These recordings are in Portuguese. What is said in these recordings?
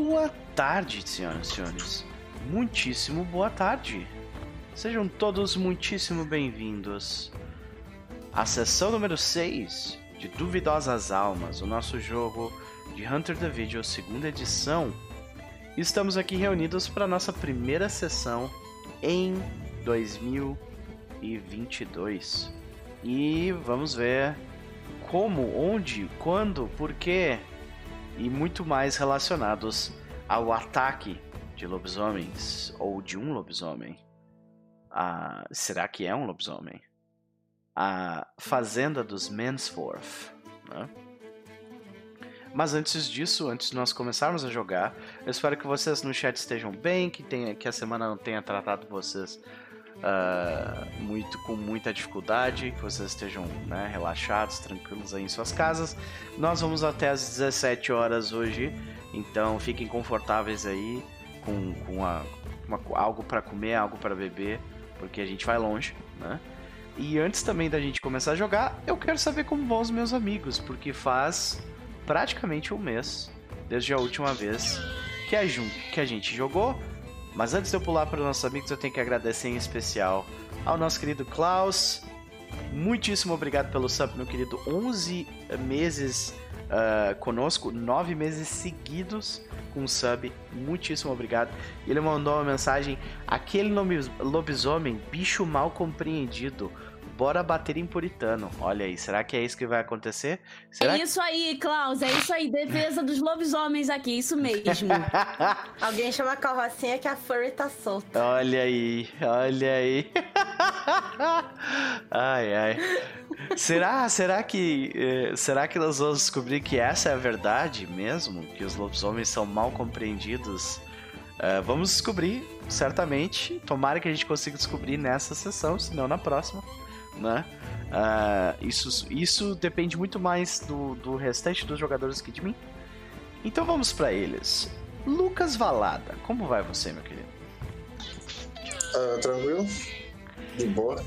Boa tarde, senhoras e senhores. Muitíssimo boa tarde. Sejam todos muitíssimo bem-vindos à sessão número 6 de Duvidosas Almas, o nosso jogo de Hunter the Video, segunda edição. Estamos aqui reunidos para nossa primeira sessão em 2022. E vamos ver como, onde, quando, por quê e muito mais relacionados ao ataque de lobisomens ou de um lobisomem. Será que é um lobisomem? A Fazenda dos Mansforth. Né? Mas antes disso, antes de nós começarmos a jogar, eu espero que vocês no chat estejam bem, que, tenha, que a semana não tenha tratado vocês uh, muito com muita dificuldade, que vocês estejam né, relaxados, tranquilos aí em suas casas. Nós vamos até às 17 horas hoje, então fiquem confortáveis aí com, com a, uma, algo para comer, algo para beber, porque a gente vai longe, né? E antes também da gente começar a jogar, eu quero saber como vão os meus amigos, porque faz praticamente um mês desde a última vez que a, que a gente jogou. Mas antes de eu pular para os nossos amigos, eu tenho que agradecer em especial ao nosso querido Klaus. Muitíssimo obrigado pelo sub, meu querido. 11 meses uh, conosco, 9 meses seguidos com sub. Muitíssimo obrigado. Ele mandou uma mensagem: aquele nome lobisomem, bicho mal compreendido bora bater em puritano. Olha aí, será que é isso que vai acontecer? Será é isso aí, Klaus, é isso aí. Defesa dos lobisomens aqui, isso mesmo. Alguém chama a carrocinha que a furry tá solta. Olha aí, olha aí. ai, ai. Será, será que, eh, será que nós vamos descobrir que essa é a verdade mesmo? Que os lobisomens são mal compreendidos? Uh, vamos descobrir, certamente. Tomara que a gente consiga descobrir nessa sessão, se não na próxima né? Uh, isso, isso depende muito mais do, do restante dos jogadores que de mim. Então vamos para eles. Lucas Valada, como vai você, meu querido? Uh, tranquilo. De boa.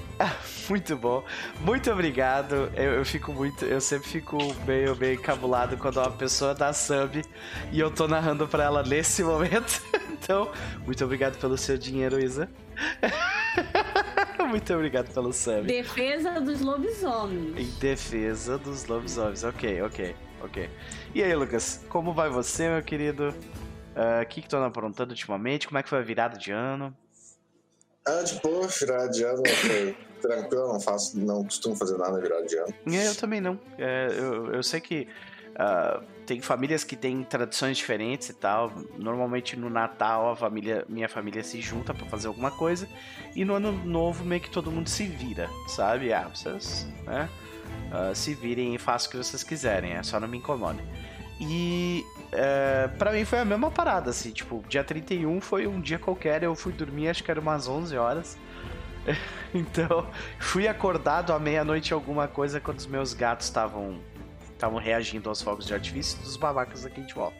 muito bom. Muito obrigado. Eu, eu, fico muito. Eu sempre fico meio, meio encabulado quando uma pessoa dá sub e eu tô narrando pra ela nesse momento. então, muito obrigado pelo seu dinheiro, Isa. Muito obrigado pelo sub. Defesa dos lobisomens. Em defesa dos lobisomens. Ok, ok, ok. E aí, Lucas, como vai você, meu querido? Ah, o uh, que, que tu anda aprontando ultimamente? Como é que foi a virada de ano? Ah, de boa, virada de ano foi tranquilo, não faço, não costumo fazer nada na virada de ano. É, eu também não. É, eu, eu sei que uh, tem famílias que têm tradições diferentes e tal. Normalmente no Natal a família, minha família se junta para fazer alguma coisa e no ano novo meio que todo mundo se vira, sabe? Ah, vocês, né? Uh, se virem e façam o que vocês quiserem, é só não me incomodem. E é, para mim foi a mesma parada, assim, tipo, dia 31 foi um dia qualquer, eu fui dormir, acho que era umas 11 horas. então, fui acordado à meia-noite alguma coisa quando os meus gatos estavam estavam reagindo aos fogos de artifício dos babacas aqui de volta.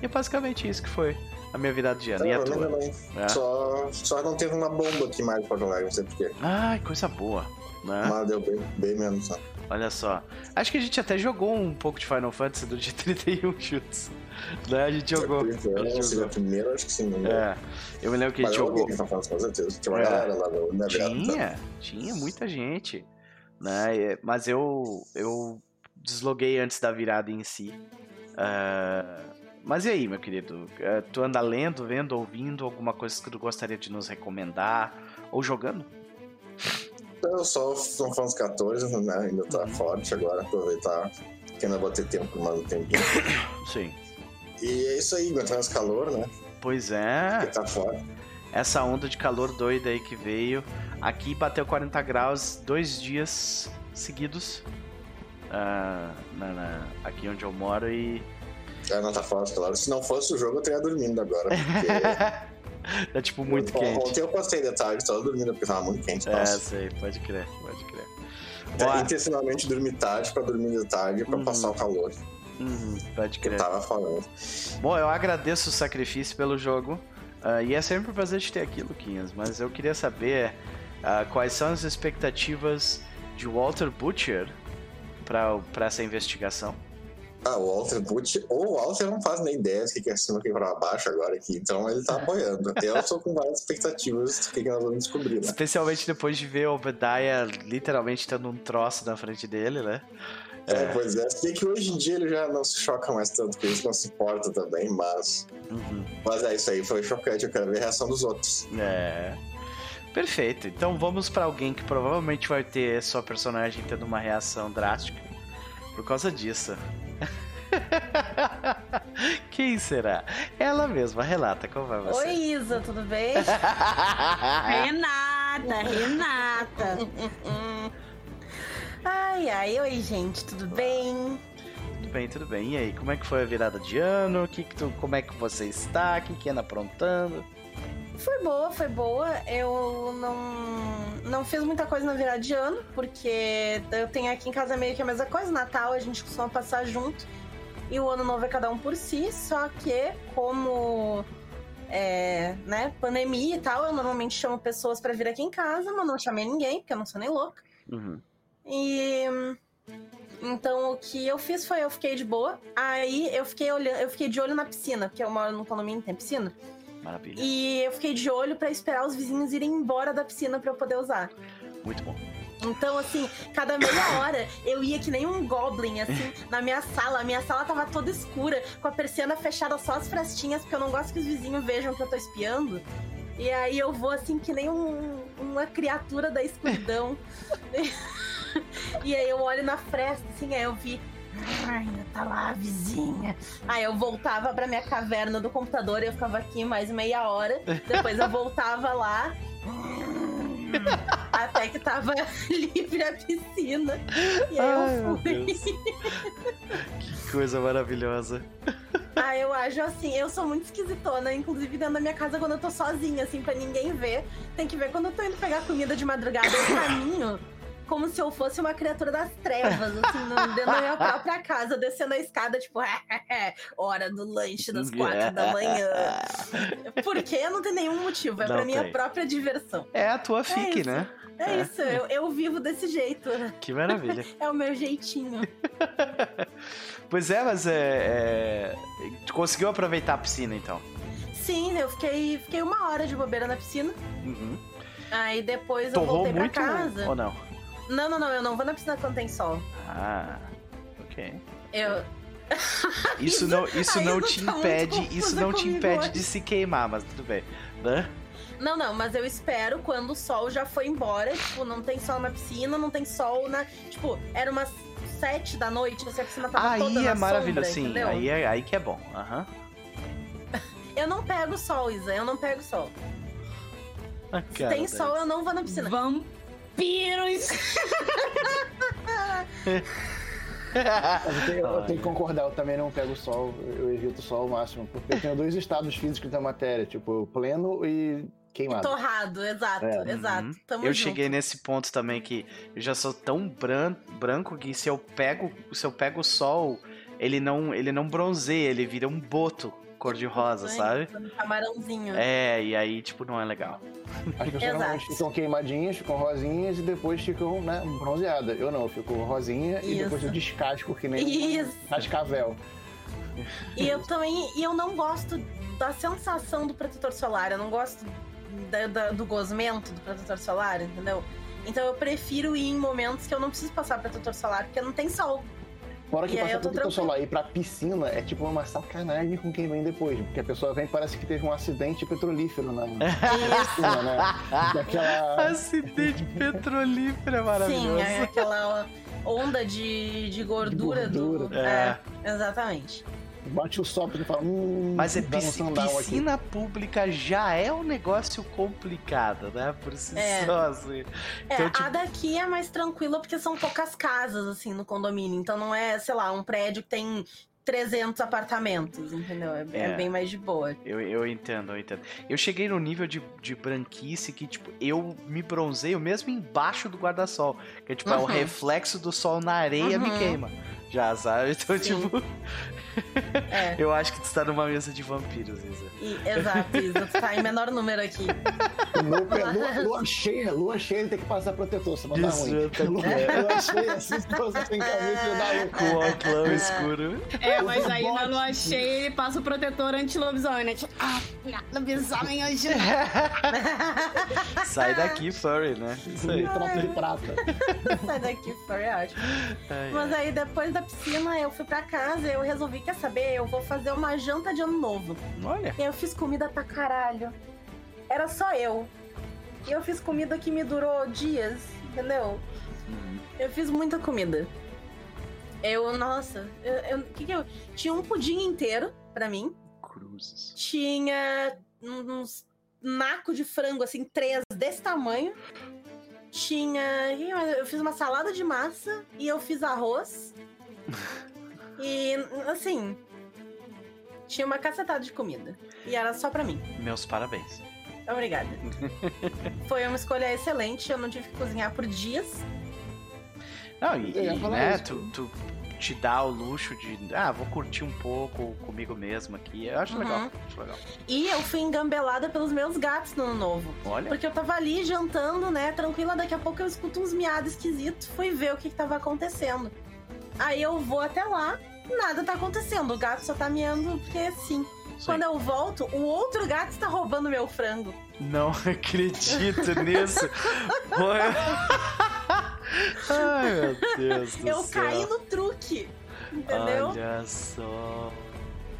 E é basicamente isso que foi a minha virada de. É, e a tua? É. Só, só não teve uma bomba aqui mais pra jogar, não sei porquê. Ai, coisa boa. Né? Mas deu bem, bem menos, só. Olha só. Acho que a gente até jogou um pouco de Final Fantasy do dia 31 chutes. Né? A gente jogou. A gente jogou. acho que sim. Né? É. Eu me lembro que a gente jogou. Final Fantasy, com certeza. Tinha uma é. galera lá no Tinha, tinha muita gente. Né? Mas eu, eu desloguei antes da virada em si. Uh, mas e aí, meu querido? Uh, tu anda lendo, vendo, ouvindo alguma coisa que tu gostaria de nos recomendar? Ou jogando? Eu só são fãs 14, né? Ainda tá uhum. forte agora, aproveitar que ainda vou ter tempo mais um tempinho. Sim. E é isso aí, aguentando esse calor, né? Pois é. Porque tá fora. Essa onda de calor doida aí que veio. Aqui bateu 40 graus dois dias seguidos na, na, aqui onde eu moro e. É, não tá fácil, claro. Se não fosse o jogo, eu teria dormindo agora. Porque... é tipo muito eu, quente. Ontem eu passei de tarde só dormindo porque tava muito quente. É, sei, pode crer, pode crer. É, intencionalmente dormir tarde pra dormir de tarde pra uhum. passar o calor. Uhum, pode crer. Eu tava falando. Bom, eu agradeço o sacrifício pelo jogo. Uh, e é sempre um prazer te ter aqui, Luquinhas. Mas eu queria saber uh, quais são as expectativas de Walter Butcher para essa investigação? Ah, o Walter Butch, ou o Walter não faz nem ideia do que é acima o que é pra baixo agora aqui, então ele tá apoiando. Eu tô com várias expectativas do que, que nós vamos descobrir, né? Especialmente depois de ver o Obadiah literalmente tendo um troço na frente dele, né? É, pois é. Se bem que hoje em dia ele já não se choca mais tanto com isso, não se importa também, mas. Uhum. Mas é isso aí, foi chocante. Eu quero ver a reação dos outros. É. Perfeito. Então vamos pra alguém que provavelmente vai ter sua personagem tendo uma reação drástica por causa disso. Quem será? Ela mesma, relata como vai você. Oi, Isa, tudo bem? Renata, Renata. ai, ai, oi, gente, tudo bem? Tudo bem, tudo bem. E aí, como é que foi a virada de ano? Que que tu, como é que você está? O que, que anda aprontando? Foi boa, foi boa. Eu não, não fiz muita coisa na virada de ano, porque eu tenho aqui em casa meio que a mesma coisa. Natal a gente costuma passar junto. E o ano novo é cada um por si, só que como é, né, pandemia e tal, eu normalmente chamo pessoas pra vir aqui em casa, mas não chamei ninguém, porque eu não sou nem louca. Uhum. E então o que eu fiz foi eu fiquei de boa. Aí eu fiquei olhando, eu fiquei de olho na piscina, porque eu moro num condomínio tem piscina. Maravilha. E eu fiquei de olho pra esperar os vizinhos irem embora da piscina pra eu poder usar. Muito bom. Então, assim, cada meia hora eu ia que nem um goblin, assim, na minha sala. A minha sala tava toda escura, com a persiana fechada só as frestinhas, porque eu não gosto que os vizinhos vejam que eu tô espiando. E aí eu vou assim que nem um- uma criatura da escuridão. e aí eu olho na fresta, assim, aí eu vi. "Ah, ainda tá lá a vizinha. Aí eu voltava pra minha caverna do computador e eu ficava aqui mais meia hora. Depois eu voltava lá. Até que tava livre a piscina. E aí Ai, eu fui. Que coisa maravilhosa. Ah, eu acho assim, eu sou muito esquisitona, inclusive dentro da minha casa quando eu tô sozinha, assim, pra ninguém ver. Tem que ver quando eu tô indo pegar comida de madrugada, eu caminho como se eu fosse uma criatura das trevas, assim, dentro da minha própria casa, descendo a escada, tipo, hora do lanche das quatro da manhã. Por quê? Não tem nenhum motivo, é Não pra minha tem. própria diversão. É a tua fique, isso. né? É, É. isso, eu, eu vivo desse jeito. Que maravilha. É o meu jeitinho. pois é, mas é, é, Tu conseguiu aproveitar a piscina então? Sim, eu fiquei, fiquei uma hora de bobeira na piscina. Uhum. Aí depois eu Torrou voltei pra muito casa. ou não? Não, não, não, eu não vou na piscina quando tem sol. Ah, ok. Eu. Isso não, isso não te tá impede, isso não te impede hoje. de se queimar, mas tudo bem. Né? Não, não, mas eu espero quando o sol já foi embora. Tipo, não tem sol na piscina, não tem sol na. Tipo, era umas sete da noite, assim, a piscina tava toda Aí na é maravilhoso, sombra, sim. entendeu? Aí, é, aí que é bom. Aham. Eu não pego sol, Isa, eu não pego sol. Ah, Se tem sol, eu não vou na piscina. Vampiros! Eu, tenho, eu tenho que concordar, eu também não pego o sol, eu evito o sol ao máximo. Porque eu tenho dois estados físicos da matéria, tipo, pleno e queimado. Torrado, exato, É. exato. Uhum. Tamo eu junto. cheguei nesse ponto também que eu já sou tão bran- branco que se eu pego, se eu pego o sol, ele não, ele não bronzeia, ele vira um boto cor-de-rosa, Ai, sabe? tô no camarãozinho. É, e aí, tipo, não é legal. As pessoas Exato. normalmente ficam queimadinhas, ficam rosinhas e depois ficam, né, bronzeadas. Eu não, eu fico rosinha e Isso. depois eu descasco que nem Isso. um cascavel. E eu também. E eu não gosto da sensação do protetor solar. Eu não gosto da- da- do gosmento do protetor solar, entendeu? Então eu prefiro ir em momentos que eu não preciso passar protetor solar, porque não tem sol. Fora que E passar eu tô protetor tranquila. solar ir pra piscina é tipo uma sacanagem com quem vem depois. Porque a pessoa vem e parece que teve um acidente petrolífero na na piscina, né? Daquela. Acidente petrolífero é maravilhoso. Sim, é aquela onda de, de gordura, De gordura. do. É. É, exatamente. Bate o sol e fala, hum. Mas é dá um pisci- sandal aqui. piscina pública já é um negócio complicado, né? Por si É. só, assim. É, Então, tipo- a daqui é mais tranquila porque são poucas casas, assim, no condomínio. Então não é, sei lá, um prédio que tem 300 apartamentos, entendeu? É, é É. bem mais de boa. Eu, eu entendo, eu entendo. Eu cheguei no nível de, de branquice que, tipo, eu me bronzeio mesmo embaixo do guarda-sol. Que, tipo, é o Uhum. reflexo do sol na areia me Uhum. queima. Já, sabe? Então, Sim. tipo, É. eu acho que tu está numa mesa de vampiros, Isa. E- exato, Isa. Tu tá em menor número aqui. Lua, lua, lua cheia, lua cheia, ele tem que passar protetor, senão dá ruim. eu tô- Lua, lua cheia, assim, se você tem camisa, dá ruim. Com o óculos escuro. É, mas Os aí na lua cheia ele passa o protetor anti-lobisomem, né? Tipo, ah, lobisomem hoje. Sai daqui, furry, né? Isso aí. Trato de prata. Sai daqui, foi ótimo. Ai, Mas aí depois da piscina eu fui pra casa e eu resolvi, quer saber, eu vou fazer uma janta de ano novo. Olha. E eu fiz comida pra caralho. Era só eu. E eu fiz comida que me durou dias, entendeu? Uhum. Eu fiz muita comida. Eu, nossa, eu, eu- que que eu tinha um pudim inteiro pra mim. Cruzes. Tinha uns naco de frango assim, três desse tamanho. Tinha, eu fiz uma salada de massa e eu fiz arroz. E assim, tinha uma cacetada de comida. E era só pra mim. Meus parabéns. Obrigada. Foi uma escolha excelente, eu não tive que cozinhar por dias. Não, e, e, né, tu, tu te dá o luxo de, ah, vou curtir um pouco comigo mesmo aqui. Eu acho Uhum. legal, acho legal. E eu fui engambelada pelos meus gatos no ano novo. Olha, Porque eu tava ali jantando, né, tranquila, daqui a pouco eu escuto uns miados esquisitos, fui ver o que, que tava acontecendo. Aí eu vou até lá, nada tá acontecendo, o gato só tá miando porque sim. sim. Quando eu volto, o outro gato está roubando meu frango. não acredito nisso. Ai, meu Deus do eu céu. caí no truque, entendeu? Olha só.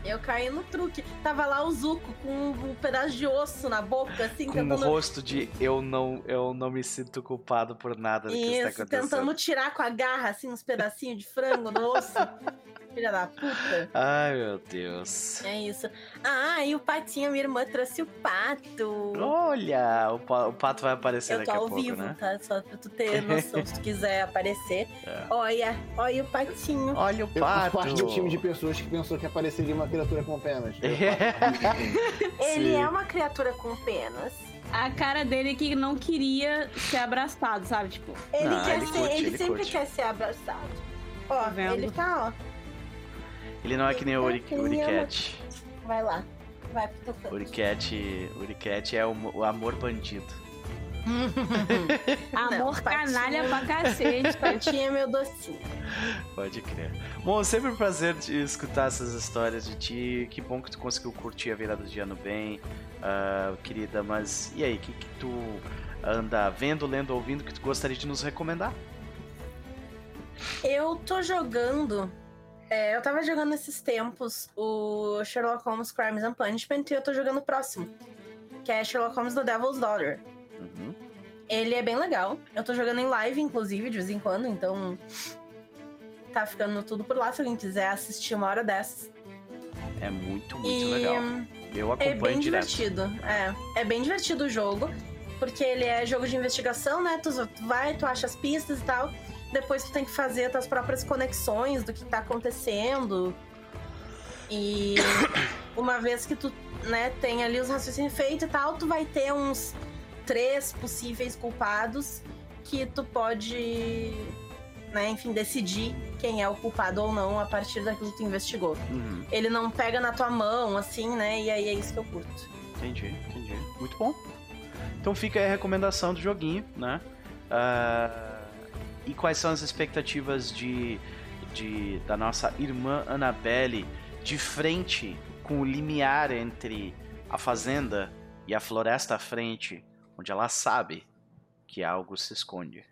Eu caí no truque. Tava lá o Zuko com um pedaço de osso na boca, assim, Com o tentando. rosto de eu não, eu não me sinto culpado por nada do que está acontecendo. tentando tirar com a garra, assim, uns pedacinhos de frango no osso. Filha da puta. Ai, meu Deus. É isso. Ah, e o patinho, minha irmã trouxe o pato. Olha, o, pa- o pato vai aparecer Eu tô daqui a ao pouco, vivo, né? tá? Só pra tu ter noção, se tu quiser aparecer. É. Olha, olha o patinho. Olha o Eu faço pato. parte do time de pessoas que pensou que apareceria uma criatura com penas. Ele Sim. é uma criatura com penas. A cara dele é que não queria ser abraçado, sabe? Tipo, Ele, Não, quer ele ser, curte, ele, ele sempre curte. quer ser abraçado. Ó, Tá vendo? ele tá, ó. Ele não é que nem o Uri, Ele Uri ama- Cat. Vai lá. Vai pro teu canto. Uri Cat, Uri Cat é o, o amor bandido. amor patinho. canalha pra cacete. Patinho é meu docinho. Pode crer. Bom, sempre um prazer de escutar essas histórias de ti. Que bom que tu conseguiu curtir a virada de ano bem, ah, querida. Mas e aí, o que, que tu anda vendo, lendo, ouvindo que tu gostaria de nos recomendar? Eu tô jogando. É, eu tava jogando esses tempos o Sherlock Holmes Crimes and Punishment e eu tô jogando o próximo. Que é Sherlock Holmes The Devil's Daughter. Uhum. Ele é bem legal. Eu tô jogando em live, inclusive, de vez em quando, então. Tá ficando tudo por lá se alguém quiser assistir uma hora dessas. É muito, muito e legal. Eu é acompanho bem direto. divertido. É. É bem divertido o jogo. Porque ele é jogo de investigação, né? Tu vai, tu acha as pistas e tal. Depois tu tem que fazer as tuas próprias conexões do que tá acontecendo. E uma vez que tu, né, tem ali os raciocínios feitos e tal, tu vai ter uns três possíveis culpados que tu pode, né, enfim, decidir quem é o culpado ou não a partir daquilo que tu investigou. Uhum. Ele não pega na tua mão, assim, né? E aí é isso que eu curto. Entendi, entendi. Muito bom. Então fica aí a recomendação do joguinho, né? Ah, e quais são as expectativas de, de da nossa irmã Annabelle de frente com o limiar entre a fazenda e a floresta à frente, onde ela sabe que algo se esconde.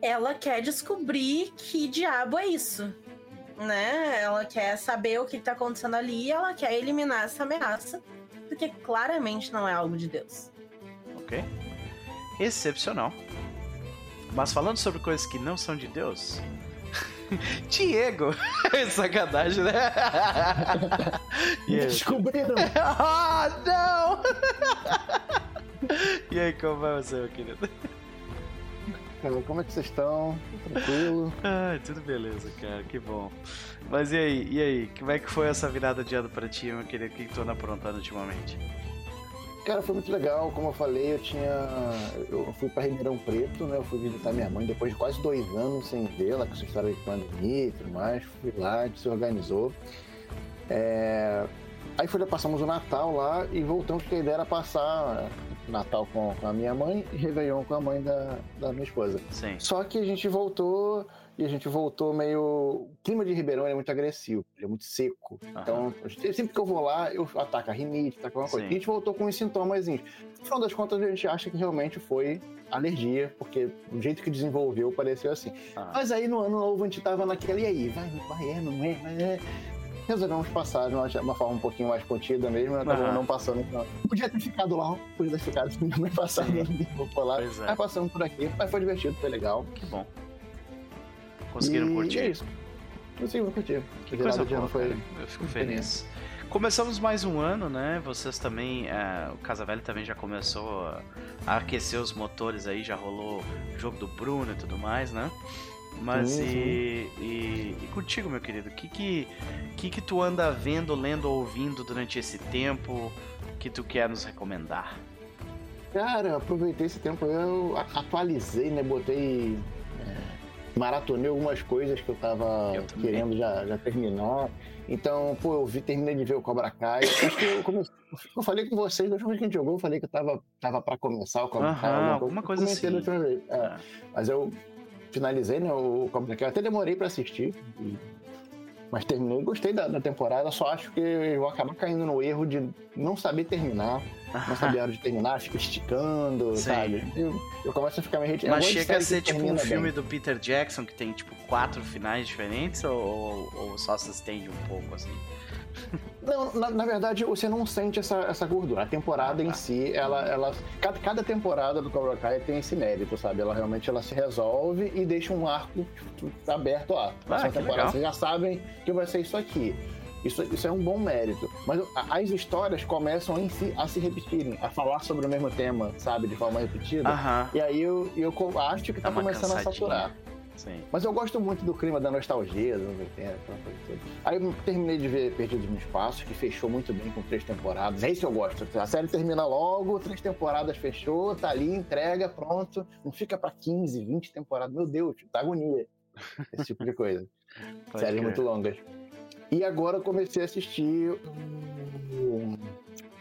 Ela quer descobrir que diabo é isso. Né? Ela quer saber o que tá acontecendo ali e ela quer eliminar essa ameaça. Porque claramente não é algo de Deus. Ok? Excepcional. Mas falando sobre coisas que não são de Deus. Diego! Sacanagem, né? e aí? Descobriram! Ah, não! e aí, como vai você, meu querido? Como é que vocês estão? Tranquilo? Ai, tudo beleza, cara, que bom. Mas e aí, e aí, como é que foi essa virada de ano pra ti, meu querido? O que que tu anda aprontando ultimamente? Cara, foi muito legal. Como eu falei, eu tinha. Eu fui pra Ribeirão Preto, né? Eu fui visitar minha mãe depois de quase dois anos sem vê-la, com essa história de pandemia e tudo mais. Fui lá, a gente se organizou. É... Aí foi, passamos o Natal lá e voltamos, porque a ideia era passar Natal com, com a minha mãe e Réveillon com a mãe da, da minha esposa. Sim. Só que a gente voltou e a gente voltou meio. O clima de Ribeirão é muito agressivo, ele é muito seco. Então, sempre que eu vou lá, eu ataco a rinite, ataco alguma coisa. Sim. E a gente voltou com os sintomas. No final das contas, a gente acha que realmente foi alergia, porque o jeito que desenvolveu pareceu assim. Mas aí no ano novo a gente tava naquela, e aí? Vai, vai, é, não é, mas é. Resolvemos passar de uma, uma forma um pouquinho mais contida mesmo, acabou Aham. não passando. Não. Podia ter ficado lá, podia ter ficado mãe passar, não vou lá. Pois é. Passamos por aqui, mas foi divertido, foi legal. Que bom. Conseguiram E curtir. É isso. Conseguimos curtir. Que coisa de ano boa, foi. Eu fico feliz. Começamos mais um ano, né? Vocês também, é, o Casa Velha também já começou a, a aquecer os motores aí, já rolou o jogo do Bruno e tudo mais, né? Mas Sim, e, e, e contigo, meu querido, o que que, que que tu anda vendo, lendo ou ouvindo durante esse tempo que tu quer nos recomendar? Cara, eu aproveitei esse tempo, eu atualizei, né? Botei. Maratonei algumas coisas que eu tava Eu querendo já, já terminar. Então, pô, eu vi, terminei de ver o Cobra Kai. Acho que eu, comecei, eu falei com vocês, da última vez que a gente jogou, eu falei que eu tava, tava pra começar o Cobra Kai. Aham, alguma coisa assim. última vez, é. Mas eu finalizei, né, o Cobra Kai. Eu até demorei pra assistir. Mas terminei, gostei da, da temporada, só acho que eu vou acabar caindo no erro de não saber terminar, não saber a hora de terminar, fico esticando, Sim. sabe? Eu, eu começo a ficar meio irritado. Mas chega a ser tipo um filme bem. do Peter Jackson que tem tipo quatro finais diferentes ou, ou, só se estende um pouco assim? Não, na, na verdade, você não sente essa, essa gordura. A temporada Ah, tá. em si, ela. ela cada, cada temporada do Cobra Kai tem esse mérito, sabe? Ela realmente ela se resolve e deixa um arco aberto. Próxima que temporada vocês já sabem que vai ser isso aqui. Isso, isso é um bom mérito. Mas a- as histórias começam em si a se repetirem, a falar sobre o mesmo tema, sabe? De forma repetida. Aham, E aí eu, eu acho que tá uma começando a cansadinha. saturar. sim. Mas eu gosto muito do clima da nostalgia dos anos 80, aquela coisa toda. Aí eu terminei de ver Perdidos no Espaço, que fechou muito bem com três temporadas. É isso que eu gosto. A série termina logo, três temporadas fechou, tá ali, entrega, pronto. Não fica pra 15, 20 temporadas. Meu Deus, dá agonia. Esse tipo de coisa. Séries muito longas. E agora eu comecei a assistir o,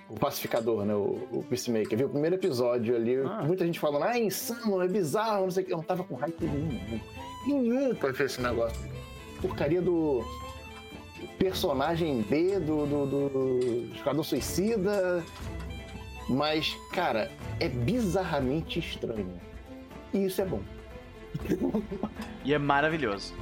o Pacificador, né? O, o Peacemaker. Vi o primeiro episódio ali, Ah. muita gente falando, ah, é insano, é bizarro, não sei o que. Eu não tava com hype nenhum. Nenhum pra ver esse negócio. Porcaria do personagem B do, do, do Esquadrão Suicida. Mas, cara, é bizarramente estranho. E isso é bom. E é maravilhoso.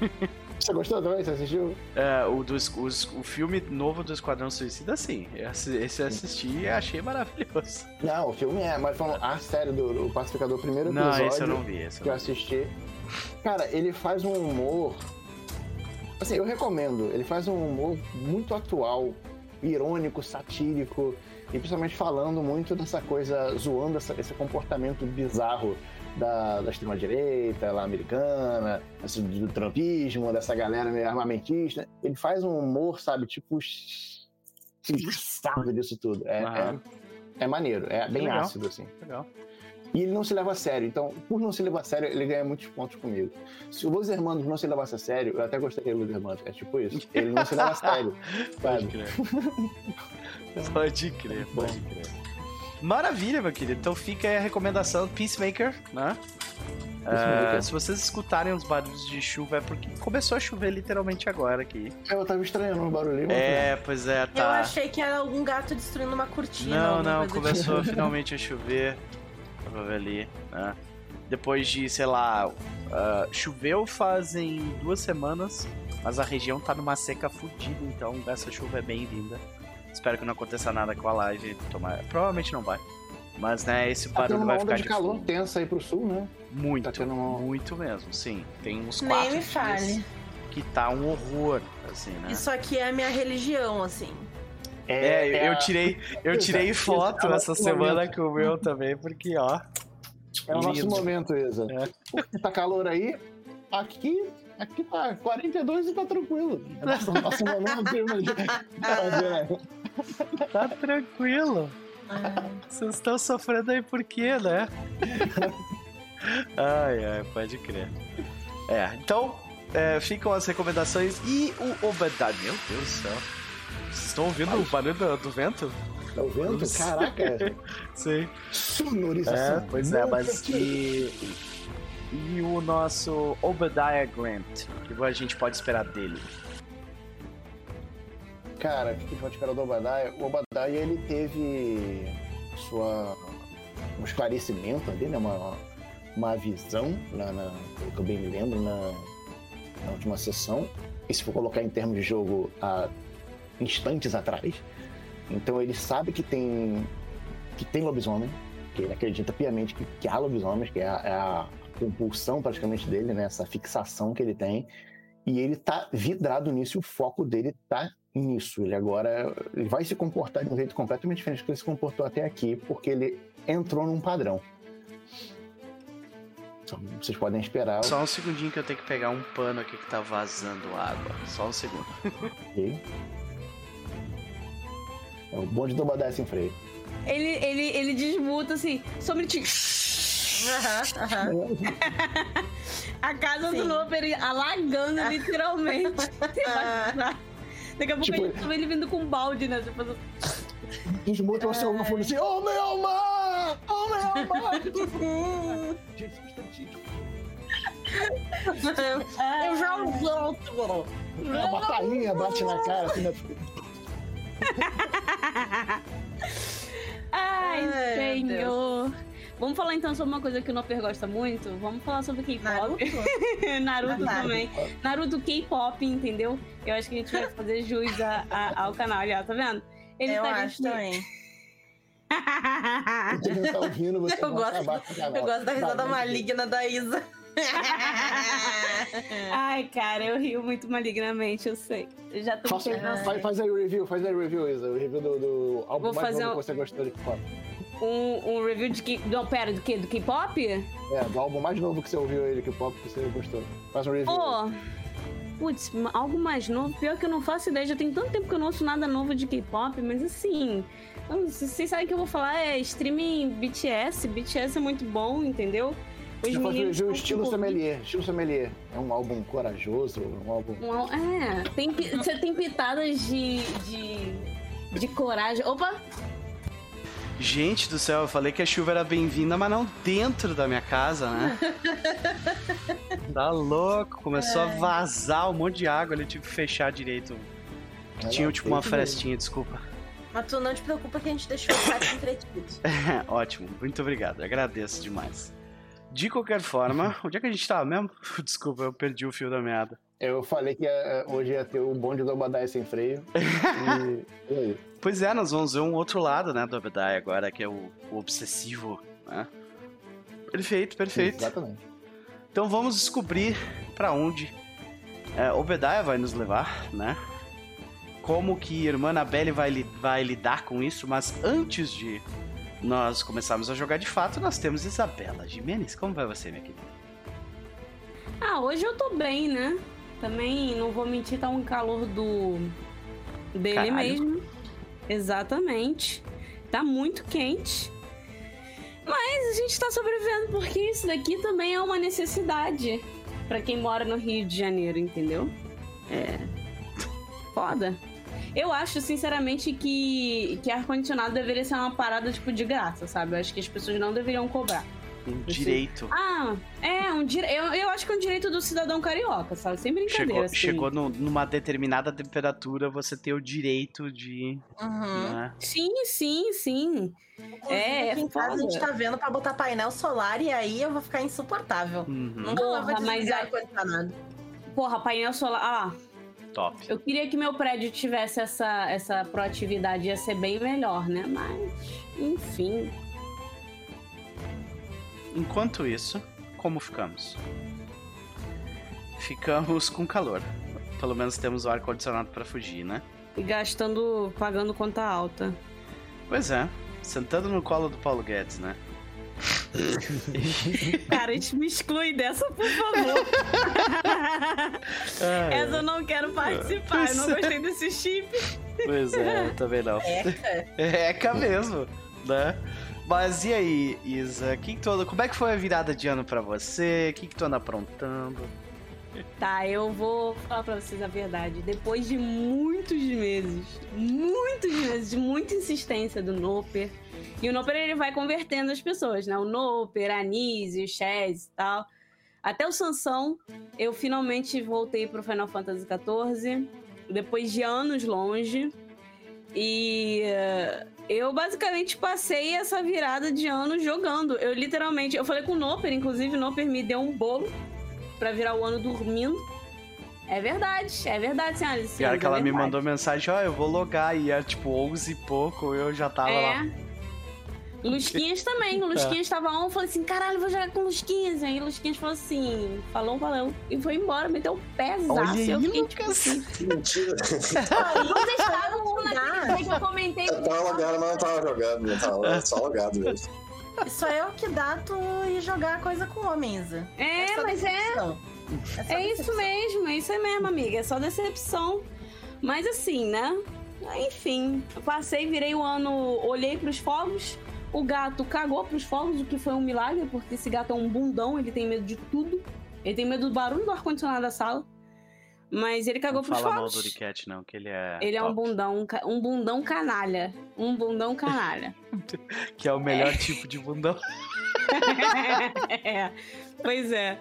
Você gostou também? Você assistiu? É, o, do, os- o filme novo do Esquadrão Suicida, sim. Esse eu assisti e achei maravilhoso. Não, o filme é, mas falando a série do, do Pacificador, primeiro Não, episódio esse eu não vi. Esse eu que eu não assisti. Cara, ele faz um humor. Assim, eu recomendo. Ele faz um humor muito atual, irônico, satírico, e principalmente falando muito dessa coisa, zoando essa- esse comportamento bizarro da, da extrema-direita lá americana, assim, do trumpismo, dessa galera meio armamentista. Ele faz um humor, sabe, tipo. engraçado disso tudo. É, é, é maneiro, é bem Legal. ácido, assim. Legal. E ele não se leva a sério. Então, por não se levar a sério, ele ganha muitos pontos comigo. Se o Los Hermanos não se levasse a sério, eu até gostaria do Los Hermanos. É tipo isso. Ele não se leva a sério. Pode sabe? crer. pode crer, pode crer. Maravilha, meu querido. Então fica aí a recomendação Peacemaker, né? Peacemaker. Ah, se vocês escutarem os barulhos de chuva, é porque começou a chover literalmente agora aqui. Eu tava estranhando um barulhinho. mas É, pois é, Eu tá. achei que era algum gato destruindo uma cortina. Não, não, do começou finalmente a chover. Ver ali, né? Depois de, sei lá, ah, choveu fazem duas semanas, mas a região tá numa seca fodida, então essa chuva é bem-vinda. Espero que não aconteça nada com a live. Tomar... Provavelmente não vai. Mas, né, esse Tá barulho uma vai ficar de de calor fundo. tensa aí pro sul, né? Muito, tá tendo uma- muito mesmo, sim. Tem uns Nem quatro me fale. que tá um horror, assim, né? Isso aqui é a minha religião, assim. É, eu a- tirei, eu tirei Exato, foto exato. essa semana com o meu também, porque, ó... É o nosso lindo. momento, Isa. É. Porque tá calor aí, aqui, aqui tá 42 e tá tranquilo. É nosso, nosso momento de- de fazer, né? Tá tranquilo. Vocês estão sofrendo aí por quê, né? ai, ai, pode crer. É, então, é, ficam as recomendações e o Obadiah. Meu Deus do céu. Vocês estão ouvindo o barulho do, do vento? Tá vendo? Caraca, Sim. sonorização. É, pois é, mas aqui. E, o nosso Obadiah Grant? O que a gente pode esperar dele? Cara, o que a gente pode esperar do Obadiah? O Obadiah, ele teve sua... um esclarecimento ali, né? Uma, uma visão, na, na, pelo que eu bem me lembro, na, na última sessão. E se for colocar em termos de jogo, há instantes atrás. Então ele sabe que tem que tem lobisomem, que ele acredita piamente que, que há lobisomens, que é a, é a compulsão praticamente dele, né? Essa fixação que ele tem. E ele tá vidrado nisso e o foco dele tá nisso. Ele agora ele vai se comportar de um jeito completamente diferente do que ele se comportou até aqui, porque ele entrou num padrão. Então, vocês podem esperar. Só um segundinho que eu tenho que pegar um pano aqui que tá vazando água. Só um segundo. ok? É o bonde do Obadiah sem freio. Ele, ele, ele desmuta assim, só um Aham, aham. A casa Sim. do Loper alagando, literalmente. Daqui a pouco Tipo- a gente vê ele vindo com um balde, né? Tipo, Desmuta o seu microfone assim, oh meu mar! Oh meu só um instantinho. Eu já volto, bro. A batalhinha bate na cara, assim, né? Ai, Ai, senhor. Vamos falar então sobre uma coisa que o Noper gosta muito? Vamos falar sobre K-pop. Naruto Naruto. também. Naruto K-pop, entendeu? Eu acho que a gente vai fazer jus a- a- ao canal. Olha, tá vendo? Ele Eu tá acho aqui. também. Você não tá ouvindo, você Eu gosto-. Eu gosto da risada maligna da Isa. Ai, cara, eu rio muito malignamente, eu sei. Eu já tô Faça, pegando faz, faz aí o review, faz aí o review, Isa. O review do, do álbum Vou mais fazer novo um- que você gostou de K-pop. Um, um review de que. Não, pera, do que? Do K-pop? É, do álbum mais novo que você ouviu aí K-pop que você gostou. Faz um review. Pô, putz, algo mais novo. Pior que eu não faço ideia. Já tem tanto tempo que eu não ouço nada novo de K-pop, mas assim. eu- Vocês sabem que eu vou falar é streaming BTS. BTS é muito bom, entendeu? Os um meninos tão estilo envolvidos. sommelier. Estilo sommelier. É um álbum corajoso, um álbum... Um- É, tem, você tem pitadas de, de. de coragem. Opa! Gente do céu, eu falei que a chuva era bem-vinda, mas não dentro da minha casa, né? tá louco, começou a vazar um monte de água, ele tive que fechar direito. Tinha tipo uma frestinha, desculpa. Mas tu não te preocupa que a gente deixou o chat entretido. Ótimo, muito obrigado, agradeço demais. De qualquer forma, onde é que a gente tava mesmo? Desculpa, eu perdi o fio da meada. Eu falei que eh, hoje ia ter o bonde do Obadiah sem freio. E... e aí? Pois é, nós vamos ver um outro lado, né, do Obadiah agora, que é o, o obsessivo, né? Perfeito, perfeito. Exatamente. Então vamos descobrir pra onde é, Obadiah vai nos levar, né? Como que a irmã Annabelle vai, li- vai lidar com isso, mas antes de nós começarmos a jogar de fato, nós temos Isabela Jimenez. Como vai você, minha querida? Ah, hoje eu tô bem, né? Também, não vou mentir, tá um calor do. dele Caralho. mesmo. Exatamente. Tá muito quente. Mas a gente tá sobrevivendo porque isso daqui também é uma necessidade pra quem mora no Rio de Janeiro, entendeu? É. Foda. Eu acho, sinceramente, que, que ar-condicionado deveria ser uma parada, tipo, de graça, sabe? Eu acho que as pessoas não deveriam cobrar. Um direito. Ah, é, um dire... eu, eu acho que é um direito do cidadão carioca, sabe? Sem brincadeira, Chegou, assim. chegou no- numa determinada temperatura, você tem o direito de. Uhum. né? Sim, sim, sim. Inclusive, É, aqui em casa a gente foda. tá vendo pra botar painel solar e aí eu vou ficar insuportável. Uhum, Nunca mais vou Porra, mas aí- ar-condicionado. Porra, painel solar. Ah, top. eu queria que meu prédio tivesse essa, essa proatividade, ia ser bem melhor, né? Mas, enfim. Enquanto isso, como ficamos? Ficamos com calor. Pelo menos temos o ar-condicionado pra fugir, né? E gastando, pagando conta alta. Pois é, sentando no colo do Paulo Guedes, né? Cara, a gente me exclui dessa, por favor. Ai, Essa eu não quero participar. Eu não gostei desse chip. Pois é, eu também não. Eca. É Eca mesmo. né? Mas e aí, Isa? Que que tu, como é que foi a virada de ano pra você? O que, que tu anda aprontando? Tá, eu vou falar pra vocês a verdade. Depois de muitos meses, muitos meses de muita insistência do Noper, e o Noper ele vai convertendo as pessoas, né? O Noper, a Nise, o Chaz e tal. Até o Sansão, eu finalmente voltei pro Final Fantasy XIV, depois de anos longe. E uh, eu basicamente passei essa virada de ano jogando. Eu literalmente, eu falei com o Noper, inclusive o Noper me deu um bolo pra virar o ano dormindo. É verdade, é verdade, senhoras e. Pior que ela é me mandou mensagem, ó, eu vou logar, e era tipo 11 e pouco, eu já tava lá. É. Lusquinhas também. O Lusquinhas tava on, eu falei assim, caralho, vou jogar com Lusquinhas. Aí Lusquinhas falou assim, falou, valeu. E foi embora, meteu o pezaço. Olha aí, eu fiquei, tipo assim, Mentira. vocês estavam naquele dia que eu comentei. Eu tava logado, mas não tava jogando, eu tava só logado mesmo. Isso é o que dá tu ir jogar coisa com homens. É, só mas é, decepção. só é isso decepção. mesmo, é isso aí mesmo, amiga. É só decepção. Mas assim, né? Enfim, eu passei, virei o ano, olhei pros fogos. O gato cagou pros fogos, o que foi um milagre, porque esse gato é um bundão, ele tem medo de tudo. Ele tem medo do barulho do ar-condicionado da sala. Mas ele cagou Não pros fala mal fogos. do Uricat, não, que ele é. Ele é um top, bundão, um bundão canalha. Um bundão canalha. Que é o melhor tipo de bundão. É, pois é.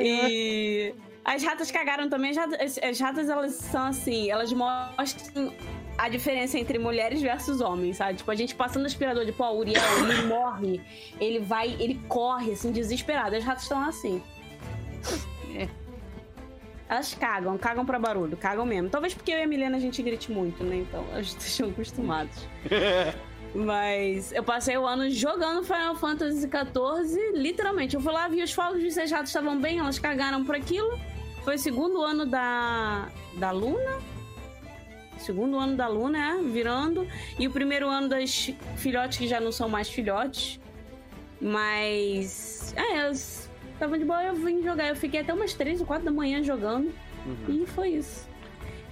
E as ratas cagaram também. As ratas, as- as ratas, elas são assim, elas mostram a diferença entre mulheres versus homens, sabe? Tipo, a gente passando aspirador de pó, o Uriel, ele morre, ele vai, ele corre, assim, desesperado. As ratas estão assim. É. Elas cagam, cagam pra barulho, cagam mesmo. Talvez porque eu e a Milena a gente grite muito, né? Então elas estão acostumados. Mas eu passei o ano jogando Final Fantasy XIV, literalmente. Eu fui lá, vi os fogos, vi se as ratas estavam bem, elas cagaram por aquilo. Foi o segundo ano da, da Luna. Segundo ano da Luna, é, virando. E o primeiro ano das filhotes que já não são mais filhotes. Mas. É, elas estavam de boa, eu vim jogar. Eu fiquei até umas 3 ou 4 da manhã jogando. Uhum. E foi isso.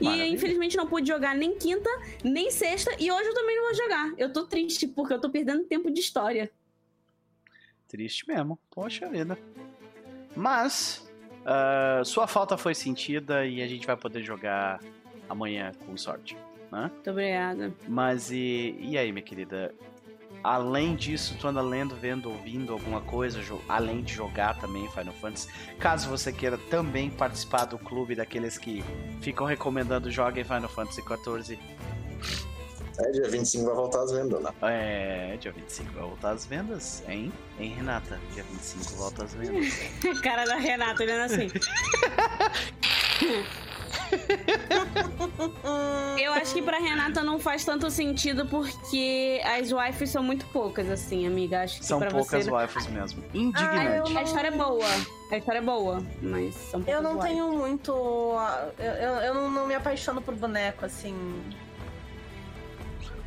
E Maravilha. infelizmente não pude jogar nem quinta, nem sexta, e hoje eu também não vou jogar. Eu tô triste porque eu tô perdendo tempo de história. Triste mesmo. Poxa vida. Mas, ah, sua falta foi sentida e a gente vai poder jogar amanhã com sorte. Né? Muito obrigada. Mas e, e aí, minha querida? Além disso, tu anda lendo, vendo, ouvindo alguma coisa, além de jogar também Final Fantasy. Caso você queira também participar do clube daqueles que ficam recomendando joguem Final Fantasy XIV, É, dia 25 vai voltar as vendas, né? é, dia 25 vai voltar as vendas, hein? Hein, Renata? Dia 25 volta as vendas. Cara da Renata olhando assim. Eu acho que pra Renata não faz tanto sentido porque as waifus são muito poucas, assim, amiga. Acho que São pra poucas você... waifus mesmo. Ah, Indignante. eu A história é boa. A história é boa, mas são poucas Eu não waifus. tenho muito. Eu, eu, eu não, não me apaixono por boneco, assim.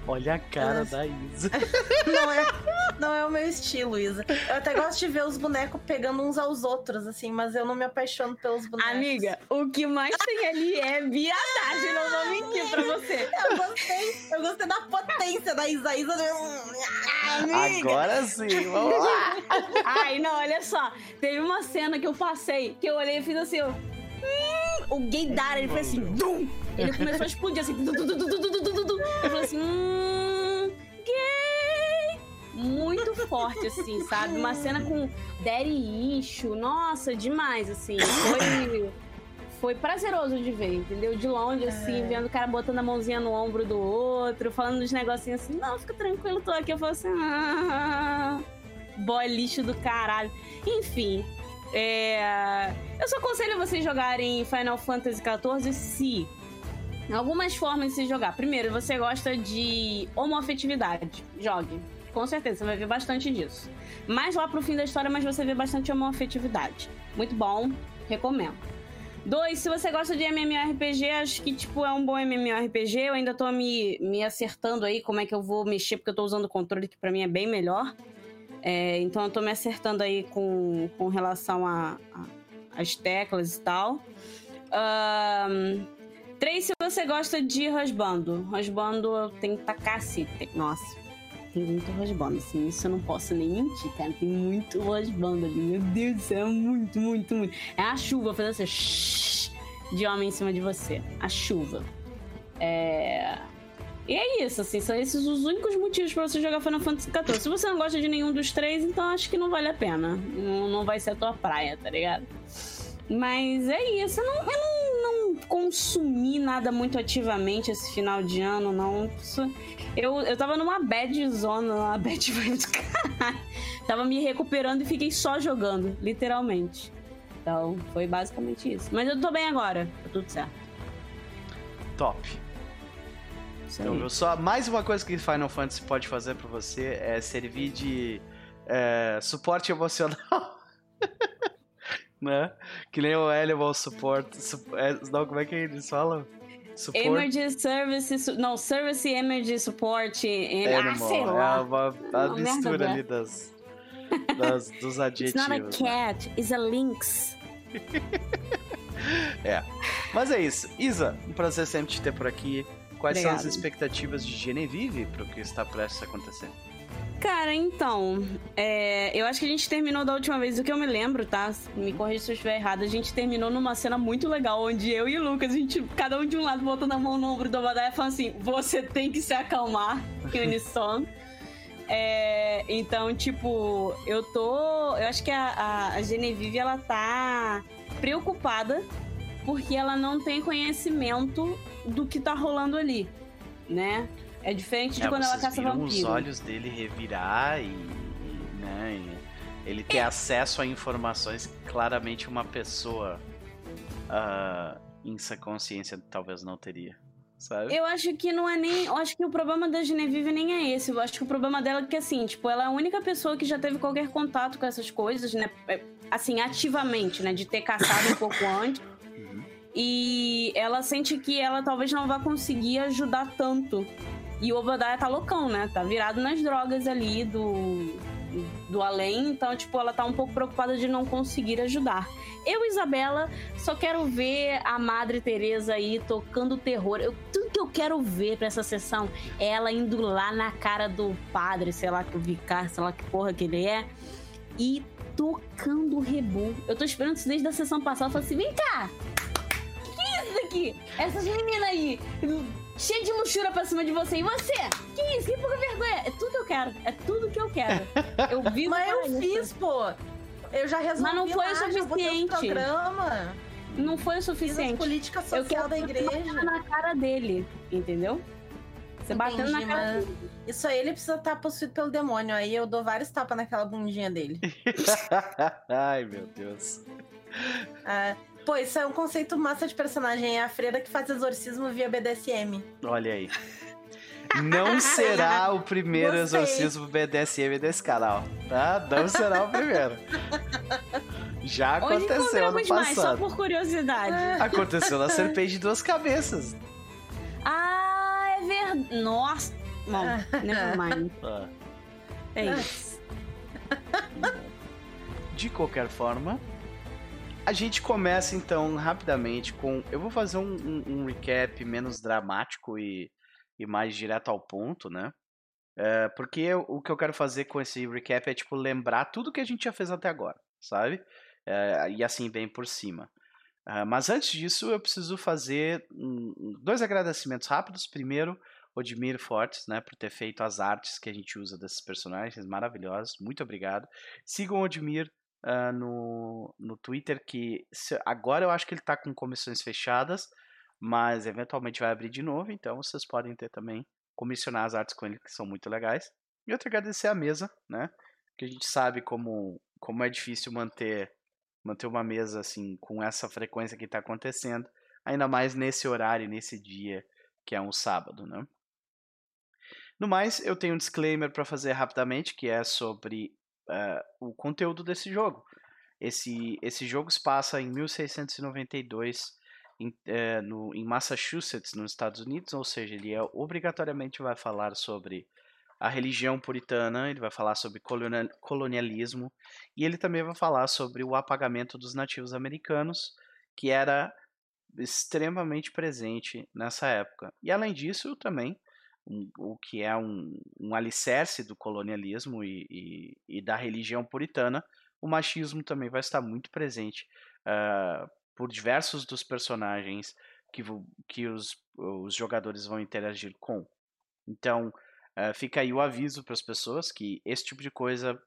Olha a cara da Isa. Não é, não é o meu estilo, Isa. Eu até gosto de ver os bonecos pegando uns aos outros, assim, mas eu não me apaixono pelos bonecos. Amiga, o que mais tem ali é viadagem, não vou mentir pra você. Eu gostei, eu gostei da potência da Isa. Isa Amiga! Agora sim, vamos lá. Ai, não, olha só. Teve uma cena que eu passei, que eu olhei e fiz assim, ó. O O gaydar, ele foi assim, é. dum! Ele começou a explodir assim, Ele falou assim, hum, gay! Muito forte, assim, sabe? Uma cena com daddy issue, nossa, demais, assim. Foi foi prazeroso de ver, entendeu? De longe, assim, é. vendo o cara botando a mãozinha no ombro do outro, falando uns negocinhos assim, não, fica tranquilo, tô aqui. Eu falo assim, ah, boy lixo do caralho. Enfim, é, eu só aconselho vocês jogarem Final Fantasy XIV se. Algumas formas de se jogar. Primeiro, você gosta de homoafetividade. Jogue. Com certeza, você vai ver bastante disso. Mais lá pro fim da história, mas você vê bastante homoafetividade. Muito bom, recomendo. Dois, se você gosta de MMORPG, acho que, tipo, é um bom MMORPG. Eu ainda tô me, me acertando aí como é que eu vou mexer, porque eu tô usando o controle que pra mim é bem melhor. É, então eu tô me acertando aí com, com relação a, a- as teclas e tal. Ahn, três, se você gosta de Rasbando. Rasbando tem pra cacete. Nossa. tem muito rosbando, assim, isso eu não posso nem mentir, cara. Tem muito rosbando ali. Meu Deus do céu, muito, muito, muito. É a chuva fazendo assim, shhh, de homem em cima de você. A chuva. É. E é isso, assim, são esses os únicos motivos pra você jogar Final Fantasy XIV. Se você não gosta de nenhum dos três, então acho que não vale a pena. Não, não vai ser a tua praia, tá ligado? Mas é isso, eu não, eu não, não consumi nada muito ativamente esse final de ano, não. Eu, eu tava numa bad zona, uma bad do caralho. Tava me recuperando e fiquei só jogando, literalmente. Então, foi basicamente isso. Mas eu tô bem agora, tá tudo certo. Top. Isso Então, aí. só, mais uma coisa que Final Fantasy pode fazer pra você é servir de é, suporte emocional. né? Que nem o Animal Support. Su é, não, como é que eles falam? Support Emergency Service. Não, Service Emergency Support. em- Ah, Animal. sei lá. É uma, uma Uma mistura ali das, das- dos It's not a adjetivos. né? cat, it's a lynx. Mas é isso. Isa, um prazer sempre te ter por aqui. Quais são as Obrigada. expectativas de Genevieve pro que está prestes a acontecer? Cara, então, é, eu acho que a gente terminou da última vez, do que eu me lembro, tá? Me corrija se eu estiver errado. A gente terminou numa cena muito legal, onde eu e o Lucas, a gente, cada um de um lado, botando a mão no ombro do Obadiah falando assim: você tem que se acalmar, em unissono. É, então, tipo, eu tô. Eu acho que a, a, a Genevieve, ela tá preocupada porque ela não tem conhecimento do que tá rolando ali, né? É diferente de É, quando ela caça vampiro. os olhos dele revirar e, e, né, e ele ter acesso a informações que claramente uma pessoa ah, em sua consciência talvez não teria, sabe? Eu acho que não é nem. Eu acho que o problema da Genevieve nem é esse. Eu acho que o problema dela é que, assim, tipo, ela é a única pessoa que já teve qualquer contato com essas coisas, né? É, Assim, ativamente, né? De ter caçado um pouco antes. E ela sente que ela talvez não vá conseguir ajudar tanto. E o Obadiah tá loucão, né? Tá virado nas drogas ali do, do além. Então, tipo, ela tá um pouco preocupada de não conseguir ajudar. Eu, Isabela, só quero ver a Madre Teresa aí tocando terror. Eu, tudo que eu quero ver pra essa sessão é ela indo lá na cara do padre, sei lá que o vicar, sei lá que porra que ele é, e tocando o rebu. Eu tô esperando isso desde a sessão passada. Eu falei assim: vem cá! É isso daqui? Essas meninas aí, cheia de luxura pra cima de você. E você? Que isso? Que pouca vergonha? É tudo que eu quero. É tudo que eu quero. Eu vivo Mas eu isso. fiz, pô. Eu já resolvi Mas não foi o suficiente. programa. Não foi o Fiz as suficiente. políticas Eu social quero da você igreja. batendo na cara dele, entendeu? Você batendo na Entendi, cara mas dele. Isso aí ele precisa estar possuído pelo demônio. Aí eu dou vários tapas naquela bundinha dele. Ai, meu Deus. É, pô, isso é um conceito massa de personagem. É a freira que faz exorcismo via BDSM. Olha aí. Não será o primeiro Gostei. exorcismo BDSM desse canal, tá? Não será o primeiro. Já Onde aconteceu no encontramos mais, só passado. por curiosidade. Aconteceu na Serpente de Duas Cabeças. Ah, é verdade. Nossa. Bom, never mind. Ah, É isso. De qualquer forma, a gente começa então rapidamente com. Eu vou fazer um, um- um recap menos dramático e, e mais direto ao ponto, né? É, porque eu- o que eu quero fazer com esse recap é tipo lembrar tudo que a gente já fez até agora, sabe? É, e assim, bem por cima. Ah, mas antes disso, eu preciso fazer um- dois agradecimentos rápidos. Primeiro, Odmir Fortes, né, por ter feito as artes que a gente usa desses personagens maravilhosos. Muito obrigado. Sigam o Odmir ah, no, no Twitter, que se- agora eu acho que ele está com comissões fechadas, mas eventualmente vai abrir de novo, então vocês podem ter também, comissionar as artes com ele, que são muito legais. E outro agradecer a mesa, né? Que a gente sabe como, como é difícil manter, manter uma mesa assim com essa frequência que está acontecendo, ainda mais nesse horário, nesse dia que é um sábado, né? No mais, eu tenho um disclaimer para fazer rapidamente, que é sobre eh, o conteúdo desse jogo. Esse, esse jogo se passa em 1692 em, eh, no, em Massachusetts, nos Estados Unidos, ou seja, ele é, obrigatoriamente vai falar sobre a religião puritana, ele vai falar sobre colonial- colonialismo e ele também vai falar sobre o apagamento dos nativos americanos, que era extremamente presente nessa época. E além disso, também um, o que é um, um alicerce do colonialismo e, e, e, da religião puritana, o machismo também vai estar muito presente uh, por diversos dos personagens que, que os, os jogadores vão interagir com. Então, uh, fica aí o aviso para as pessoas que esse tipo de coisa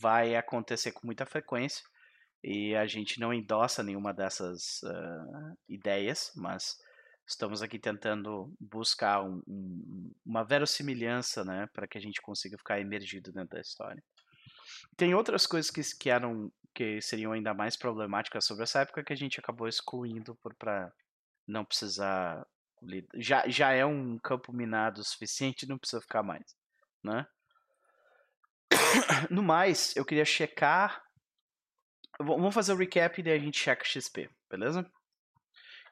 vai acontecer com muita frequência e a gente não endossa nenhuma dessas uh, ideias, mas estamos aqui tentando buscar um, um, uma verossimilhança, né, para que a gente consiga ficar emergido dentro da história. Tem outras coisas que, que eram que seriam ainda mais problemáticas sobre essa época que a gente acabou excluindo para não precisar já, já é um campo minado o suficiente, não precisa ficar mais, né? No mais, eu queria checar Vamos fazer o recap e daí a gente checa XP, beleza?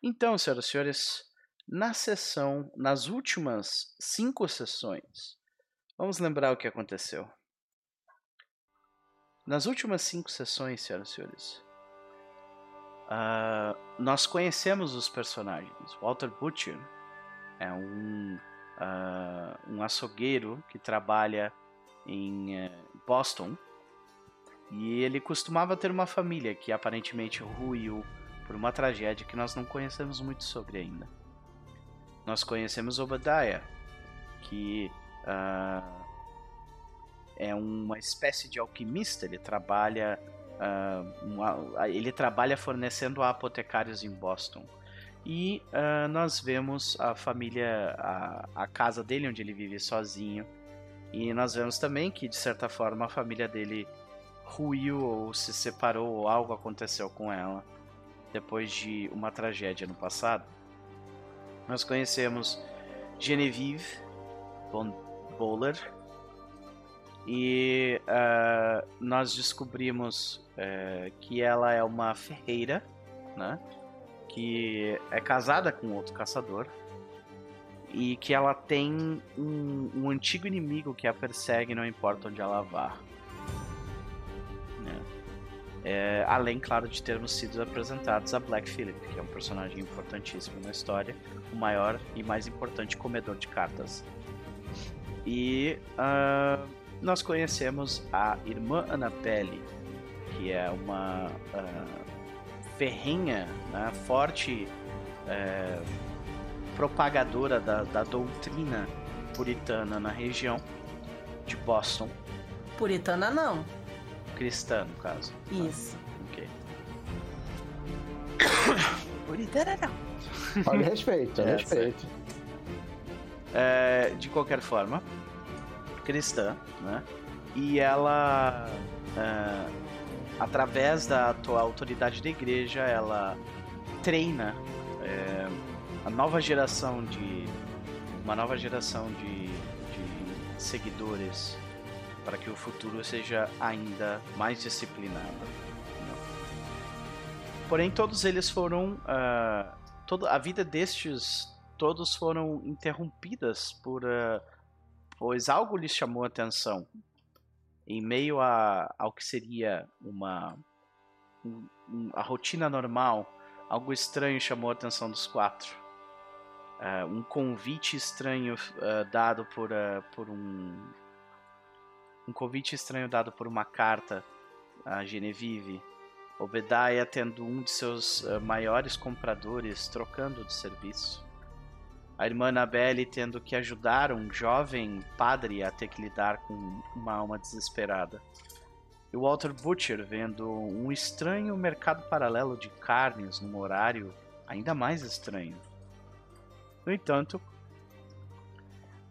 Então, senhoras e senhores, na sessão, nas últimas cinco sessões, vamos lembrar o que aconteceu. Nas últimas cinco sessões, senhoras e senhores, uh, nós conhecemos os personagens. Walter Butcher é um, uh, um açougueiro que trabalha em uh, Boston e ele costumava ter uma família que aparentemente ruiu por uma tragédia que nós não conhecemos muito sobre ainda. Nós conhecemos Obadiah, que uh, é uma espécie de alquimista. Ele trabalha, uh, uma, ele trabalha fornecendo a apotecários em Boston. E uh, nós vemos a família, a, a casa dele, onde ele vive sozinho. E nós vemos também que, de certa forma, a família dele ruiu ou se separou ou algo aconteceu com ela depois de uma tragédia no passado. Nós conhecemos Genevieve von Bowler e uh, nós descobrimos uh, que ela é uma ferreira, né? Que é casada com outro caçador e que ela tem um, um antigo inimigo que a persegue, não importa onde ela vá. É, além, claro, de termos sido apresentados a Black Phillip, que é um personagem importantíssimo na história, o maior e mais importante comedor de cartas. E uh, nós conhecemos a irmã Annabelle, que é uma uh, ferrenha, né, forte uh, propagadora da, da doutrina puritana na região de Boston. Puritana não cristã, no caso. Isso. Ok. Puritana não. Olha respeito, olha é, respeito. É, de qualquer forma, cristã, né? E ela, é, através da atual autoridade da igreja, ela treina é, a nova geração de uma nova geração de, de seguidores para que o futuro seja ainda mais disciplinado. Né? Porém, todos eles foram. Uh, todo, a vida destes todos foram interrompidas por. Uh, pois algo lhes chamou a atenção. Em meio a, ao que seria uma. Um, um, a rotina normal, algo estranho chamou a atenção dos quatro. Uh, um convite estranho dado por, por um um convite estranho dado por uma carta a Genevieve. Obadiah tendo um de seus uh, maiores compradores trocando de serviço. A irmã Annabelle tendo que ajudar um jovem padre a ter que lidar com uma alma desesperada. E Walter Butcher vendo um estranho mercado paralelo de carnes num horário ainda mais estranho. No entanto,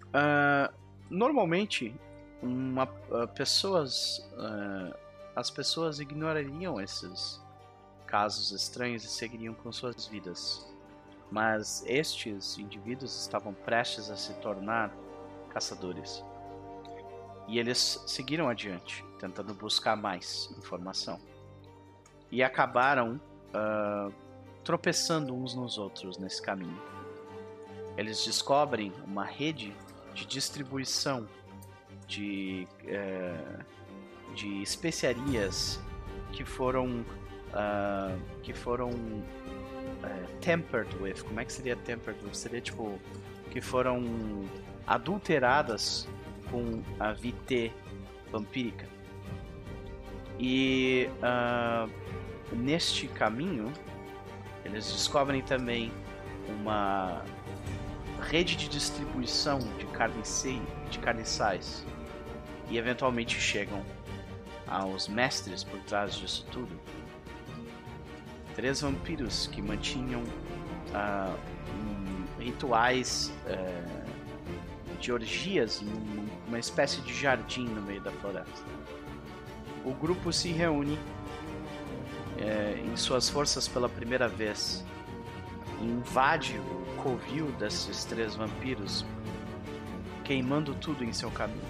uh, normalmente uma, uh, pessoas uh, as pessoas ignorariam esses casos estranhos e seguiriam com suas vidas. Mas estes indivíduos estavam prestes a se tornar caçadores. E eles seguiram adiante, tentando buscar mais informação. E acabaram uh, tropeçando uns nos outros nesse caminho. Eles descobrem uma rede de distribuição de, é, de especiarias que foram uh, que foram uh, tempered with. Como é que seria tempered with? Seria tipo que foram adulteradas com a VT vampírica. E uh, neste caminho, eles descobrem também uma rede de distribuição de, carnice... de carniçais e eventualmente chegam aos mestres por trás disso tudo. Três vampiros que mantinham uh, um, rituais uh, de orgias em uma espécie de jardim no meio da floresta. O grupo se reúne uh, em suas forças pela primeira vez e invade o covil desses três vampiros, queimando tudo em seu caminho.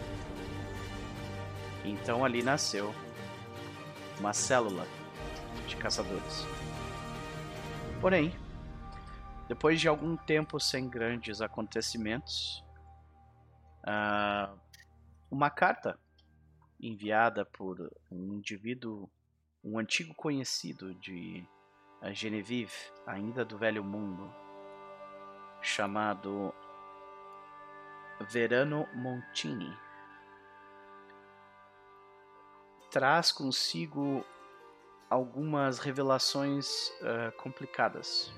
Então ali nasceu uma célula de caçadores. Porém, depois de algum tempo sem grandes acontecimentos, uh, uma carta enviada por um indivíduo, um antigo conhecido de Genevieve, ainda do Velho Mundo, chamado Verano Montini traz consigo algumas revelações uh, complicadas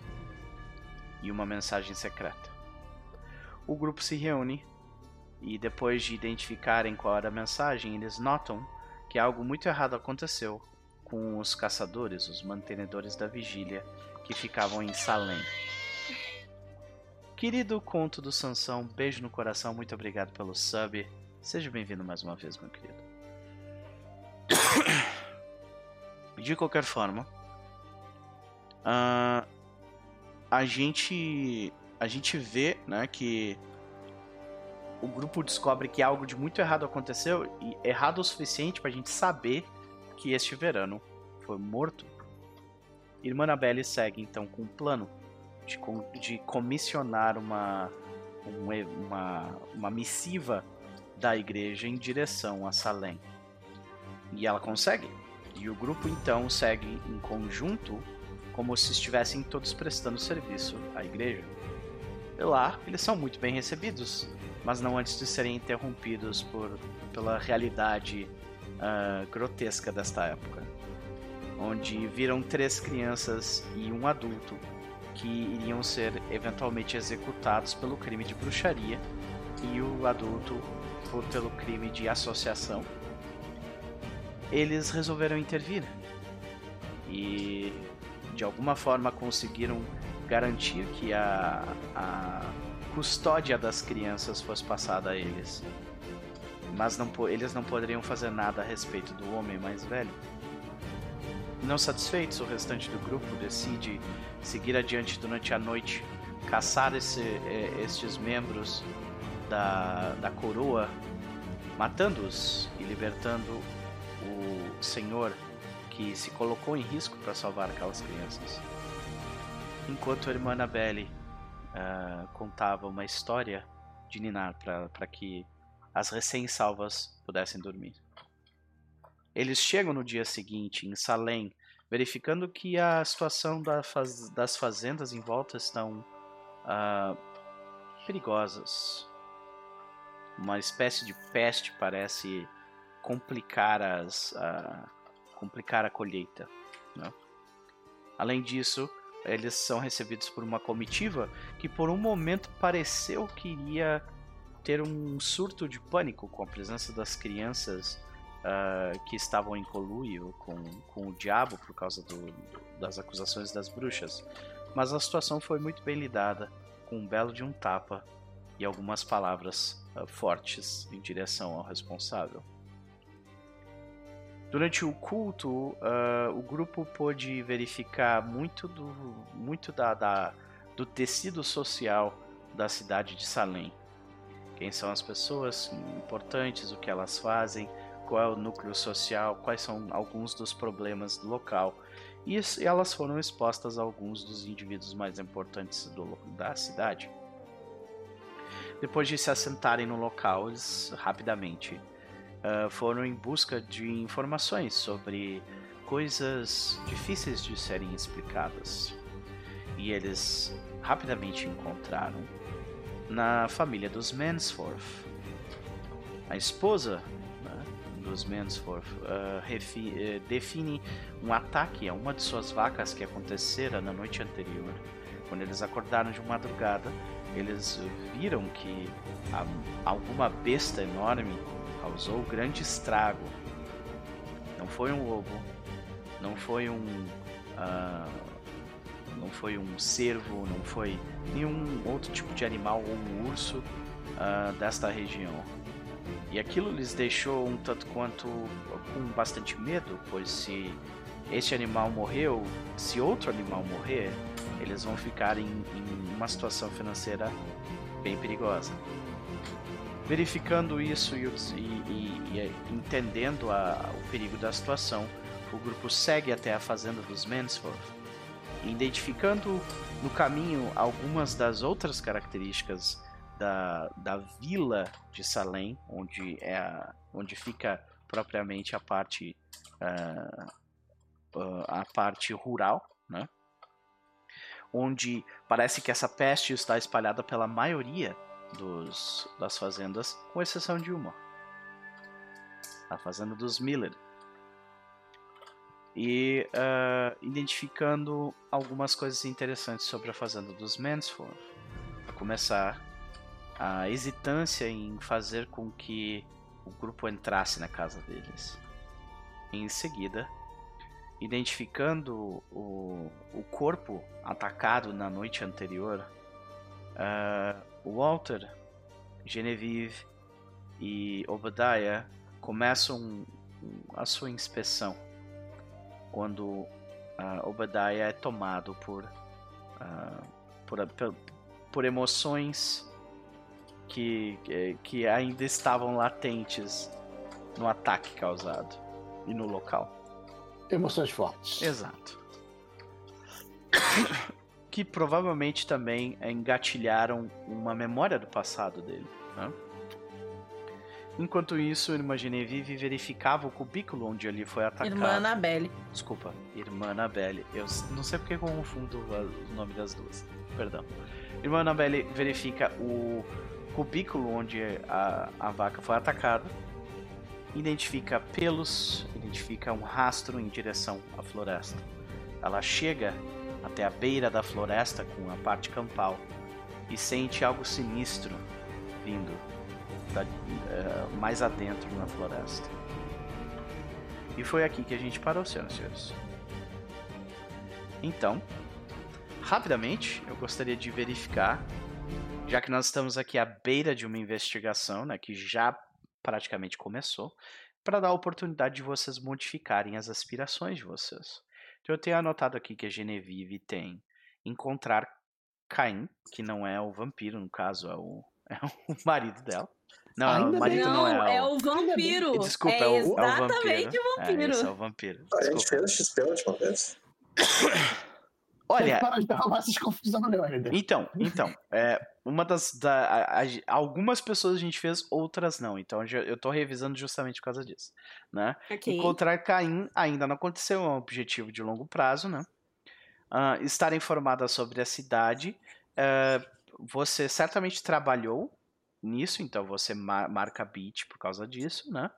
e uma mensagem secreta. O grupo se reúne e, depois de identificarem qual era a mensagem, eles notam que algo muito errado aconteceu com os caçadores, os mantenedores da vigília que ficavam em Salem. Querido conto do Sansão, beijo no coração, muito obrigado pelo sub. Seja bem-vindo mais uma vez, meu querido. De qualquer forma, uh, a gente a gente vê, né, que o grupo descobre que algo de muito errado aconteceu e errado o suficiente para a gente saber que este verano foi morto. Irmã Annabelle segue então com um plano de, de comissionar uma, uma, uma missiva da igreja em direção a Salem. E ela consegue. E o grupo então segue em conjunto, como se estivessem todos prestando serviço à igreja. E lá, eles são muito bem recebidos, mas não antes de serem interrompidos por, pela realidade uh, grotesca desta época, onde viram três crianças e um adulto que iriam ser eventualmente executados pelo crime de bruxaria e o adulto por, pelo crime de associação eles resolveram intervir e de alguma forma conseguiram garantir que a, a custódia das crianças fosse passada a eles. Mas não, eles não poderiam fazer nada a respeito do homem mais velho. Não satisfeitos, o restante do grupo decide seguir adiante durante a noite, caçar esse, estes membros da, da coroa, matando-os e libertando o senhor que se colocou em risco para salvar aquelas crianças. Enquanto a irmã Annabelle uh, contava uma história de Ninar para que as recém-salvas pudessem dormir. Eles chegam no dia seguinte em Salem, verificando que a situação da faz das fazendas em volta estão uh, perigosas. Uma espécie de peste parece complicar as a, complicar a colheita. Né? Além disso, eles são recebidos por uma comitiva que por um momento pareceu que iria ter um surto de pânico com a presença das crianças uh, que estavam em colúio com, com o diabo por causa do, das acusações das bruxas. Mas a situação foi muito bem lidada, com um belo de um tapa e algumas palavras uh, fortes em direção ao responsável. Durante o culto, uh, o grupo pôde verificar muito do, muito da, da, do tecido social da cidade de Salem. Quem são as pessoas importantes, o que elas fazem, qual é o núcleo social, quais são alguns dos problemas do local. E elas foram expostas a alguns dos indivíduos mais importantes do, da cidade. Depois de se assentarem no local, eles rapidamente uh, foram em busca de informações sobre coisas difíceis de serem explicadas. E eles rapidamente encontraram na família dos Mansforth. A esposa dos Mansforth uh, eh, define um ataque a uma de suas vacas que acontecera na noite anterior. Quando eles acordaram de madrugada, eles viram que alguma besta enorme causou grande estrago. Não foi um lobo, não foi um. ah, não foi um cervo, não foi nenhum outro tipo de animal ou um urso ah, desta região. E aquilo lhes deixou um tanto quanto com bastante medo, pois se este animal morreu, se outro animal morrer, eles vão ficar em, em uma situação financeira bem perigosa. Verificando isso e, e- e- e entendendo a- o perigo da situação, o grupo segue até a fazenda dos Mansforth, identificando no caminho algumas das outras características da, da vila de Salem, onde, é a- onde fica propriamente a parte ah, ah, a parte rural, né? onde parece que essa peste está espalhada pela maioria dos, das fazendas, com exceção de uma. A fazenda dos Miller. E ah, identificando algumas coisas interessantes sobre a fazenda dos Mansforth. A começar, a hesitância em fazer com que o grupo entrasse na casa deles. Em seguida, identificando o, o corpo atacado na noite anterior, ah, Walter, Genevieve e Obadiah começam a sua inspeção quando ah, Obadiah é tomado por, ah, por, por, por emoções que, que- que ainda estavam latentes no ataque causado e no local. Emoções fortes. Exato. que provavelmente também engatilharam uma memória do passado dele. né? Enquanto isso, Irmã Genevieve verificava o cubículo onde ele foi atacado. Irmã Anabelle. Desculpa, Irmã Anabelle. Eu não sei porque eu confundo o nome das duas. Perdão. Irmã Anabelle verifica o cubículo onde a, a vaca foi atacada. Identifica pelos, identifica um rastro em direção à floresta. Ela chega até a beira da floresta com a parte campal e sente algo sinistro vindo da- eh, mais adentro na floresta. E foi aqui que a gente parou, senhoras e senhores. Então, rapidamente, eu gostaria de verificar, já que nós estamos aqui à beira de uma investigação, né, que já praticamente começou, para dar a oportunidade de vocês modificarem as aspirações de vocês. Então, eu tenho anotado aqui que a Genevieve tem encontrar Caim, que não é o vampiro, no caso, é o, é o marido dela. Não, Ainda o marido não, é, o... vampiro. Desculpa, é, é o, é o exatamente vampiro. o vampiro. É, esse é o vampiro. A gente Desculpa. fez o XP a última vez. Olha, Para de arrumar essas confusões, meu ainda. então, então, é, uma das. Da, a- a- algumas pessoas a gente fez, outras não. Então eu já- eu tô revisando justamente por causa disso. Né? Ok. Encontrar Caim ainda não aconteceu, é um objetivo de longo prazo, né? Ah, estar informada sobre a cidade. é, você certamente trabalhou nisso, então você ma- marca beat por causa disso, né?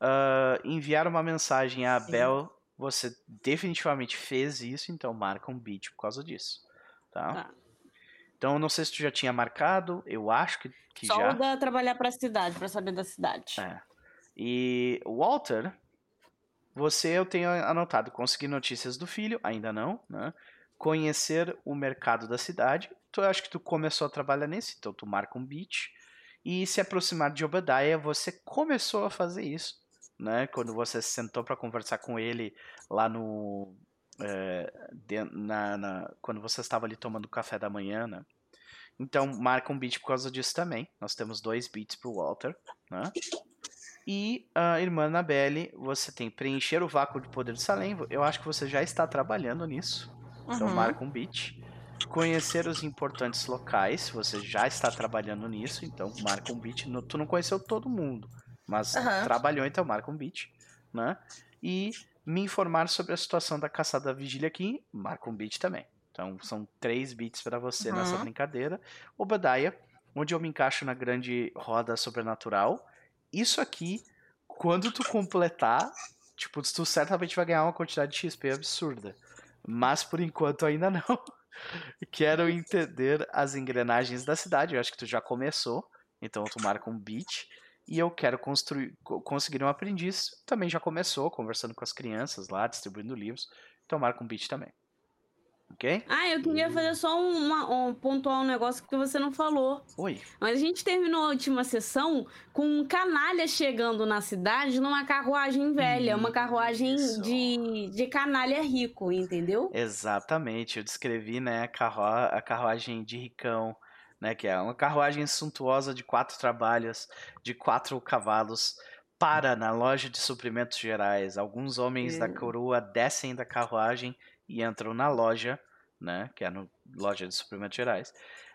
Ah, enviar uma mensagem a Sim. Abel, você definitivamente fez isso, então marca um beat por causa disso, tá? Tá. Então eu não sei se tu já tinha marcado, eu acho que, que Só já. o da trabalhar pra cidade, pra saber da cidade. É. E Walter, você eu tenho anotado conseguir notícias do filho, ainda não, né? Conhecer o mercado da cidade. Tu, acho que tu começou a trabalhar nesse, então tu marca um beat. E se aproximar de Obadiah, você começou a fazer isso, né? Quando você se sentou para conversar com ele lá no é, den- na, na- quando você estava ali tomando café da manhã, né? Então marca um beat por causa disso também. Nós temos dois beats pro Walter, né? E a irmã Anabelle, você tem preencher o vácuo de poder de Salem. Eu acho que você já está trabalhando nisso. Então Uhum. marca um beat. Conhecer os importantes locais, você já está trabalhando nisso, então marca um beat. No- Tu não conheceu todo mundo, mas trabalhou, então marca um beat, né? E me informar sobre a situação da caçada da vigília aqui, marca um beat também. Então são três beats para você nessa brincadeira. Obadiah, onde eu me encaixo na grande roda sobrenatural. Isso aqui, quando tu completar, tipo, tu certamente vai ganhar uma quantidade de XP absurda. Mas por enquanto ainda não. Quero entender as engrenagens da cidade. Eu acho que tu já começou. Então tu marca um beat. E eu quero construir, conseguir um aprendiz. Também já começou, conversando com as crianças lá, distribuindo livros. Então marca um beat também. Ok? Ah, eu queria fazer só uma, um pontuar um negócio que você não falou. Oi. Mas a gente terminou a última sessão com um canalha chegando na cidade numa carruagem velha, uma carruagem Isso. de, de canalha rico, entendeu? Exatamente, eu descrevi, né, a, carru a carruagem de Ricão, né, que é uma carruagem suntuosa de quatro trabalhos, de quatro cavalos, para na loja de suprimentos gerais. Alguns homens da Hum. coroa descem da carruagem e entram na loja, né, que é no loja de suprimentos gerais.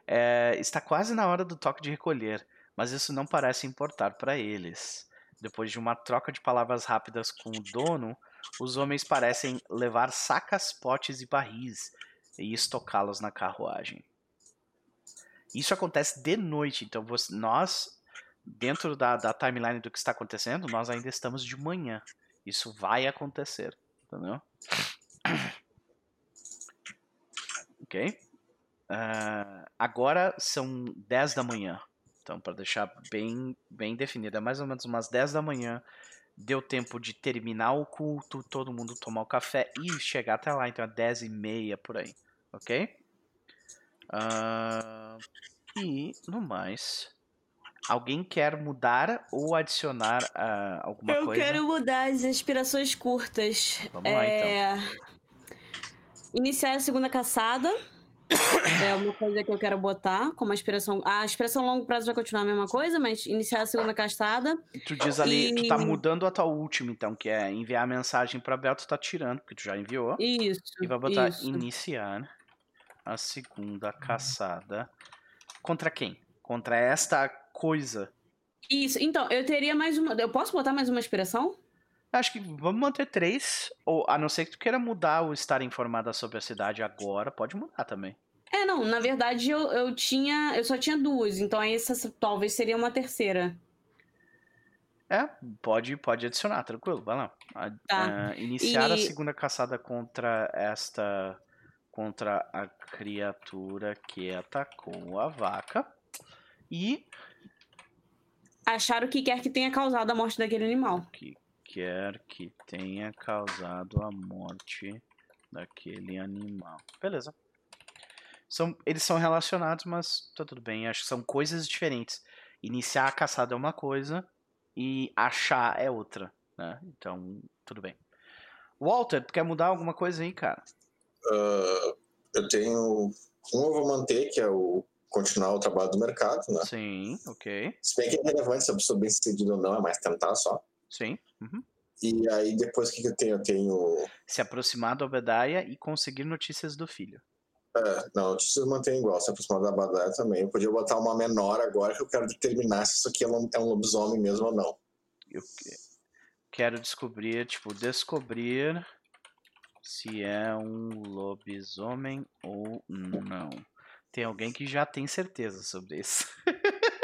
É, está quase na hora do toque de recolher, mas isso não parece importar para eles. Depois de uma troca de palavras rápidas com o dono, os homens parecem levar sacas, potes e barris e estocá-los na carruagem. Isso acontece de noite, então você- nós, dentro da, da timeline do que está acontecendo, nós ainda estamos de manhã. Isso vai acontecer, entendeu? Ok? Ah, agora são 10 da manhã. Então, para deixar bem, bem definido, é mais ou menos umas 10 da manhã. Deu tempo de terminar o culto, todo mundo tomar o café e chegar até lá. Então é 10 e meia por aí. Ok? Ah, e, no mais, alguém quer mudar ou adicionar ah, alguma eu coisa? quero mudar as inspirações curtas. Vamos lá, então. É, Iniciar a segunda caçada. é uma coisa que eu quero botar como aspiração. A aspiração a longo prazo vai continuar a mesma coisa, mas iniciar a segunda caçada. Tu diz ali, tu tá E- mudando a tua última, então, que é enviar a mensagem pra Bel, tu tá tirando, porque tu já enviou. Isso. E vai botar isso. iniciar a segunda caçada. Contra quem? Contra esta coisa. Isso. Então, eu teria mais uma. Eu posso botar mais uma aspiração? Acho que vamos manter três. Ou a não ser que tu queira mudar o estar informada sobre a cidade agora, pode mudar também. É, não, na verdade eu, eu tinha. Eu só tinha duas, então essa talvez seria uma terceira. É, pode, pode adicionar, tranquilo, vai lá. A- Tá. ah, iniciar a E- segunda caçada contra esta. Contra a criatura que atacou a vaca. E Achar o que quer que tenha causado a morte daquele animal. que quer que tenha causado a morte daquele animal. Beleza. São, eles são relacionados, mas tá tudo bem. Acho que são coisas diferentes. Iniciar a caçada é uma coisa e achar é outra, né? Então, tudo bem. Walter, tu quer mudar alguma coisa aí, cara? Ah, eu tenho. Um eu vou manter, que é o continuar o trabalho do mercado, né? Sim, ok. Se bem que é relevante se a pessoa bem sucedida ou não, é mais tentar só. Sim. uhum. E aí depois o que, que eu tenho? Eu tenho. Se aproximar da Obedaia e conseguir notícias do filho. É, não, notícias mantém igual, se aproximar da batalha também. Eu podia botar uma menor agora que eu quero determinar se isso aqui é um, é lobisomem mesmo ou não. Eu que- quero descobrir, tipo, descobrir se é um lobisomem ou não. Tem alguém que já tem certeza sobre isso.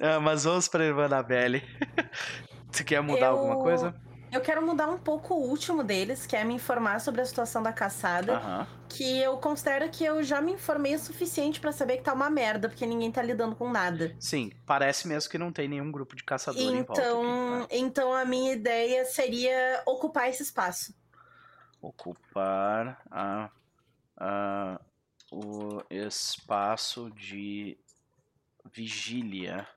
Ah, mas vamos para a irmã Anabelle. Tu quer mudar Eu- alguma coisa? Eu quero mudar um pouco o último deles, que é me informar sobre a situação da caçada. Aham. Que eu considero que eu já me informei o suficiente pra saber que tá uma merda, porque ninguém tá lidando com nada. Sim, parece mesmo que não tem nenhum grupo de caçador em volta aqui. Então, né? então a minha ideia seria ocupar esse espaço. Ocupar a, a- o espaço de vigília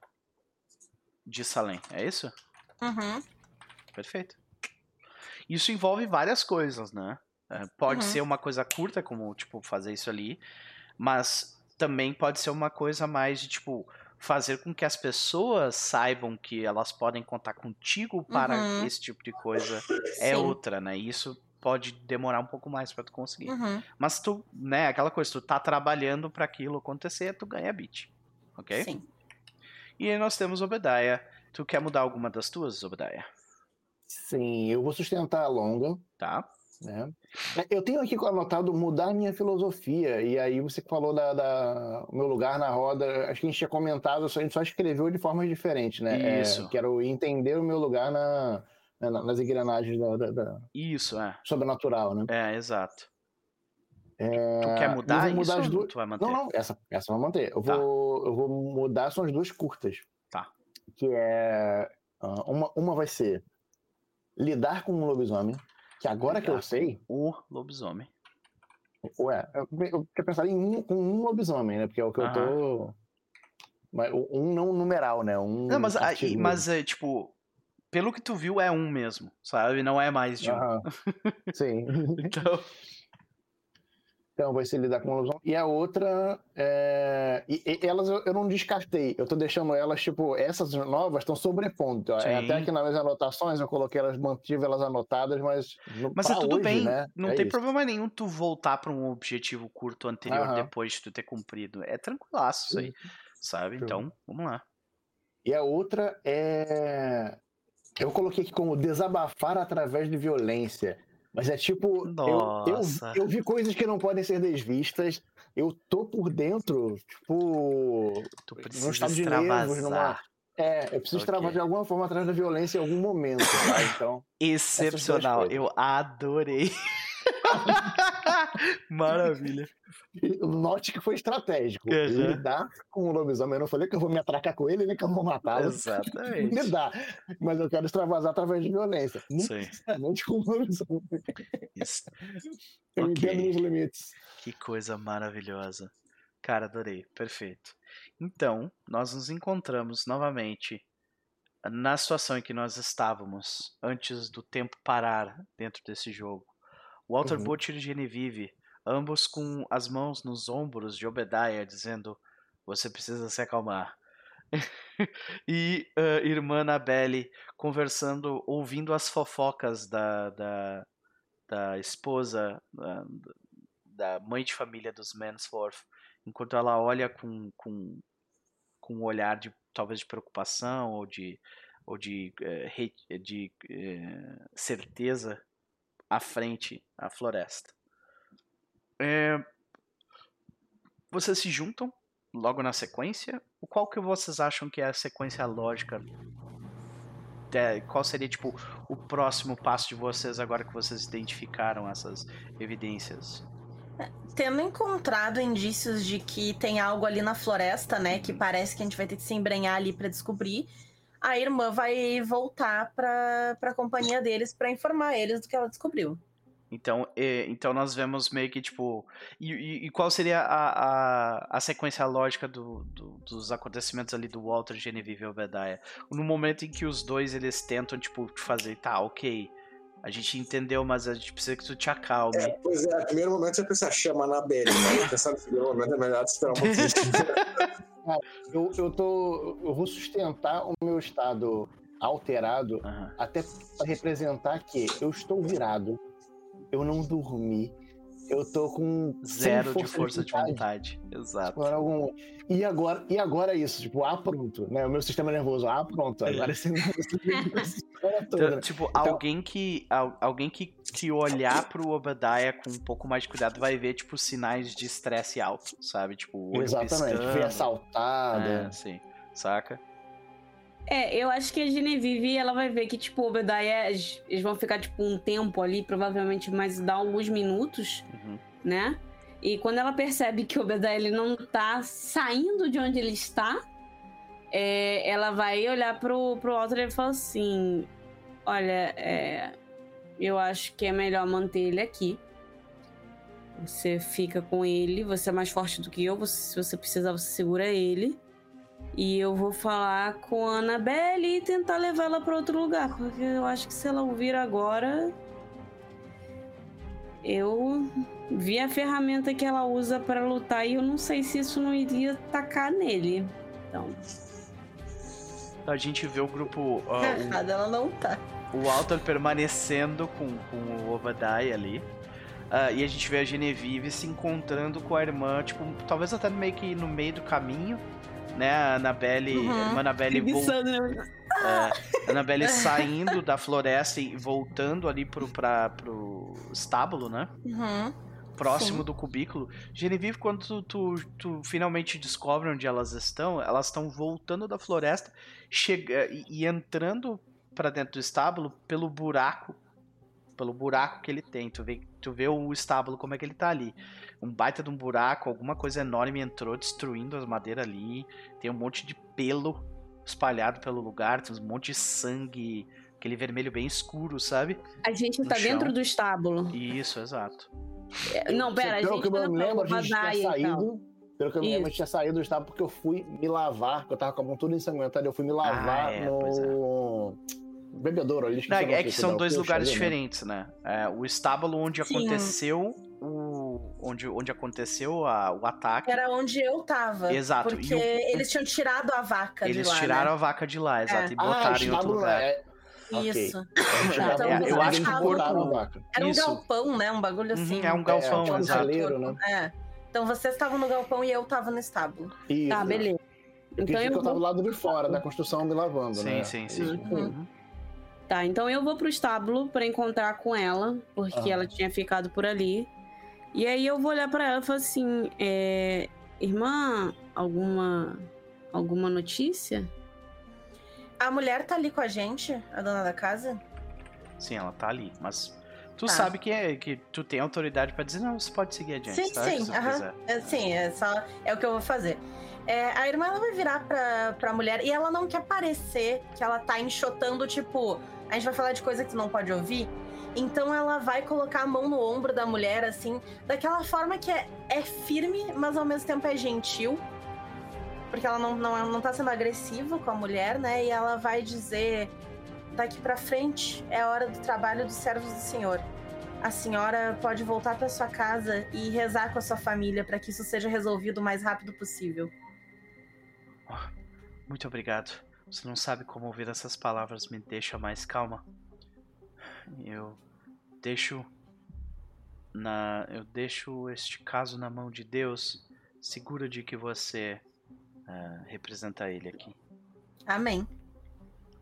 de Salem. É isso? Uhum. Perfeito. Isso envolve várias coisas, né? É, Pode Uhum. ser uma coisa curta, como, tipo, fazer isso ali, mas também pode ser uma coisa mais de, tipo, fazer com que as pessoas saibam que elas podem contar contigo para Uhum. esse tipo de coisa é Sim. outra, né? Isso pode demorar um pouco mais pra tu conseguir. Uhum. Mas tu, né, aquela coisa, tu tá trabalhando pra aquilo acontecer, tu ganha bit. Ok? Sim. E aí nós temos Obediah. Tu quer mudar alguma das tuas, Obediah? Sim, eu vou sustentar a longa. Tá? Né? Eu tenho aqui anotado mudar minha filosofia, e aí você que falou da, da o meu lugar na roda, acho que a gente tinha comentado, só- a gente só escreveu de formas diferentes, né? Isso. É, quero entender o meu lugar na, na- nas engrenagens da, da- da Isso, é. sobrenatural, né? É, exato. É, tu quer eu mudar vou mudar isso as duas- tu vai manter? Não, não, essa, essa vou manter. Eu Tá. vou, eu vou mudar, são as duas curtas. Tá. Que é. ah, uma, uma vai ser lidar com um lobisomem, que agora que eu Lidar sei. O lobisomem. Ué, eu, eu tinha pensado em um, um lobisomem, né? Porque é o que eu tô. Mas um não numeral, né? Um Não, mas, aí- artigo mas é, tipo, pelo que tu viu, é um mesmo, sabe? Não é mais de um. Sim. Então, Então vai ser lidar com um lobisomem. E a outra. É... E, e elas eu, eu não descartei. Eu tô deixando elas, tipo, essas novas estão sobrepondo. ó. Sim. Até aqui nas minhas anotações eu coloquei elas, mantive elas anotadas, mas. no- mas é tudo hoje, bem. Né? Não é tem isso. problema nenhum tu voltar pra um objetivo curto anterior depois de tu ter cumprido. É tranquilaço isso aí, sabe? Show. Então, vamos lá. E a outra é. Eu coloquei aqui como desabafar através de violência. Mas é tipo. eu- Eu, Nossa. eu, vi coisas que não podem ser desvistas. Eu tô por dentro, tipo. Tu num precisa estado de nervos, numa. É, eu preciso Ok. trabalhar de alguma forma atrás da violência em algum momento, tá? Então. Excepcional. Eu adorei. Maravilha. Note que foi estratégico. Uhum. Lidar com o lobisomem. Eu não falei que eu vou me atracar com ele, nem que eu vou matá-lo. Exatamente. Lidar. Mas eu quero extravasar através de violência. Não Sim. necessariamente com o lobisomem. Isso. Eu Ok. entendo os limites. Que coisa maravilhosa. Cara, adorei. Perfeito. Então, nós nos encontramos novamente na situação em que nós estávamos antes do tempo parar dentro desse jogo. Walter Uhum. Butcher e Genevieve, ambos com as mãos nos ombros de Obediah, dizendo: Você precisa se acalmar. e ah, irmã Annabelle conversando, ouvindo as fofocas da, da, da esposa, da, da mãe de família dos Mansforth, enquanto ela olha com, com, com um olhar de talvez de preocupação ou de, ou de, de eh, certeza à frente à floresta. É, vocês se juntam logo na sequência? Qual que vocês acham que é a sequência lógica? É, qual seria tipo o próximo passo de vocês agora que vocês identificaram essas evidências? Tendo encontrado indícios de que tem algo ali na floresta, né? Que parece que a gente vai ter que se embrenhar ali pra descobrir. A irmã vai voltar pra, pra companhia deles pra informar eles do que ela descobriu. Então, é, então nós vemos meio que tipo. E, e- e qual seria a, a, a sequência lógica do, do- dos acontecimentos ali do Walter, Genevieve e Obediah? No momento em que os dois eles tentam, tipo, fazer, tá, ok. A gente entendeu, mas a gente precisa que tu te acalme. É, pois é, no primeiro momento você pensa, chama na Belly, mas pensar no segundo momento é melhor esperar um pouquinho. Eu, eu tô. Eu vou sustentar o meu estado alterado Aham. até para representar que eu estou virado, eu não dormi, eu tô com Zero sem de força de vontade. Exato. Por algum- E agora, e agora é isso, tipo, ah, pronto, né? O meu sistema nervoso, ah, pronto. Agora esse essa história toda. Então, tipo, alguém que al- alguém que, que olhar pro Obadiah com um pouco mais de cuidado vai ver, tipo, sinais de estresse alto, sabe? Tipo, o olho Exatamente, piscando. foi assaltada. É, sim. Saca? É, eu acho que a Genevieve, ela vai ver que, tipo, o Obadiah, eles vão ficar, tipo, um tempo ali, provavelmente mais dar alguns minutos, Uhum. né? E quando ela percebe que o Obadiah, ele não tá saindo de onde ele está, é, ela vai olhar pro, pro Walter e falar assim, olha, é, eu acho que é melhor manter ele aqui. Você fica com ele, você é mais forte do que eu, você- se você precisar, você segura ele. E eu vou falar com a Annabelle e tentar levar ela pra outro lugar. Porque eu acho que se ela ouvir agora. Eu vi a ferramenta que ela usa pra lutar e eu não sei se isso não iria tacar nele. Então. A gente vê o grupo. Errada, ela não tá. o, o Walter permanecendo com, com o Obadiah ali. Ah, e a gente vê a Genevieve se encontrando com a irmã, tipo, talvez até meio que no meio do caminho, né? A Annabelle, Uhum. a irmã Annabelle né? é, Annabelle saindo da floresta e voltando ali pro, pra, pro estábulo, né? Uhum. Próximo Sim. do cubículo. Genevieve, quando tu, tu, tu finalmente descobre onde elas estão, elas estão voltando da floresta chega, e, e entrando pra dentro do estábulo pelo buraco. Pelo buraco que ele tem. Tu vê, tu vê o estábulo como é que ele tá ali. Um baita de um buraco, alguma coisa enorme entrou, destruindo as madeiras ali. Tem um monte de pelo espalhado pelo lugar, tem um monte de sangue, aquele vermelho bem escuro, sabe? A gente No tá chão. dentro do estábulo. Isso, exato. É, Não, pera, a Pelo gente que eu não me lembro, a gente tinha aí, então. saído. Pelo que eu me lembro, a gente tinha saído do estábulo porque eu fui me lavar, porque eu tava com a mão toda ensanguentada, eu fui me lavar Ah, é, pois é. no bebedouro ali. Não, é que são dois eu lugares né? diferentes, né? É, o estábulo onde Sim. aconteceu o. Onde, onde aconteceu a- o ataque. Era onde eu tava. Exato, Porque o- eles tinham tirado a vaca Eles de lá. tiraram né? a vaca de lá, exato, É. e Ah, botaram em outro lugar. é. Isso. Então, É, eu acho que o botaram corpo- a vaca. Era um Isso. galpão, né? Um bagulho Uhum, assim. é um galpão, É, tipo um exato. né? É. Então vocês estavam no galpão e eu tava no estábulo. Isso. Tá, beleza. Porque Então eu eu tava do lado de fora da construção me lavando, Sim, né? sim, sim. Uhum. Uhum. Tá, então eu vou pro estábulo pra encontrar com ela, porque Ah. ela tinha ficado por ali. E aí eu vou olhar pra ela e falar assim, é... Irmã, alguma... Alguma notícia? A mulher tá ali com a gente, a dona da casa? Sim, ela tá ali, mas. Tu Tá. sabe que, é, que tu tem autoridade pra dizer, não, você pode seguir adiante, sim, tá? sim. Aham. É, sim, é só. É o que eu vou fazer. É, a irmã ela vai virar pra, pra mulher e ela não quer parecer que ela tá enxotando, tipo, a gente vai falar de coisa que tu não pode ouvir. Então ela vai colocar a mão no ombro da mulher, assim, daquela forma que é, é firme, mas ao mesmo tempo é gentil. Porque ela não, não, não tá sendo agressiva com a mulher, né? E ela vai dizer: daqui pra frente é a hora do trabalho dos servos do Senhor. A senhora pode voltar pra sua casa e rezar com a sua família para que isso seja resolvido o mais rápido possível. Muito obrigado. Você não sabe como ouvir essas palavras me deixa mais calma. Eu deixo na eu deixo este caso na mão de Deus, segura de que você ah, representa ele aqui. Amém.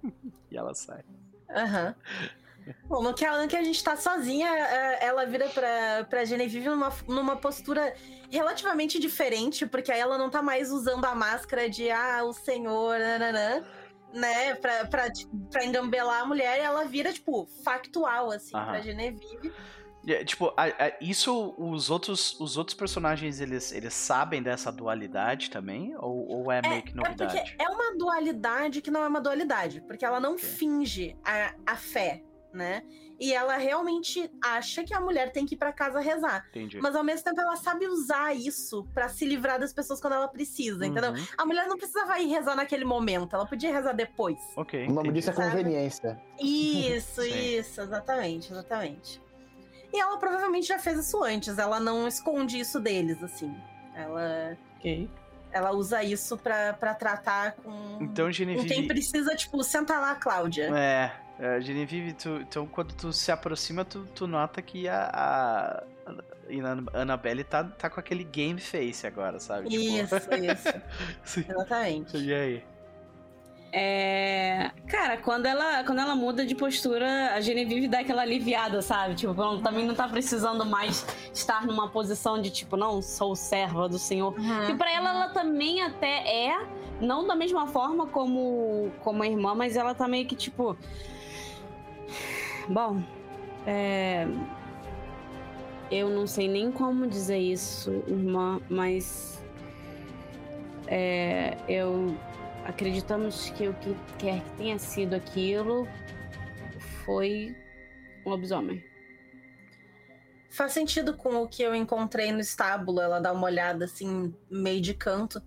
E ela sai. Aham. Bom, no que, ela- no que a gente tá sozinha, é, ela vira pra, pra Genevieve numa, numa postura relativamente diferente, porque aí ela não tá mais usando a máscara de ah, o senhor, nananã, né? Pra, pra, pra engambelar a mulher, ela vira, tipo, factual, assim, Aham. pra Genevieve. É, Tipo, a- a- isso os outros os outros personagens eles, eles sabem dessa dualidade também ou, ou é meio que É novidade? porque é uma dualidade que não é uma dualidade, porque ela não Ok. finge a, a fé, né? E ela realmente acha que a mulher tem que ir pra casa rezar. Entendi. Mas ao mesmo tempo ela sabe usar isso pra se livrar das pessoas quando ela precisa, entendeu? Uhum. A mulher não precisava ir rezar naquele momento, ela podia rezar depois. Ok. O nome disso é conveniência. Isso, isso, exatamente, exatamente. E ela provavelmente já fez isso antes, ela não esconde isso deles, assim. Ela, Ok. Ela usa isso pra, pra tratar com, Então com Genevieve quem precisa, tipo, senta lá, Cláudia. É, é, Genevieve, tu- então quando tu se aproxima, tu, tu nota que a, a, a Annabelle tá, tá com aquele game face agora, sabe? Tipo, Isso, isso, Sim. exatamente. E aí? É... Cara, quando ela, quando ela muda de postura, a Genevieve dá aquela aliviada, sabe? Tipo, ela também não tá precisando mais estar numa posição de tipo, não, sou serva do Senhor. Uhum. E pra ela, ela também até é, não da mesma forma como, como a irmã, mas ela tá meio que tipo. Bom, é. Eu não sei nem como dizer isso, irmã, mas. É. Eu. Acreditamos que o que quer que tenha sido aquilo foi um lobisomem. Faz sentido com o que eu encontrei no estábulo. Ela dá uma olhada assim, meio de canto.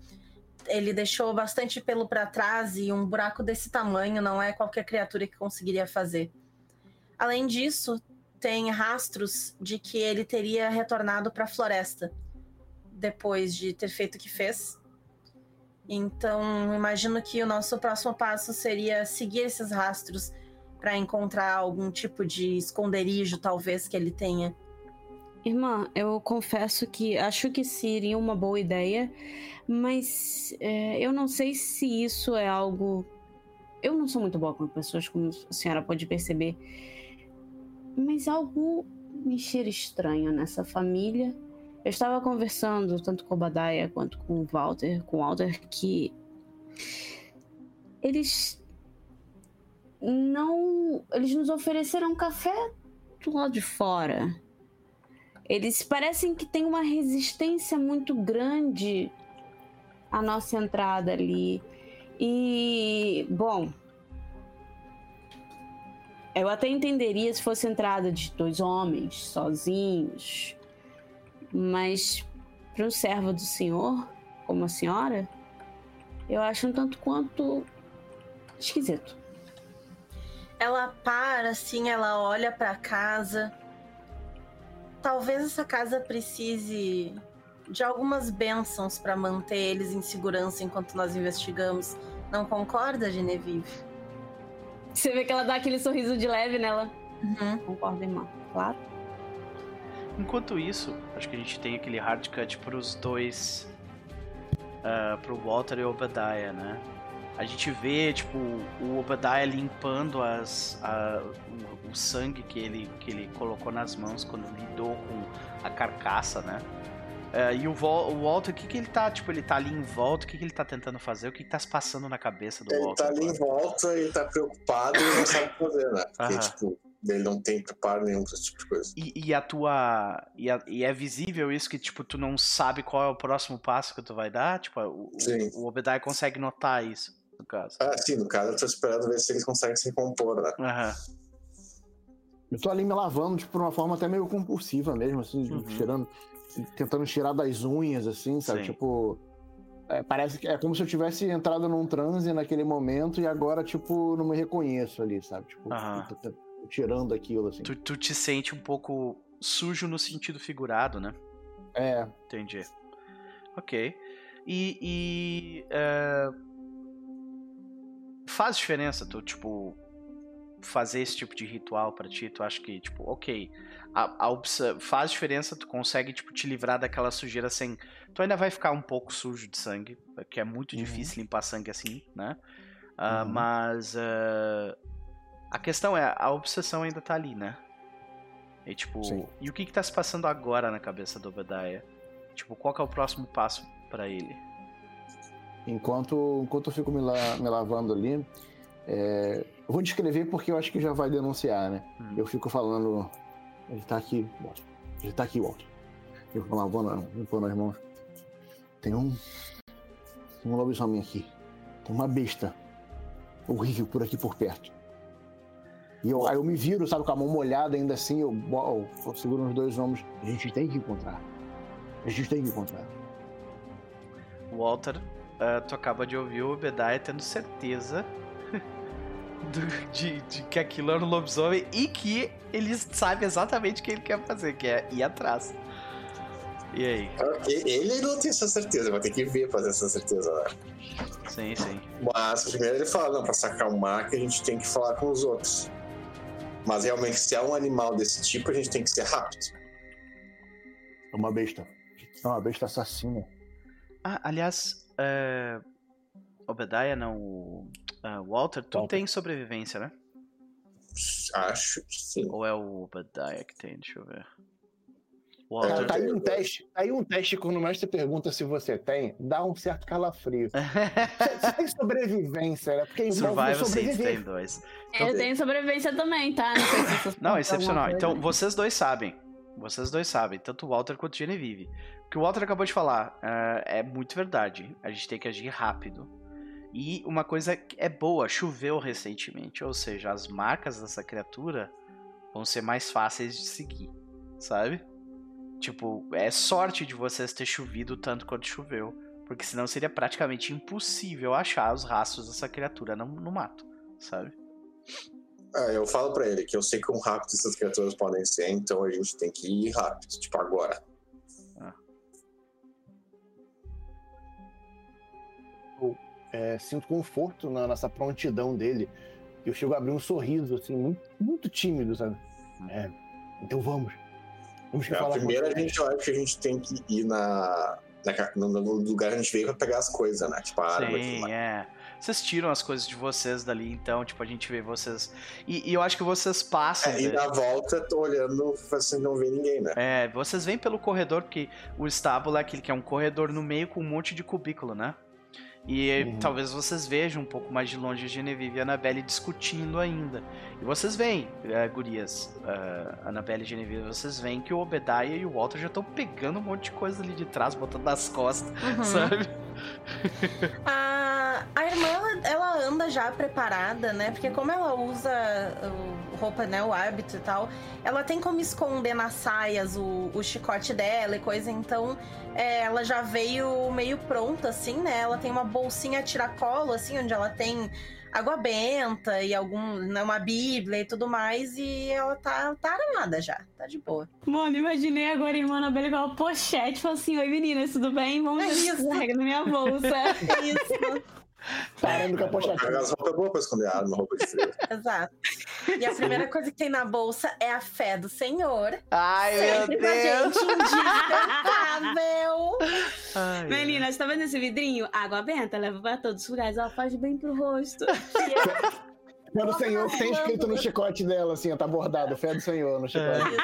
Ele deixou bastante pelo pra trás e um buraco desse tamanho não é qualquer criatura que conseguiria fazer. Além disso, tem rastros de que ele teria retornado para a floresta depois de ter feito o que fez. Então, imagino que o nosso próximo passo seria seguir esses rastros para encontrar algum tipo de esconderijo, talvez, que ele tenha. Irmã, eu confesso que acho que seria uma boa ideia, mas é, eu não sei se isso é algo eu não sou muito boa com pessoas, como a senhora pode perceber. Mas algo me cheira estranho nessa família. Eu estava conversando tanto com o Badaia quanto com o Walter, com o Walter, que eles não. Eles nos ofereceram café do lado de fora. Eles parecem que têm uma resistência muito grande à nossa entrada ali. E, bom. Eu até entenderia se fosse entrada de dois homens sozinhos. Mas para um servo do senhor, como a senhora, eu acho um tanto quanto esquisito. Ela para assim, ela olha para casa. Talvez essa casa precise de algumas bênçãos para manter eles em segurança enquanto nós investigamos. Não concorda, Genevieve? Você vê que ela dá aquele sorriso de leve nela. Uhum. Concordo, irmã. Claro. Enquanto isso, acho que a gente tem aquele hard cut pros dois. Uh, pro Walter e o Obadiah, né? A gente vê, tipo, o Obadiah limpando as, a, o, o, sangue que ele, que ele colocou nas mãos quando lidou com a carcaça, né? Uh, e o, o, Walter, o que, que ele tá, tipo, ele tá ali em volta, o que, que ele tá tentando fazer, o que, que tá se passando na cabeça do ele Walter? Ele tá ali agora? em volta, ele tá preocupado e não sabe o que fazer, né? Porque, Aham. tipo, ele não tem preparo nenhum pra esse tipo de coisa. E, e a tua. E, a- e é visível isso que, tipo, tu não sabe qual é o próximo passo que tu vai dar? Tipo, o, o- Sim. o Obadiah consegue notar isso, no caso. Ah, sim, no caso eu tô esperando ver se eles conseguem se recompor, né? Aham. Eu tô ali me lavando, tipo, de uma forma até meio compulsiva mesmo, assim, Uhum. tirando, tentando tirar das unhas, assim, sabe? Sim. Tipo. é, parece que é como se eu tivesse entrado num transe naquele momento e agora, tipo, não me reconheço ali, sabe? Tipo, Aham. Tirando aquilo, assim. Tu, tu te sente um pouco sujo no sentido figurado, né? É, Entendi. Ok. E. e, é, Faz diferença tu, tipo. Fazer esse tipo de ritual pra ti, tu acha que, tipo, ok. A, a faz diferença, tu consegue, tipo, te livrar daquela sujeira sem. Tu ainda vai ficar um pouco sujo de sangue, que é muito Uhum. difícil limpar sangue assim, né? Ah, Uhum. Mas. ah, a questão é, a obsessão ainda tá ali, né? E tipo, Sim. e o que que tá se passando agora na cabeça do Obadiah? Tipo, qual que é o próximo passo pra ele? enquanto, enquanto eu fico me, la- me lavando ali, é, eu vou descrever porque eu acho que já vai denunciar, né? Hum. Eu fico falando. Ele tá aqui, Walter. Ele tá aqui, Walter. Eu fico lavando, limpando as mãos. Tem um. Tem um lobisomem aqui. Tem uma besta. Horrível por aqui por perto. E eu, aí eu me viro, sabe, com a mão molhada ainda assim, eu, eu seguro nos dois ombros. A gente tem que encontrar. A gente tem que encontrar. Walter, ah, tu acaba de ouvir o Obadiah tendo certeza do- de, de que aquilo era um lobisomem e que ele sabe exatamente o que ele quer fazer, que é ir atrás. E aí? Ele não tem essa certeza, vai ter que ver pra ter essa certeza, né? Sim, sim. Mas primeiro ele fala, não, pra se acalmar que a gente tem que falar com os outros. Mas realmente, se é um animal desse tipo, a gente tem que ser rápido. É uma besta. É uma besta assassina. Ah, aliás, é... Obadiah não, o ah, Walter, tu Walter. tem sobrevivência, né? Acho que sim. Ou é o Obadiah que tem? Deixa eu ver. Cara, Walter. tá aí um teste. Tá aí um teste quando o mestre pergunta se você tem, dá um certo calafrio. Você tem sobrevivência, né? Porque Survival sobreviver. tem dois. Eu tenho sobrevivência também, tá? Não, sei se Não, excepcional. Então, vocês dois sabem. Vocês dois sabem, tanto o Walter quanto o Genevieve. O que o Walter acabou de falar ah, é muito verdade. A gente tem que agir rápido. E uma coisa que é boa, choveu recentemente, ou seja, as marcas dessa criatura vão ser mais fáceis de seguir, sabe? Tipo, é sorte de vocês ter chovido tanto quanto choveu, porque senão seria praticamente impossível achar os rastros dessa criatura no, no mato, sabe? Ah, eu falo pra ele que eu sei quão rápido essas criaturas podem ser, então a gente tem que ir rápido, tipo agora. É, sinto conforto na, nessa prontidão dele. Eu chego a abrir um sorriso, assim, muito, muito tímido, sabe? É, então vamos. Vamos É, primeiro a gente olha que a gente tem que ir na, na no, no lugar que a gente veio pra pegar as coisas, né? Tipo a arma e tudo Sim, é. Vocês tiram as coisas de vocês dali, então, tipo, a gente vê vocês. E, e eu acho que vocês passam. É, e na volta, tô olhando, assim, não vê ninguém, né? É, vocês vêm pelo corredor, porque o estábulo é aquele que é um corredor no meio com um monte de cubículo, né? E Uhum. talvez vocês vejam um pouco mais de longe a Genevieve e a Annabelle discutindo ainda. E vocês veem, eh, gurias, uh, Annabelle e Genevieve, vocês veem que o Obediah e o Walter já estão pegando um monte de coisa ali de trás, botando nas costas, Uhum. sabe? A, a irmã, ela, ela anda já preparada, né? Porque como ela usa o roupa, né? O hábito e tal, ela tem como esconder nas saias o, o chicote dela e coisa, então é, ela já veio meio pronta, assim, né? Ela tem uma bolsinha tiracolo, assim, onde ela tem água benta e algum, né, uma bíblia e tudo mais, e ela tá, tá armada já, tá de boa. Mano, imaginei agora a irmã Anabelle com uma pochete, falou assim, oi meninas, tudo bem? Vamos É ver isso. na minha bolsa. É isso. Parando com a pochete. Pega as roupas boas pra esconder a arma, roupa de frio. Exato. E a primeira coisa que tem na bolsa é a fé do Senhor. Ai, Sempre com a gente, indispensável. Ai, Meninas, tá vendo esse vidrinho? Água benta, leva pra todos os lugares, ela faz bem pro rosto. Quando o Senhor tem escrito no chicote dela, assim, ó, tá bordado, fé do Senhor no chicote.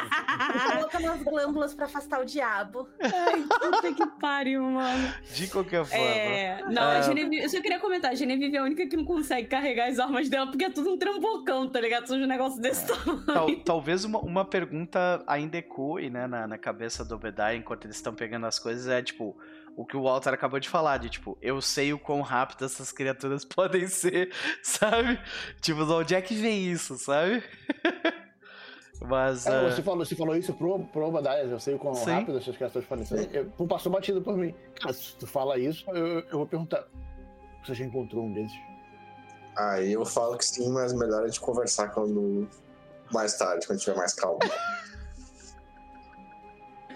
Coloca nas glândulas pra afastar o diabo. Ai, puta que pariu, mano. De qualquer forma. É, não, Ah. a Genevieve, eu só queria comentar, a Genevieve é a única que não consegue carregar as armas dela, porque é tudo um trambocão, tá ligado? São um negócio desse tamanho. Tal- talvez uma, uma pergunta ainda ecoe, né, na, na cabeça do Obediah enquanto eles estão pegando as coisas é tipo o que o Walter acabou de falar, de tipo, eu sei o quão rápido essas criaturas podem ser, sabe? Tipo, de onde é que vem isso, sabe? Mas. É, ah, você, falou, você falou isso pro, pro Obadiah, eu sei o quão Sim. rápido essas criaturas podem ser. Eu- passou batido por mim. Cara, se tu fala isso, eu, eu vou perguntar. Você já encontrou um desses? Aí eu falo que sim, mas melhor a gente conversar quando. Mais tarde, quando tiver mais calmo.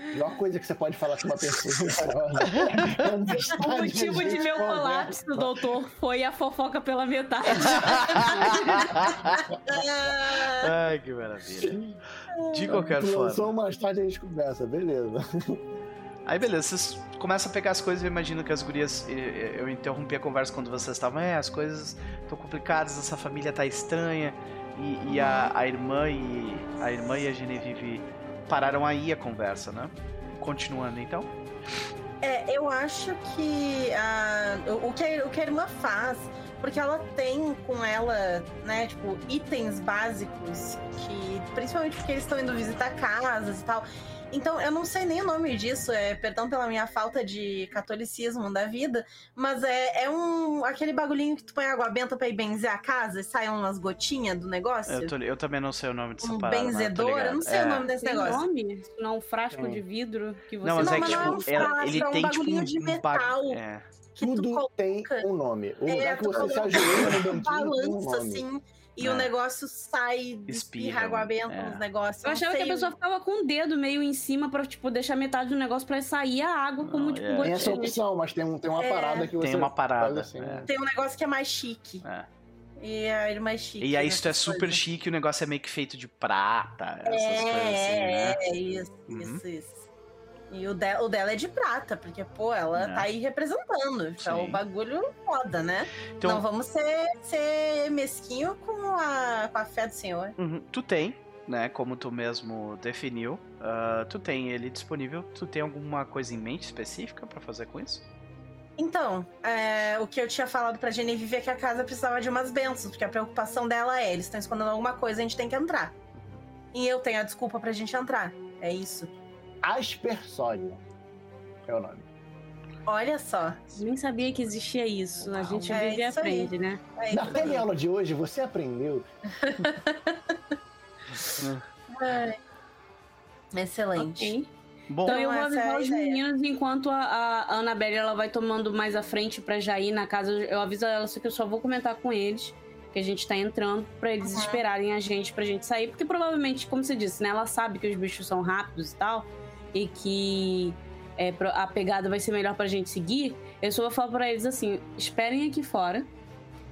A pior coisa que você pode falar com uma pessoa. é O motivo de meu conversa. colapso, doutor, foi a fofoca pela metade. Ai, que maravilha. De qualquer lançou forma. mais tarde a gente conversa, beleza. Aí beleza, vocês começam a pegar as coisas eu imagino que as gurias. Eu interrompi a conversa quando vocês estavam. É, as coisas estão complicadas, essa família tá estranha. E, e a, a irmã e. A irmã e a Genevieve pararam aí a conversa, né? Continuando então. É, eu acho que a, o, o que o que a irmã faz, porque ela tem com ela, né, tipo, itens básicos que, principalmente porque eles estão indo visitar casas e tal. Então, eu não sei nem o nome disso, é, perdão pela minha falta de catolicismo da vida, mas é, é um aquele bagulhinho que tu põe água benta pra ir benzer a casa e saem umas gotinhas do negócio. Eu, tô- eu também não sei o nome dessa um parada. mas benzedor, eu não sei É. o nome desse Tem negócio. nome? Não, um frasco Tem. de vidro que você Não, mas Não, é que mas não é tipo, um ela- frasco, ele é um tem tipo bagulhinho um, de um ba- metal. É. Que tu Tudo tem um nome. O É, lugar que você se ajoelha no um banquinho tem um balança nome. assim e É. o negócio sai, Espirra, espirra água benta é. nos negócios. Eu achava que a pessoa ficava com o dedo meio em cima pra, tipo, deixar metade do negócio pra sair a água como, Não, tipo, é. Tem essa opção, mas tem, um, tem uma É. parada que você. Tem uma parada. assim, é. Tem um negócio que é mais chique. É. E a irmã é chique. E aí isso é nessas super coisas. chique, o negócio é meio que feito de prata, essas É, coisas assim, né? é, isso, Uhum. isso, isso. E o, de- o dela é de prata, porque, pô, ela É. tá aí representando. Então, o bagulho foda, né? Então, Não vamos ser, ser mesquinho com a, com a fé do Senhor. uhum, tu tem, né, como tu mesmo definiu, ah, tu tem ele disponível, tu tem alguma coisa em mente específica pra fazer com isso? Então, é, o que eu tinha falado pra Genevieve é que a casa precisava de umas bênçãos, porque a preocupação dela é, eles estão escondendo alguma coisa, a gente tem que entrar. E eu tenho a desculpa pra gente entrar. É isso. Aspersório é o nome. Olha só. Nem sabia que existia isso. A gente É vive e isso aí. aprende, né? É Na teleaula de hoje, você aprendeu. Ai. Excelente. Ok. Bom, Então eu vou essa é avisar a os meninos enquanto a, a Annabelle ela vai tomando mais à frente pra já ir na casa. Eu aviso ela, só que eu só vou comentar com eles que a gente tá entrando pra eles Uhum. esperarem a gente pra gente sair, porque provavelmente, como você disse, né, ela sabe que os bichos são rápidos e tal e que é, a pegada vai ser melhor pra gente seguir. Eu só vou falar pra eles assim: esperem aqui fora.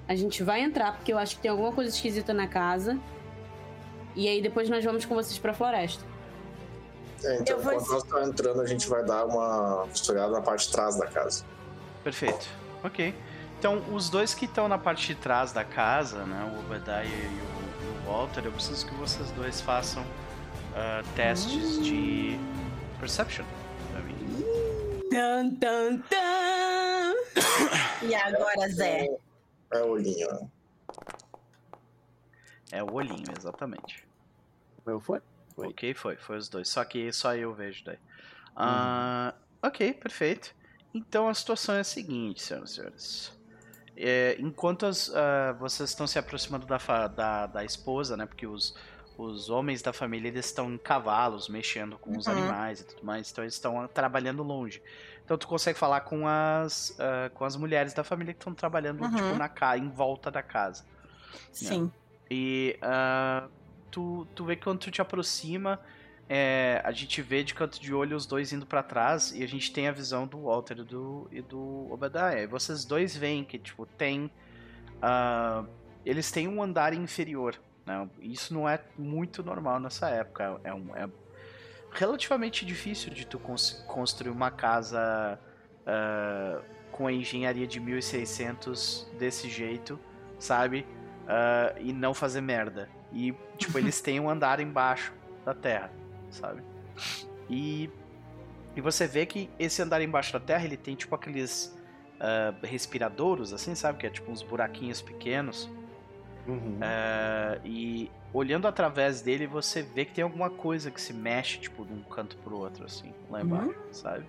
A gente vai entrar porque eu acho que tem alguma coisa esquisita na casa. E aí depois nós vamos com vocês pra floresta. É, então, Eu vou- quando nós estamos entrando, a gente vai dar uma costurada na parte de trás da casa. perfeito. Ok. Então, os dois que estão na parte de trás da casa, né? O Obadiah e o, Walter, eu preciso que vocês dois façam ah, testes de Perception. pra mim. Tan, tan, tan. E agora, Zé? É o olhinho, né? É o olhinho, exatamente. O meu foi? Foi. Ok, foi, foi os dois. Só que só eu vejo daí. Ah, Ok, perfeito. Então a situação é a seguinte, senhoras e senhores. É, enquanto as, ah, vocês estão se aproximando da, da, da esposa, né? Porque os, os homens da família eles estão em cavalos, mexendo com os Uhum. animais e tudo mais. Então eles estão ah, trabalhando longe. Então tu consegue falar com as, ah, com as mulheres da família que estão trabalhando Uhum. tipo, na ca em volta da casa. Sim. E ah, tu, tu vê que quando tu te aproxima, é, a gente vê de canto de olho os dois indo pra trás e a gente tem a visão do Walter e do, e do Obadiah. E vocês dois veem que, tipo, tem. ah, eles têm um andar inferior. Né? Isso não é muito normal nessa época. É, um, é relativamente difícil de tu cons- construir uma casa ah, com a engenharia de 1600 desse jeito, sabe? ah, e não fazer merda. E, tipo, eles têm um andar embaixo da terra, sabe? E, e você vê que esse andar embaixo da terra, ele tem, tipo, aqueles ah, respiradouros, assim, sabe? Que é, tipo, uns buraquinhos pequenos. Uhum. Ah, e olhando através dele, você vê que tem alguma coisa que se mexe, tipo, de um canto pro outro, assim, lá Uhum. embaixo, sabe?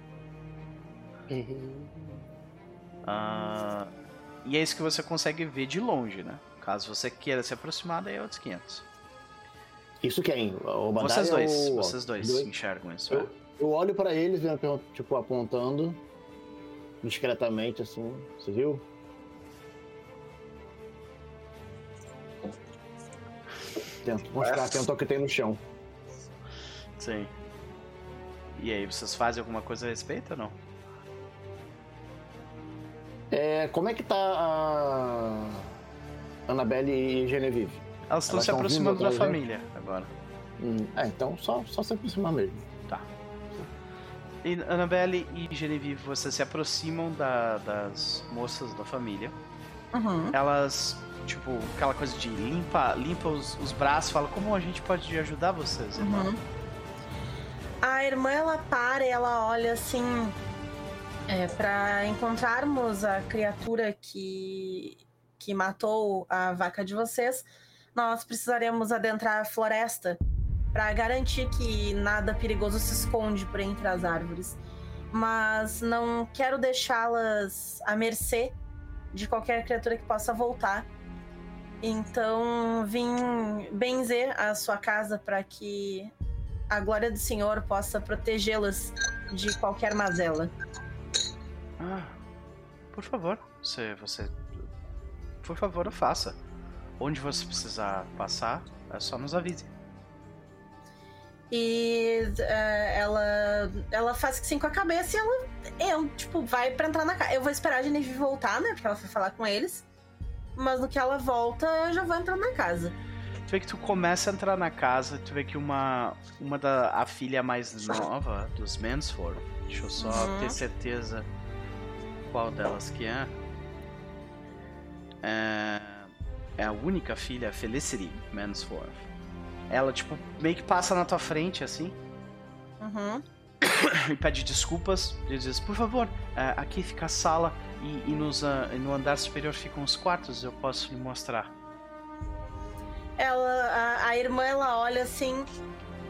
Ah, e é isso que você consegue ver de longe, né? Caso você queira se aproximar, daí é outros 500. Isso quem? O Vocês dois, ou vocês dois Dois? enxergam isso. Eu, é. eu olho pra eles, pergun- tipo, apontando discretamente, assim. Você viu? Tento mostrar atento ao que tem no chão. Sim. E aí, vocês fazem alguma coisa a respeito ou não? É, como é que tá a Annabelle e Genevieve? Elas estão Elas se aproximando da família agora. Hum, é, então só, só se aproximar mesmo. E Annabelle e Genevieve, vocês se aproximam da- das moças da família. Uhum. Elas, tipo, aquela coisa de limpa, limpa os, os braços, fala como a gente pode ajudar vocês, irmã. Uhum. A irmã ela para e ela olha assim é, para encontrarmos a criatura que que matou a vaca de vocês. Nós precisaremos adentrar a floresta para garantir que nada perigoso se esconde por entre as árvores. Mas não quero deixá-las à mercê de qualquer criatura que possa voltar. Então vim benzer a sua casa para que a glória do Senhor possa protegê-las de qualquer mazela. Ah, por favor, você, você, por favor, faça. Onde você precisar passar, é só nos avise. E é, ela, ela faz que sim com a cabeça e ela, eu, tipo, vai pra entrar na casa. Eu vou esperar a Genevieve voltar, né? Porque ela foi falar com eles. Mas no que ela volta, eu já vou entrar na casa. Tu vê que tu começa a entrar na casa, tu vê que uma, uma da a filha mais nova dos Mansford, deixa eu só Uhum. ter certeza qual delas que é. é. é a única filha, Felicity Mansford. Ela, tipo, meio que passa na tua frente, assim, Uhum. e pede desculpas. E diz, por favor, é, aqui fica a sala e, e nos, ah, e no andar superior ficam os quartos, eu posso lhe mostrar. Ela, a, a irmã, ela olha assim.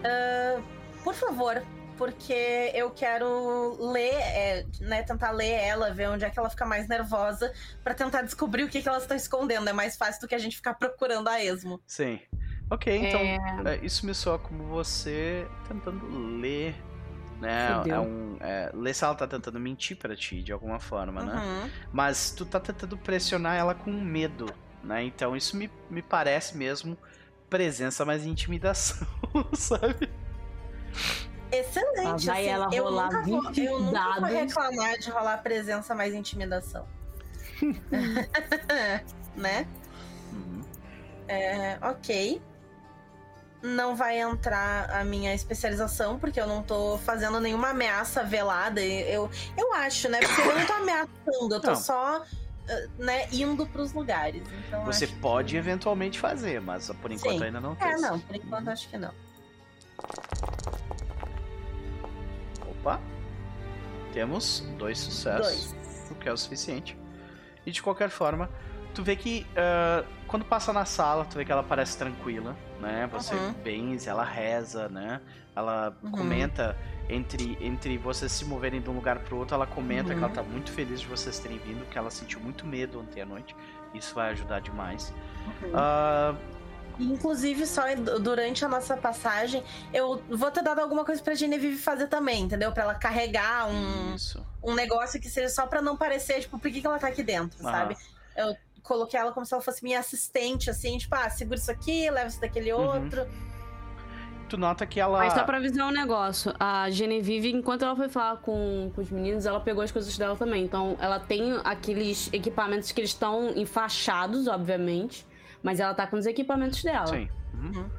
"Ah, por favor, porque eu quero ler, é, né? Tentar ler ela, ver onde é que ela fica mais nervosa, pra tentar descobrir o que, que elas estão escondendo. É mais fácil do que a gente ficar procurando a esmo. Sim. Ok, então é, isso me soa como você tentando ler, né? Fudeu. É um, é, ler se ela tá tentando mentir pra ti de alguma forma, né? Uhum. Mas tu tá tentando pressionar ela com medo, né? Então isso me, me parece mesmo presença mais intimidação, sabe? Excelente. Lá vai assim, ela eu rolar nunca vou, 20 eu nunca vou reclamar de rolar presença mais intimidação. né? Uhum. É, ok. Não vai entrar a minha especialização, porque eu não tô fazendo nenhuma ameaça velada. Eu, eu acho, né? Porque eu não tô ameaçando, eu tô Não. só uh, né, indo pros lugares. Então, Você pode que... eventualmente fazer, mas por enquanto Sim. ainda não É, fez. não, por enquanto acho que não. Opa! Temos dois sucessos, Dois. o que é o suficiente. E de qualquer forma, tu vê que ah, quando passa na sala, tu vê que ela parece tranquila, né? Você Uhum. benze, ela reza, né? Ela Uhum. comenta entre, entre vocês se moverem de um lugar pro outro, ela comenta que Uhum. ela tá muito feliz de vocês terem vindo, que ela sentiu muito medo ontem à noite. Isso vai ajudar demais. Uhum. Ah, Inclusive, só du- durante a nossa passagem, eu vou ter dado alguma coisa pra Genevieve fazer também, entendeu? Pra ela carregar um, isso. um negócio que seja só pra não parecer, tipo, por que, que ela tá aqui dentro, Aham. sabe? Eu coloquei ela como se ela fosse minha assistente, assim, tipo, ah, segura isso aqui, leva isso daquele Uhum. outro. Tu nota que ela. Mas só pra avisar um negócio, a Genevieve, enquanto ela foi falar com, com os meninos, ela pegou as coisas dela também. Então, ela tem aqueles equipamentos que eles estão enfaixados, obviamente. Mas ela tá com os equipamentos dela. Sim. Uhum. Uhum.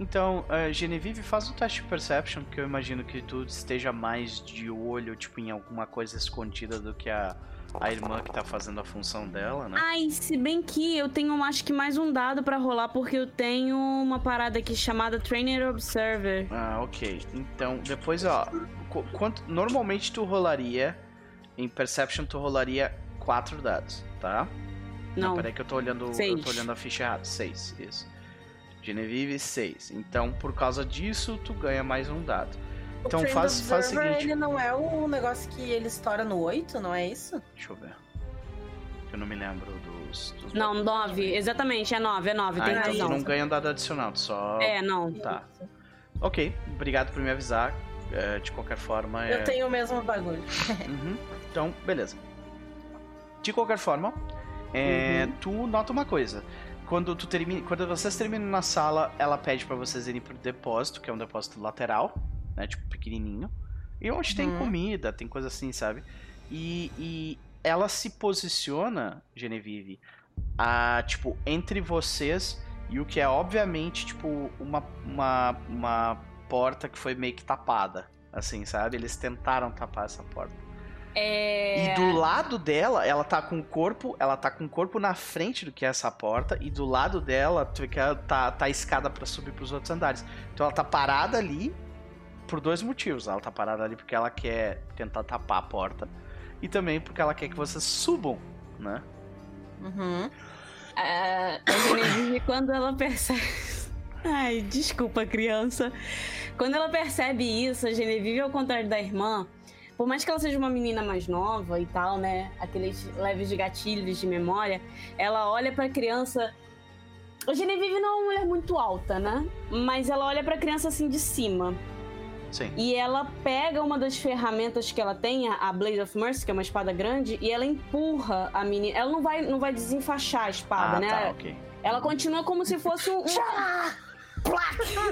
Então, uh, Genevieve, faz um teste de perception, que eu imagino que tu esteja mais de olho, tipo, em alguma coisa escondida do que a, a irmã que tá fazendo a função dela, né? Ai, se bem que eu tenho, acho que mais um dado pra rolar, porque eu tenho uma parada aqui chamada Trainer Observer. Ah, ok. Então, depois, ó, qu- quanto, normalmente tu rolaria, em perception tu rolaria quatro dados, tá? Não, peraí que eu tô olhando, eu Seis. tô olhando a ficha errada. Seis, isso. Genevieve, seis. Então, por causa disso, tu ganha mais um dado. Então Trend faz, faz o Observer, seguinte. ele não é o negócio que ele estoura no 8, não é isso? Deixa eu ver. Eu não me lembro dos. dos não, nove. Exatamente, é nove, é nove. Ah, tem então tu não ganha um dado adicional, só. É, não. Tá. Ok, obrigado por me avisar. É, de qualquer forma, é. Eu tenho o mesmo bagulho. Uhum. Então, beleza. De qualquer forma, é, Uhum. tu nota uma coisa. Quando, tu termina, quando vocês terminam na sala, ela pede pra vocês irem pro depósito, que é um depósito lateral, né? Tipo, pequenininho. E onde tem Uhum. comida, tem coisa assim, sabe? E, e ela se posiciona, Genevieve, a, tipo, entre vocês e o que é, obviamente, tipo, uma, uma, uma porta que foi meio que tapada. Assim, sabe? Eles tentaram tapar essa porta. É. E do lado dela, ela tá com o corpo, ela tá com o corpo na frente do que é essa porta, e do lado dela, tu vê que ela tá, tá a escada pra subir pros outros andares. Então ela tá parada ali por dois motivos. Ela tá parada ali porque ela quer tentar tapar a porta, e também porque ela quer que vocês subam, né? Uhum. Genevieve, quando ela percebe. Ai, desculpa, criança. Quando ela percebe isso, a Genevieve, ao contrário da irmã, por mais que ela seja uma menina mais nova e tal, né? Aqueles leves gatilhos de memória, ela olha pra criança. A Genevieve não é uma mulher muito alta, né? Mas ela olha pra criança assim de cima. Sim. E ela pega uma das ferramentas que ela tem, a Blade of Mercy, que é uma espada grande, e ela empurra a menina. Ela não vai, não vai desenfaixar a espada, ah, né? tá, ok. Ela continua como se fosse um.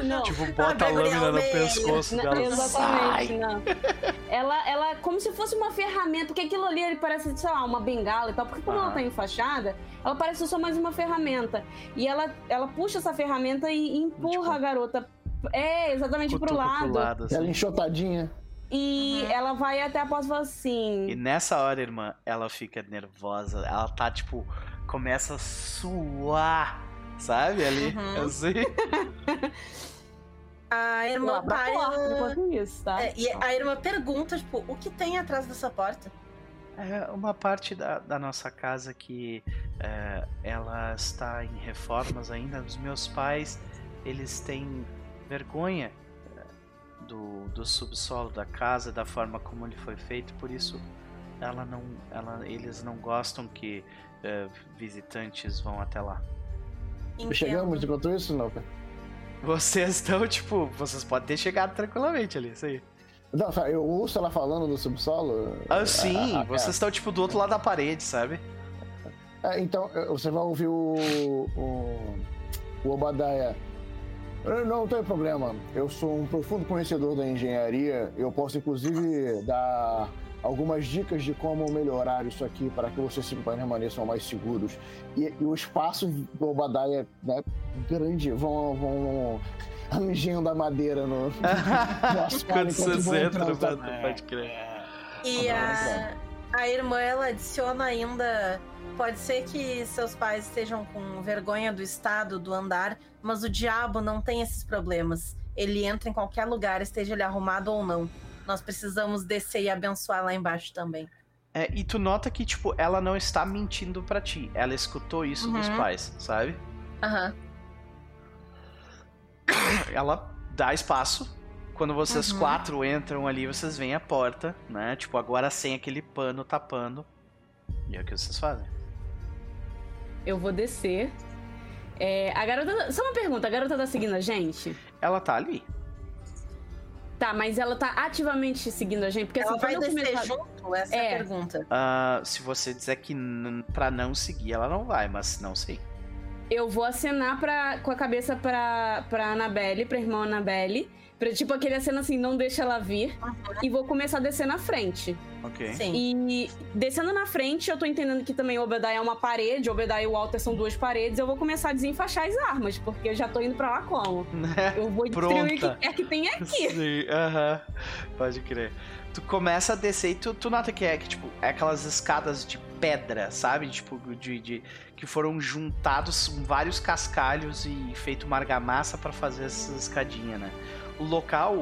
Não. Tipo, bota a lâmina no pescoço Não, dela. exatamente, Sai! não. Ela, ela, como se fosse uma ferramenta, porque aquilo ali ele parece, sei lá, uma bengala e tal. Porque como Aham. ela tá enfaixada, ela parece só mais uma ferramenta. E ela, ela puxa essa ferramenta e, e empurra Tipo, a garota. É, exatamente pro lado. pro lado, assim. Ela enxotadinha. E Uhum. ela vai até a porta e fala assim. E nessa hora, irmã, ela fica nervosa. Ela tá, tipo, começa a suar, sabe? Ali, Uhum. assim. A irmã para. enquanto isso, tá? É, e a irmã pergunta, tipo, o que tem atrás dessa porta? É uma parte da, da nossa casa que é, ela está em reformas ainda. Os meus pais, eles têm vergonha é, do, do subsolo da casa, da forma como ele foi feito. Por isso, ela não, ela, eles não gostam que é, visitantes vão até lá. Entendo. Chegamos enquanto isso, não? Vocês estão, tipo, vocês podem ter chegado tranquilamente ali, isso aí. Não, eu ouço ela falando do subsolo. Ah, sim, Ah, ah, vocês estão, tipo, do outro lado da parede, sabe? É, então, eh, você vai ouvir o. o, o Obadiah. "Eh, Não tem problema. Eu sou um profundo conhecedor da engenharia. Eu posso, inclusive, dar algumas dicas de como melhorar isso aqui para que vocês se permaneçam mais seguros. E, e os passos do Obadiah, né, grande, vão, vão atingindo a madeira no, Quando vão entram, pode crer. E a, a irmã, ela adiciona ainda pode ser que seus pais estejam com vergonha do estado, do andar, mas o diabo não tem esses problemas. Ele entra em qualquer lugar, esteja ele arrumado ou não. Nós precisamos descer e abençoar lá embaixo também. É, e tu nota que, tipo, ela não está mentindo pra ti. Ela escutou isso dos Uhum. pais, sabe? Aham. Ela dá espaço. Quando vocês Uhum. quatro entram ali, vocês veem a porta, né? Tipo, agora sem aquele pano tapando. E é o que vocês fazem. Eu vou descer. É, a garota. Só uma pergunta: a garota tá seguindo a gente? Ela tá ali. Tá, mas ela tá ativamente seguindo a gente? Porque Ela assim, vai descer começar- junto? Essa é. É. a pergunta. Ah, se você dizer que pra não seguir, ela não vai, mas não sei. Eu vou acenar pra, com a cabeça pra, pra Annabelle, pra irmã Annabelle. Pra, tipo, aquele aceno assim, não deixa ela vir. E vou começar a descer na frente. Ok. Sim. E descendo na frente, eu tô entendendo que também o Obadiah é uma parede, o Obadiah e o Walter são duas paredes. Eu vou começar a desenfaixar as armas, porque eu já tô indo pra lá como? Eu vou destruir o que quer que tenha aqui. Sim, aham. Pode crer. Tu começa a descer e tu, tu nota que é que, tipo, é aquelas escadas de pedra, sabe? Tipo, de, de- que foram juntados vários cascalhos e feito uma argamassa pra fazer essa escadinha, né? O local,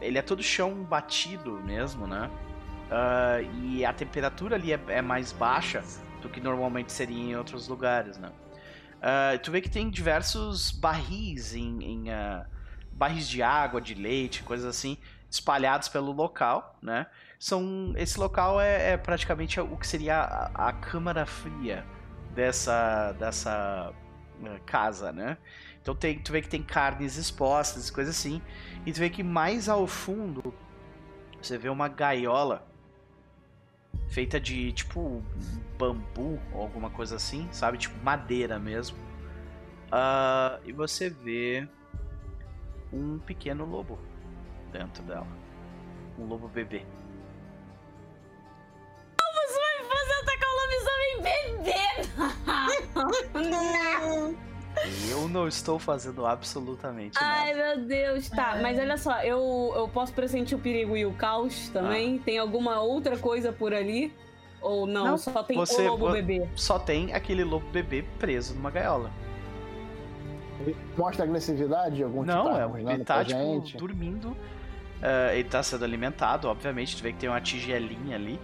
ele é todo chão batido mesmo, né? Ah, e a temperatura ali é, é mais baixa do que normalmente seria em outros lugares, né? Ah, tu vê que tem diversos barris em, em, ah, barris de água, de leite, coisas assim, espalhados pelo local, né? São, esse local é, é praticamente o que seria a, a câmara fria dessa, dessa casa, né? Então tem, tu vê que tem carnes expostas, coisas assim, e tu vê que mais ao fundo você vê uma gaiola feita de tipo bambu ou alguma coisa assim, sabe? Tipo madeira mesmo. Ah, e você vê um pequeno lobo dentro dela. Um lobo bebê. Você vai fazer atacar o lobisomem bebê! Eu não estou fazendo absolutamente Ai, nada. meu Deus. Tá, mas olha só, eu, eu posso pressentir o perigo e o caos também? Tem alguma outra coisa por ali? Ou não, Não, só tem você- o lobo bebê? Só tem aquele lobo bebê preso numa gaiola. Mostra agressividade? Algum Não, tipo é, arruinando ele tá, tipo, gente? dormindo. Ah, ele tá sendo alimentado, obviamente. Tu vê que tem uma tigelinha ali.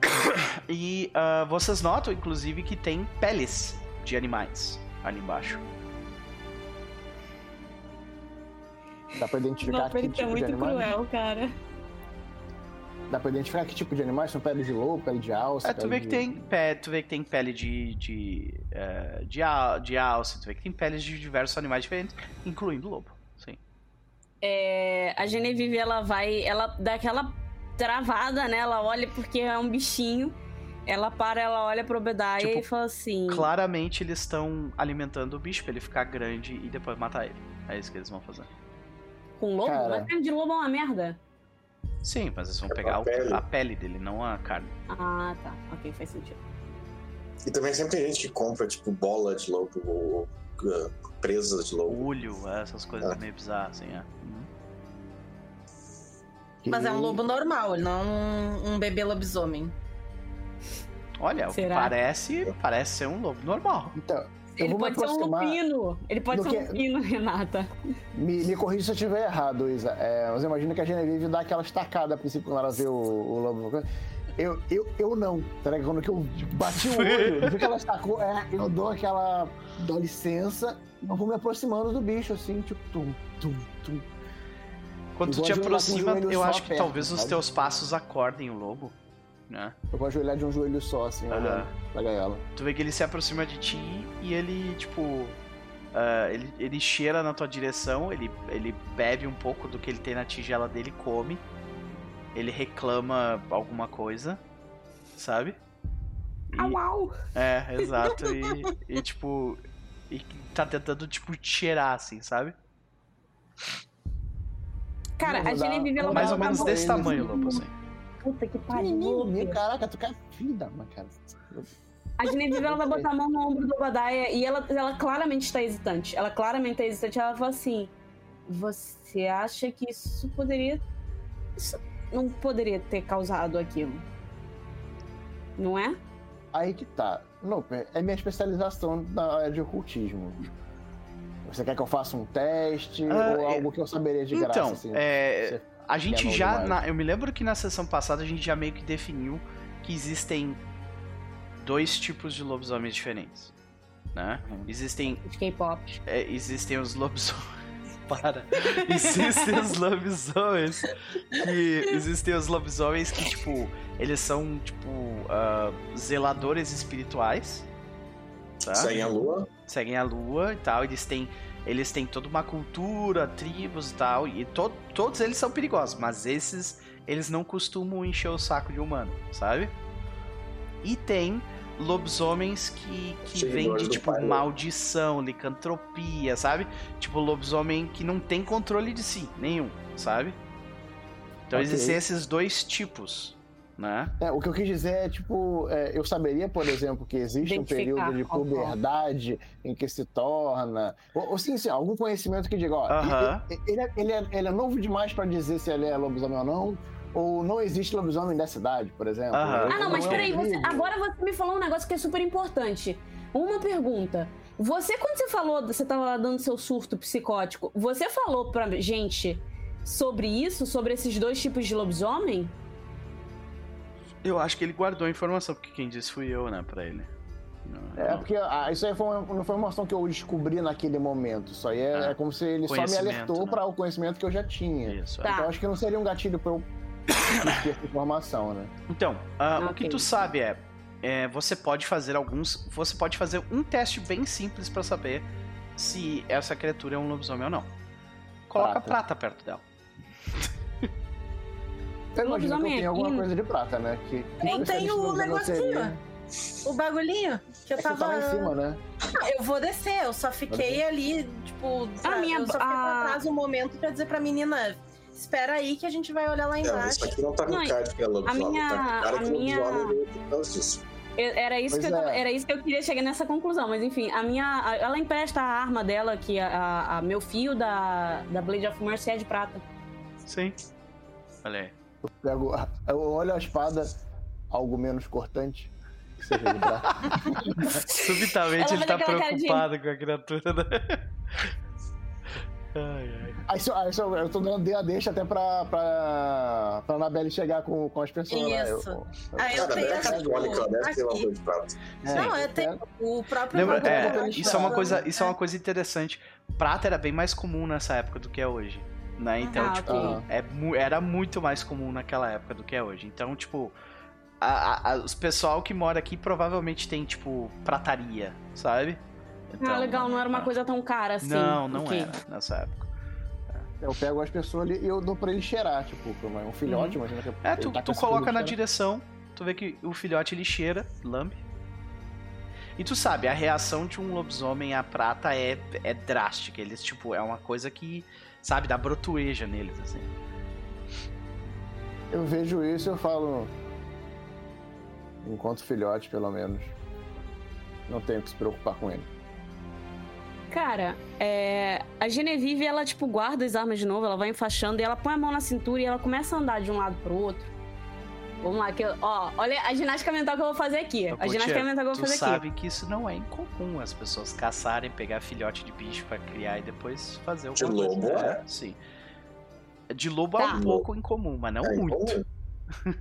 E ah, vocês notam, inclusive, que tem peles de animais ali embaixo. Dá pra identificar Nossa, que ele tá tipo de muito animais? cruel, cara. Dá pra identificar que tipo de animais? São pele de lobo, pele de alça? É, tu pele vê que de- tem, pe- tu vê que tem pele de de, eh, de, al- de alce, tu vê que tem peles de diversos animais diferentes, incluindo lobo. Sim. É, a Genevieve, ela vai. Ela dá aquela travada, né? Ela olha porque é um bichinho. Ela para, ela olha pro Obadiah Tipo, e fala assim. Claramente eles estão alimentando o bicho pra ele ficar grande e depois matar ele. É isso que eles vão fazer. Com lobo? Cara. Mas carne de lobo é uma merda. Sim, mas eles vão É pegar a pele. a pele dele, não a carne. Ah, tá. Ok, faz sentido. E também sempre tem gente que compra, tipo, bola de lobo ou uh, presas de lobo. Olho, essas coisas Ah. meio bizarras, assim, é. Uhum. Mas é um lobo normal, ele não é um, um bebê lobisomem. Olha, o que Será? parece, parece ser um lobo normal. Então, eu Ele vou me pode ser um lupino. Ele pode ser um que- lupino, Renata. Me, me corrija se eu estiver errado, Isa. É, mas imagina que a Genevieve dá aquela estacada a princípio quando ela vê o, o lobo. Eu, eu, eu não, tá ligado? Quando que eu bati o olho, vi que ela estacou, é, eu dou aquela. dou licença, eu vou me aproximando do bicho, assim, tipo, tum, tum, tum. Quando tu te aproxima, eu acho que perto, talvez os sabe? teus passos acordem o lobo, né? Eu vou ajoelhar de um joelho só, assim, olhando pra gaiola. Tu vê que ele se aproxima de ti e ele, tipo. ah, ele, ele cheira na tua direção, ele, ele bebe um pouco do que ele tem na tigela dele e come. Ele reclama alguma coisa, sabe? E- Au, au. É, exato. E, e, tipo. E tá tentando, tipo, te cheirar, assim, sabe? Cara, a Genevieve, ela Mais vai ou menos pra desse tamanho, lobo, assim. Puta que pariu. Menino, caraca, tu quer vida, mano, cara. A Genevieve ela vai botar a mão no ombro do Obadiah e ela, ela claramente está hesitante. Ela claramente está hesitante. Ela fala assim: Você acha que isso poderia. Isso não poderia ter causado aquilo? Não é? Aí que tá. Não, é minha especialização na área de ocultismo. Você quer que eu faça um teste Ah, ou é- algo que eu saberia de graça? Então, assim? é, Você- a gente é já. demais. na- eu me lembro que na sessão passada a gente já meio que definiu que existem dois tipos de lobisomens diferentes. Né? Uhum. Existem, De K-pop. é, existem os lobisomens. Para! Existem os lobisomens que. Existem os lobisomens que, tipo, eles são, tipo, ah, zeladores espirituais. Tá? Segue a lua. seguem a lua e tal, eles têm eles têm toda uma cultura, tribos e tal, e to, todos eles são perigosos, mas esses eles não costumam encher o saco de humano, sabe? E tem lobisomens que, que vêm de tipo pai. maldição, licantropia, sabe? Tipo lobisomem que não tem controle de si, nenhum, sabe? Então Ok. existem esses dois tipos, né? É, o que eu quis dizer é, tipo, é, eu saberia, por exemplo, que existe um período de qual. puberdade em que se torna. Ou, ou sim, sim, algum conhecimento que diga, ó, Aham. ele, ele é, ele é- ele é novo demais pra dizer se ele é lobisomem ou não. Ou não existe lobisomem dessa idade, por exemplo. Aham. Ele Ah, não, mas é um peraí, você- agora você me falou um negócio que é super importante. Uma pergunta. Você, quando você falou, você tava lá dando seu surto psicótico, você falou pra gente sobre isso, sobre esses dois tipos de lobisomem? Eu acho que ele guardou a informação, porque quem disse fui eu, né, pra ele. Não, É, não. porque ah, isso aí foi uma, não foi uma informação que eu descobri naquele momento. Isso aí é, Ah, é como se ele só me alertou né? para o conhecimento que eu já tinha. Isso, é. Tá. Então acho que não seria um gatilho pra eu ter essa informação, né? Então, ah, o que tu sabe é, é, você pode fazer alguns, você pode fazer um teste bem simples pra saber se essa criatura é um lobisomem ou não. Coloca Prata. prata perto dela. Eu imagino que eu Lobisomem tenho alguma coisa de prata, né? Que, que Não tem o negocinho. O bagulhinho que eu É que tava. tá lá em cima, né? Não, eu vou descer, eu só fiquei ali, tipo, pra- minha- eu só fiquei a- pra trás um momento pra dizer pra menina, espera aí que a gente vai olhar lá É, embaixo. isso aqui não tá com Não, cara de que é lobisomem. minha- tá com cara a que minha- disso. Eu- Era isso, Pois que eu, tava- é. era isso que eu queria chegar nessa conclusão, mas enfim, a minha. a- ela empresta a arma dela, que a, a- a meu fio da, da Blade of Mercy é de prata. Sim. Olha aí. Eu, pego, eu olho a espada, algo menos cortante. Que seja. Subitamente ele tá de- preocupado com a criatura, né? Ai, ai. Aí só, aí só- eu tô dando a deixa até pra, pra, pra Anabelle chegar com, com as pessoas lá. Eu- Isso. eu- Aí eu Cara, tenho é de é, Não, eu tenho o próprio Lembra, é, isso é uma coisa, isso é uma coisa interessante. Prata era bem mais comum nessa época do que é hoje, né? Então, Ah, tipo, é, era muito mais comum naquela época do que é hoje. Então, tipo, a- a- os pessoal que mora aqui provavelmente tem, tipo, prataria, sabe? Então, ah, legal, não era uma ah. coisa tão cara assim. Não, não Ok. era nessa época. Eu pego as pessoas ali e eu dou pra ele cheirar, tipo, é um filhote, Uhum. imagina que É, tu, tá tu coloca na direção, tu vê que o filhote ele cheira, lambe. E tu sabe, a reação de um lobisomem à prata é, é drástica. Eles, tipo, é uma coisa que, sabe, dá brotueja neles, assim. Eu vejo isso e eu falo. Enquanto filhote, pelo menos. Não tenho que se preocupar com ele. Cara, é, a Genevieve, ela, tipo, guarda as armas de novo, ela vai enfaixando e ela põe a mão na cintura e ela começa a andar de um lado pro outro. Vamos lá, que eu, ó, olha a ginástica mental que eu vou fazer aqui. Ô, A ginástica mental que eu vou tu fazer aqui. sabe que isso não é incomum as pessoas caçarem, pegar filhote de bicho pra criar e depois fazer De alguma lobo, coisa. é? Sim. De lobo é Tá. um pouco incomum, mas não É, muito. então,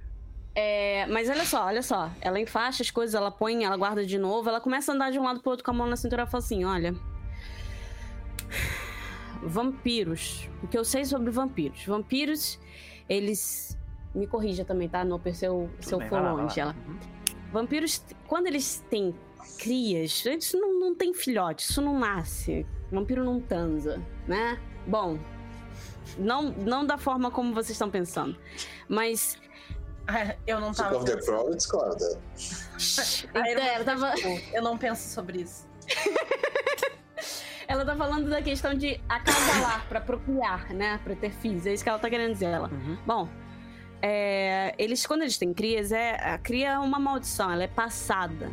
É, mas olha só, olha só. Ela enfaixa as coisas, ela põe, ela guarda de novo, ela começa a andar de um lado pro outro com a mão na cintura e fala assim: olha. Vampiros. O que eu sei sobre vampiros? Vampiros, eles. Me corrija também, tá? Não se eu, se Tudo eu bem, for lá, longe. Ela. Uhum. Vampiros, quando eles têm crias, eles não, não tem filhote, isso não nasce. Vampiro não transa, né? Bom, não, não da forma como vocês estão pensando. Mas. Ah, Eu não Tipo tava. pensando. Crow discorda. Eu, Então, ela, tava, eu não penso sobre isso. ela tá falando da questão de acasalar pra procriar, né? Pra ter filhos. É isso que ela tá querendo dizer. Ela. Uhum. Bom, é, eles quando eles têm crias, é, a cria é uma maldição, ela é passada.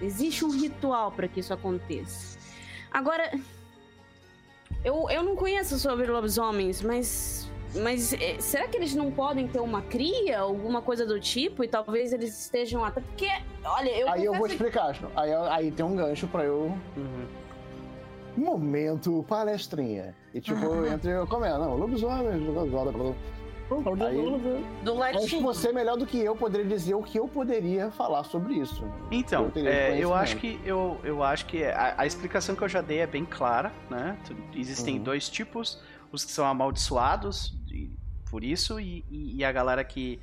Existe um ritual para que isso aconteça. Agora, eu, eu não conheço sobre lobisomens, mas Mas é, será que eles não podem ter uma cria, alguma coisa do tipo? E talvez eles estejam até. Porque, olha, eu. Aí eu vou que- explicar, Asno. aí, aí tem um gancho pra eu. Uhum. Momento palestrinha. E tipo, eu entro e eu comento. Não, lobisomem, lobisomem. Aí, Do acho que latim. você, melhor do que eu, poderia dizer o que eu poderia falar sobre isso. Então, Eu é, eu acho que eu, eu acho que a, a explicação que eu já dei é bem clara, né? Existem Uhum. dois tipos, os que são amaldiçoados e- por isso e, e- e a galera que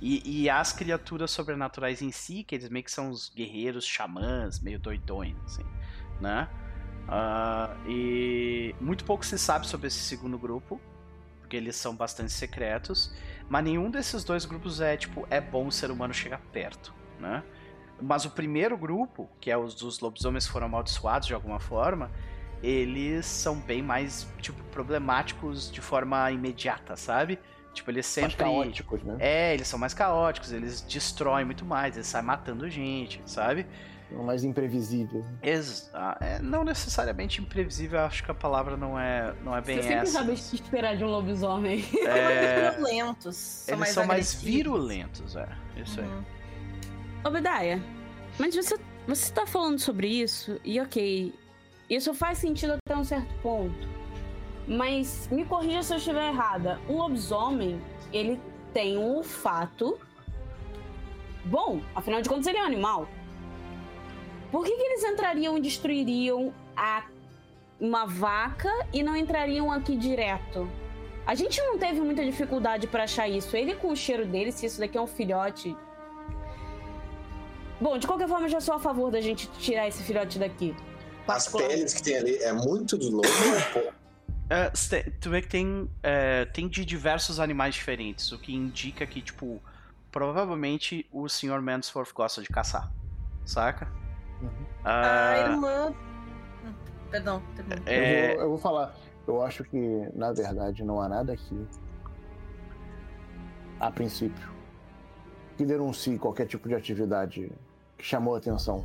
e, e as criaturas sobrenaturais em si, que eles meio que são os guerreiros xamãs, meio doidões, assim, né? Ah, e muito pouco se sabe sobre esse segundo grupo, porque eles são bastante secretos, mas nenhum desses dois grupos é tipo é bom o ser humano chegar perto, né? Mas o primeiro grupo, que é os dos lobisomens que foram amaldiçoados de alguma forma, eles são bem mais, tipo, problemáticos de forma imediata, sabe? Tipo, eles Mais sempre. caóticos, né? É, eles são mais caóticos, eles destroem muito mais, eles saem matando gente, sabe? Mais imprevisíveis. Ex é, não necessariamente imprevisível, acho que a palavra não é, não é bem Você sempre essa. sabe o que esperar de um lobisomem. É, violentos. São eles mais são mais agressivos. virulentos, é. Isso aí. Uhum. Obedaya, mas você, você tá falando sobre isso, e ok, isso faz sentido até um certo ponto. Mas me corrija se eu estiver errada. Um lobisomem, ele tem um olfato bom, afinal de contas ele é um animal. Por que, que eles entrariam e destruiriam a, uma vaca e não entrariam aqui direto? A gente não teve muita dificuldade pra achar isso. Ele com o cheiro dele, se isso daqui é um filhote, Bom, de qualquer forma, eu já sou a favor da gente tirar esse filhote daqui. As peles que tem ali é muito de lobo cê- tu vê que tem, é, tem de diversos animais diferentes, o que indica que, tipo, provavelmente o Sr. Mansforth gosta de caçar, saca? Uhum. A Ah, irmã. Hum, Perdão, é, Eu, vou, eu vou falar. Eu acho que, na verdade, não há nada aqui, a princípio, que denuncie qualquer tipo de atividade que chamou a atenção.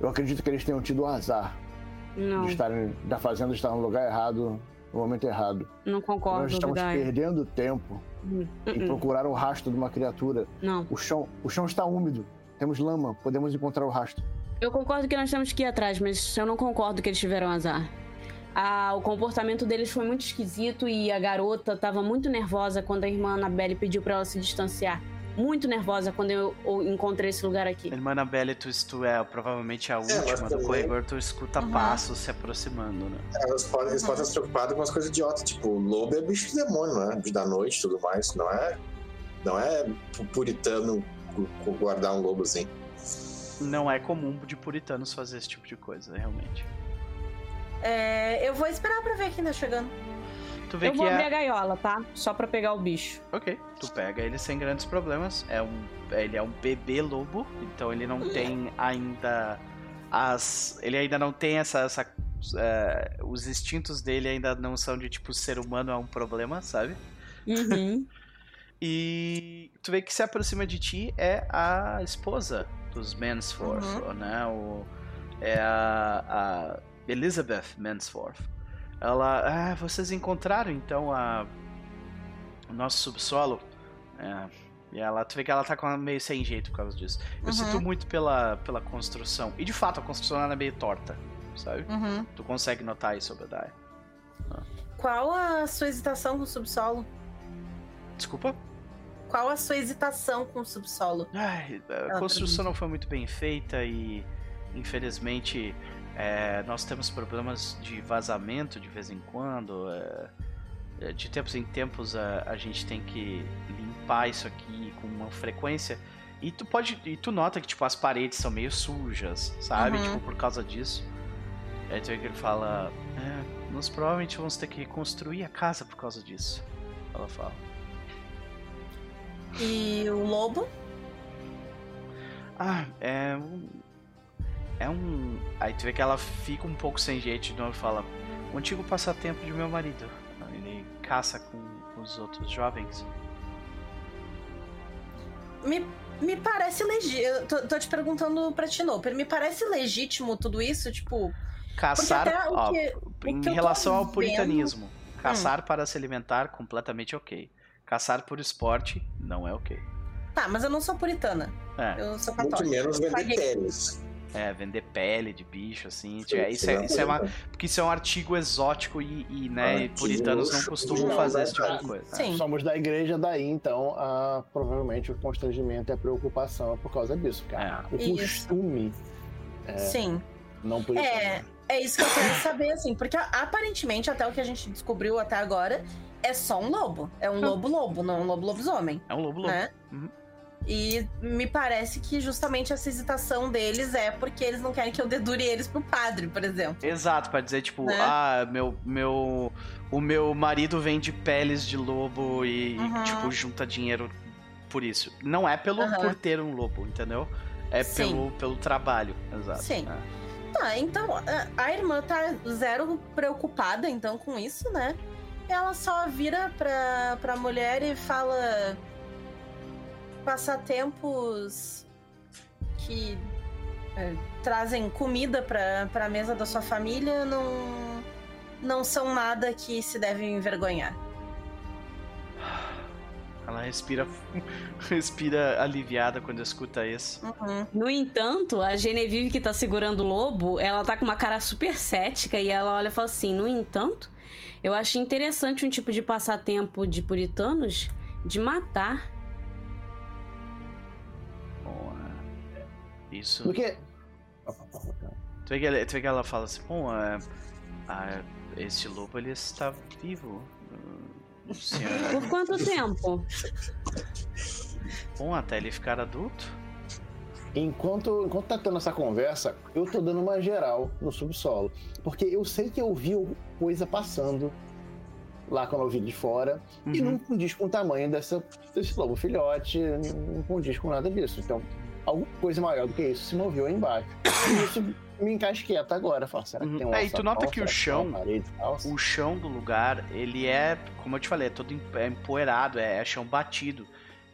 Eu acredito que eles tenham tido o azar Não, de estarem, da fazenda estar no lugar errado, no momento errado. não concordo, Nós estamos perdendo tempo Hum, em hum, procurar o rastro de uma criatura. Não. O chão, o chão está úmido. Temos lama, podemos encontrar o rastro. Eu concordo que nós temos que ir atrás, mas eu não concordo que eles tiveram azar. Ah, o comportamento deles foi muito esquisito e a garota tava muito nervosa quando a irmã Annabelle pediu pra ela se distanciar. Muito nervosa quando eu eu encontrei esse lugar aqui. Irmã Annabelle, tu, tu é provavelmente a mas última do corredor, tu escuta Uhum. passos se aproximando, né? Elas podem, eles podem estar se preocupados com umas coisas idiotas, tipo, lobo é bicho de demônio, né? Bicho da noite e tudo mais. Não é, não é pu- puritano guardar um lobo assim. Não é comum de puritanos fazer esse tipo de coisa, realmente. É, eu vou esperar pra ver quem tá chegando. Tu vê Eu que vou é... abrir a gaiola, tá? Só pra pegar o bicho. Ok, tu pega ele sem grandes problemas. É um, ele é um bebê lobo, então ele não tem ainda as, ele ainda não tem essa, essa é, os instintos dele ainda não são de tipo ser humano é um problema, sabe? Uhum. E tu vê que se aproxima de ti é a esposa dos Mansforth, Uhum. né? O, é a, a Elizabeth Mansforth. Ela, ah, vocês encontraram então a o nosso subsolo? É, e ela, tu vê que ela tá com meio sem jeito por causa disso. Eu Uhum. sinto muito pela, pela construção. E de fato, a construção ela é meio torta, sabe? Uhum. Tu consegue notar isso, Obadiah. Qual a sua hesitação com o subsolo? Desculpa? Qual a sua hesitação com o subsolo? Ai, a Ela construção não foi muito bem feita e, infelizmente, é, nós temos problemas de vazamento de vez em quando. é, é, de tempos em tempos a, a gente tem que limpar isso aqui com uma frequência. E tu pode. E tu nota que tipo, as paredes são meio sujas, sabe? Uhum. Tipo, por causa disso. Aí tu vê que ele fala. É, nós provavelmente vamos ter que reconstruir a casa por causa disso. Ela fala. E o lobo? Ah, é um. É um. Aí tu vê que ela fica um pouco sem jeito de novo e fala: O antigo passatempo de meu marido. Ele caça com os outros jovens. Me, me parece legítimo. Tô, tô te perguntando pra Tinoper. Me parece legítimo tudo isso? Tipo, Caçar. ó, que- em relação ao vendo- puritanismo. Caçar para se alimentar, completamente ok. Caçar por esporte, não é ok. Tá, mas eu não sou puritana. É, Eu sou Muito católica. menos vender peles. é vender pele de bicho, assim. tipo, é, isso, é, isso é uma, porque isso é um artigo exótico e, e, né, e Artigo puritanos não costumam não, fazer esse tipo de coisa. Sim. Somos da igreja, daí então, ah, provavelmente o constrangimento e a preocupação é por causa disso, cara. O Isso. costume Sim. não puritano. É, é isso que eu quero saber, assim, porque aparentemente, até o que a gente descobriu até agora, é só um lobo. É um lobo-lobo, não um lobo-lobisomem, É um lobo louco. né? Uhum. E me parece que justamente essa hesitação deles é porque eles não querem que eu dedure eles pro padre, por exemplo. Exato, pra dizer, tipo, Né? ah, meu, meu. O meu marido vende peles de lobo e, Uhum. tipo, junta dinheiro por isso. Não é pelo Aham. por ter um lobo, entendeu? É Sim. pelo, pelo trabalho. Exato. Sim. É. Tá, então a irmã tá zero preocupada então com isso, né? Ela só vira pra, pra mulher e fala passatempos que é, trazem comida pra, pra mesa da sua família não, não são nada que se deve envergonhar. Ela respira, respira aliviada quando escuta isso. Uhum. No entanto, a Genevieve que tá segurando o lobo, ela tá com uma cara super cética e ela olha e fala assim: No entanto, eu acho interessante um tipo de passatempo de puritanos de matar. Bom, isso. Porque. Tu vê, que ela, tu vê que ela fala assim, bom, é, ah, este lobo ele está vivo. hum, Senhora. Por quanto tempo? Bom, até ele ficar adulto. Enquanto, enquanto tá tendo essa conversa, eu tô dando uma geral no subsolo. Porque eu sei que eu vi coisa passando lá quando eu vi de fora. E Uhum. não condiz com o tamanho dessa, desse lobo filhote, não condiz com nada disso. Então, alguma coisa maior do que isso se moveu aí embaixo. E isso me encasqueta agora. Fala, será que Uhum. tem um É, e tu nota que o chão- Parede, e? O chão do lugar, ele é, como eu te falei, é todo é empoeirado, é, é chão batido.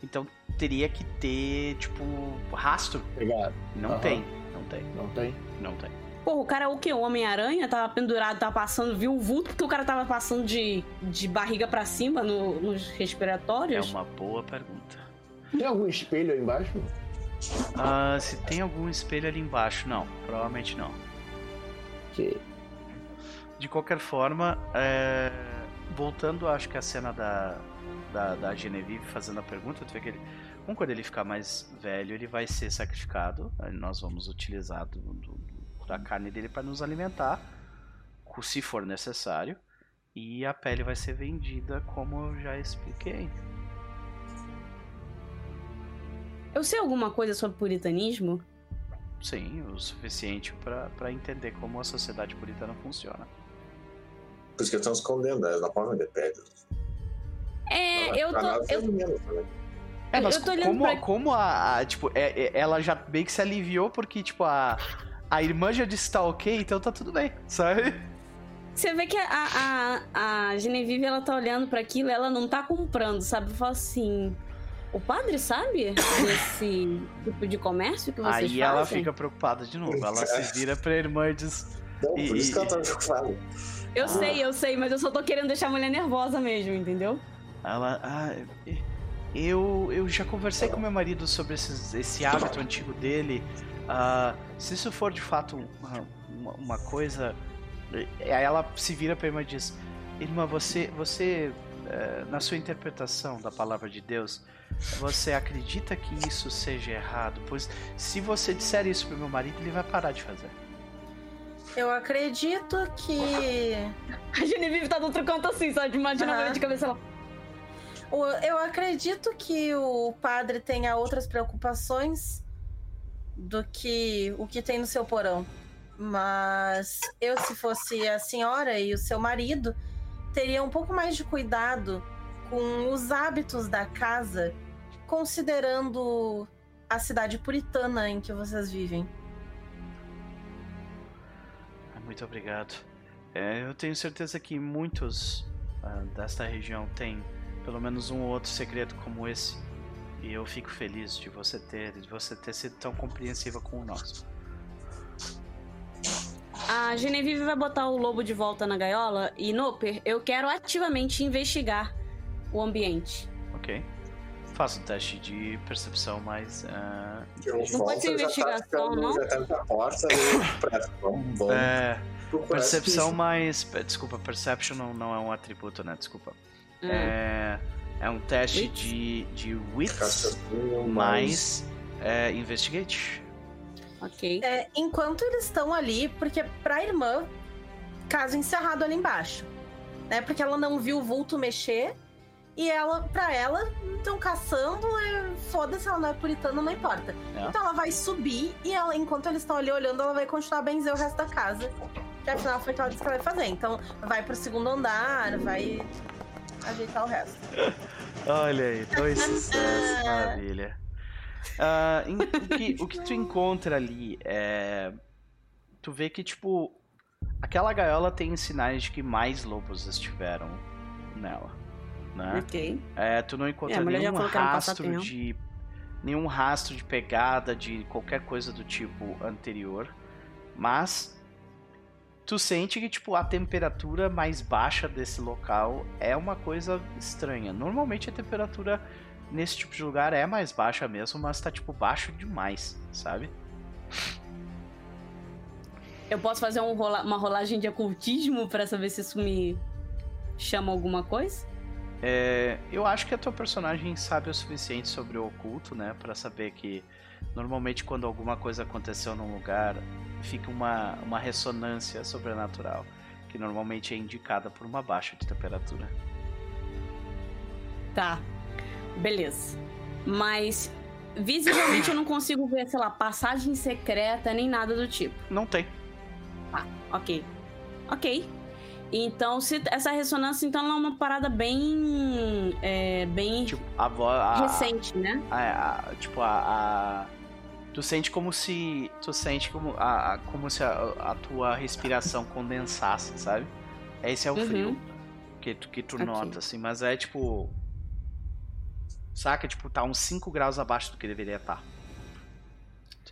Então teria que ter, tipo, rastro. Obrigado. Não Aham. tem, não tem, Não tem? não tem. Porra, o cara é o quê? O Homem-Aranha? Tava pendurado, tava passando, viu o vulto porque o cara tava passando de, de barriga pra cima no- nos É respiratórios? uma boa pergunta. Tem algum espelho aí embaixo? Ah, se tem algum espelho ali embaixo, não, provavelmente não. Que De qualquer forma, é, voltando, acho que a cena da, da, da Genevieve fazendo a pergunta, tu vê que ele, como quando ele ficar mais velho, ele vai ser sacrificado, nós vamos utilizar do, do- da carne dele para nos alimentar, se for necessário, e a pele vai ser vendida, como eu já expliquei. Eu sei alguma coisa sobre puritanismo? Sim, o suficiente para entender como a sociedade puritana funciona. Por isso que estão escondendo, né? Eles não podem vender pedras. É, eu nada tô. Eu, né? É, mas eu tô olhando como, pra- como a, a, Tipo, é- é- ela já meio que se aliviou porque, tipo, a. A irmã já disse que tá ok, então tá tudo bem, sabe? Você vê que a, a, a Genevieve, ela tá olhando pra aquilo ela não tá comprando, sabe? Fala assim... O padre sabe desse tipo de comércio que vocês Aí fazem? ela fica preocupada de novo. Ela se vira pra irmã e diz. Não, E- por isso que ela tá preocupada. Eu sei, eu sei, mas eu só tô querendo deixar a mulher nervosa mesmo, entendeu? Ela. Ah, eu, eu já conversei com meu marido sobre esses- esse hábito antigo dele. Ah, se isso for de fato uma, uma- uma coisa. Aí ela se vira pra irmã e diz: Irmã, você, você eh, na sua interpretação da palavra de Deus, você acredita que isso seja errado? Pois se você disser isso pro meu marido, ele vai parar de fazer. Eu acredito que. A Genevieve tá do outro canto assim, sabe? Imagina a Aham. mulher de cabeça lá. o- Eu acredito que o padre tenha outras preocupações do que o que tem no seu porão. Mas eu, se fosse a senhora e o seu marido, teria um pouco mais de cuidado com os hábitos da casa, considerando a cidade puritana em que vocês vivem. Muito obrigado. É, eu tenho certeza que muitos ah, desta região têm pelo menos um ou outro segredo como esse. E eu fico feliz de você ter, de você ter sido tão compreensiva com o nosso. a Genevieve vai botar o lobo de volta na gaiola e, Noper, eu quero ativamente investigar o ambiente. Ok. Faça um teste de percepção mais. ah, Eu Não pode ser tá investigação, não? Já tá pra porta e é, percepção mais. Desculpa, perception não, não é um atributo, né? Desculpa. Hum. É, é um teste Wits? de, de wits Raciocínio mais é, investigate. Ok. É, enquanto eles estão ali, porque pra irmã, caso encerrado ali embaixo. Né? Porque ela não viu o vulto mexer. E ela, pra ela, estão caçando, é, foda-se, ela não é puritana, não importa. É. Então ela vai subir e ela, enquanto eles estão ali olhando, ela vai continuar a benzer o resto da casa. Que afinal foi o que ela disse que ela vai fazer. Então vai pro segundo andar, vai ajeitar o resto. Olha aí, dois sucessos, maravilha. Ah, em- o, que, o que tu encontra ali é. Tu vê que, tipo, aquela gaiola tem sinais de que mais lobos estiveram nela. Né? Ok. É, tu não encontra É, nenhum um rastro de. Nenhum rastro de pegada de qualquer coisa do tipo anterior. Mas. Tu sente que, tipo, a temperatura mais baixa desse local é uma coisa estranha. Normalmente a temperatura nesse tipo de lugar é mais baixa mesmo, mas tá, tipo, baixo demais, sabe? Eu posso fazer um rola- uma rolagem de ocultismo pra saber se isso me chama alguma coisa? É, eu acho que a tua personagem sabe o suficiente sobre o oculto, né? Pra saber que normalmente quando alguma coisa aconteceu num lugar, fica uma, uma ressonância sobrenatural, que normalmente é indicada por uma baixa de temperatura. Tá. Beleza. Mas visivelmente eu não consigo ver, sei lá, passagem secreta nem nada do tipo. Não tem. Ok. Ok. Então, se essa ressonância, então, ela é uma parada bem. É, bem Tipo, a voz. Recente, né? a- a- tipo, a, a- Tu sente como se. Tu sente como, a, a- como se a, a tua respiração condensasse, sabe? Esse é o Uhum. frio que, tu- que tu nota, assim, mas é tipo. Saca? Tipo, tá uns 5 graus abaixo do que deveria estar.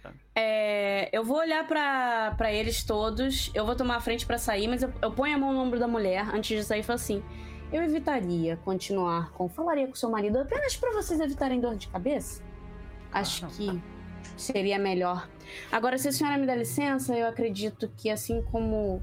Sabe? É, eu vou olhar pra, pra eles todos, eu vou tomar a frente pra sair, mas eu, eu ponho a mão no ombro da mulher antes de sair e falo assim: eu evitaria continuar com. Falaria com seu marido apenas pra vocês evitarem dor de cabeça? Acho Ah, que seria melhor. Agora, se a senhora me dá licença, eu acredito que assim como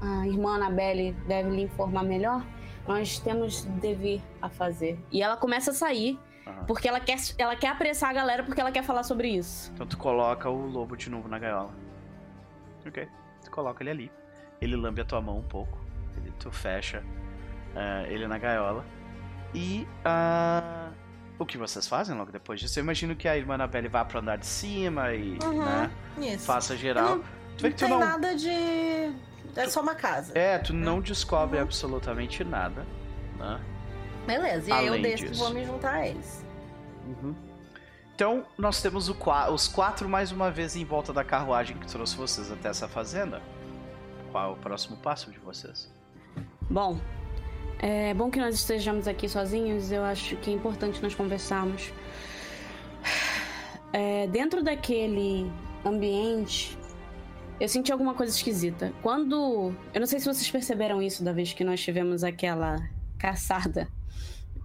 a irmã Annabelle deve lhe informar melhor, nós temos dever a fazer. E ela começa a sair, Aham. porque ela quer, ela quer apressar a galera porque ela quer falar sobre isso. Então tu coloca o lobo de novo na gaiola. Ok. Tu coloca ele ali. Ele lambe a tua mão um pouco. Ele, tu fecha ah, ele na gaiola. E ah, o que vocês fazem logo depois disso? Eu imagino que a irmã Anabelle vá pro andar de cima e Uhum. né, Isso. faça geral. Não- tu Não que tu tem não. nada de. É só uma casa. É, tu não descobre Uhum. absolutamente nada. Né? Beleza, e aí eu desço e disso. vou me juntar a eles. Então, nós temos qua- os quatro mais uma vez em volta da carruagem que trouxe vocês até essa fazenda. Qual é o próximo passo de vocês? Bom, é bom que nós estejamos aqui sozinhos. Eu acho que é importante nós conversarmos. É, dentro daquele ambiente, eu senti alguma coisa esquisita. Quando. Eu não sei se vocês perceberam isso da vez que nós tivemos aquela caçada.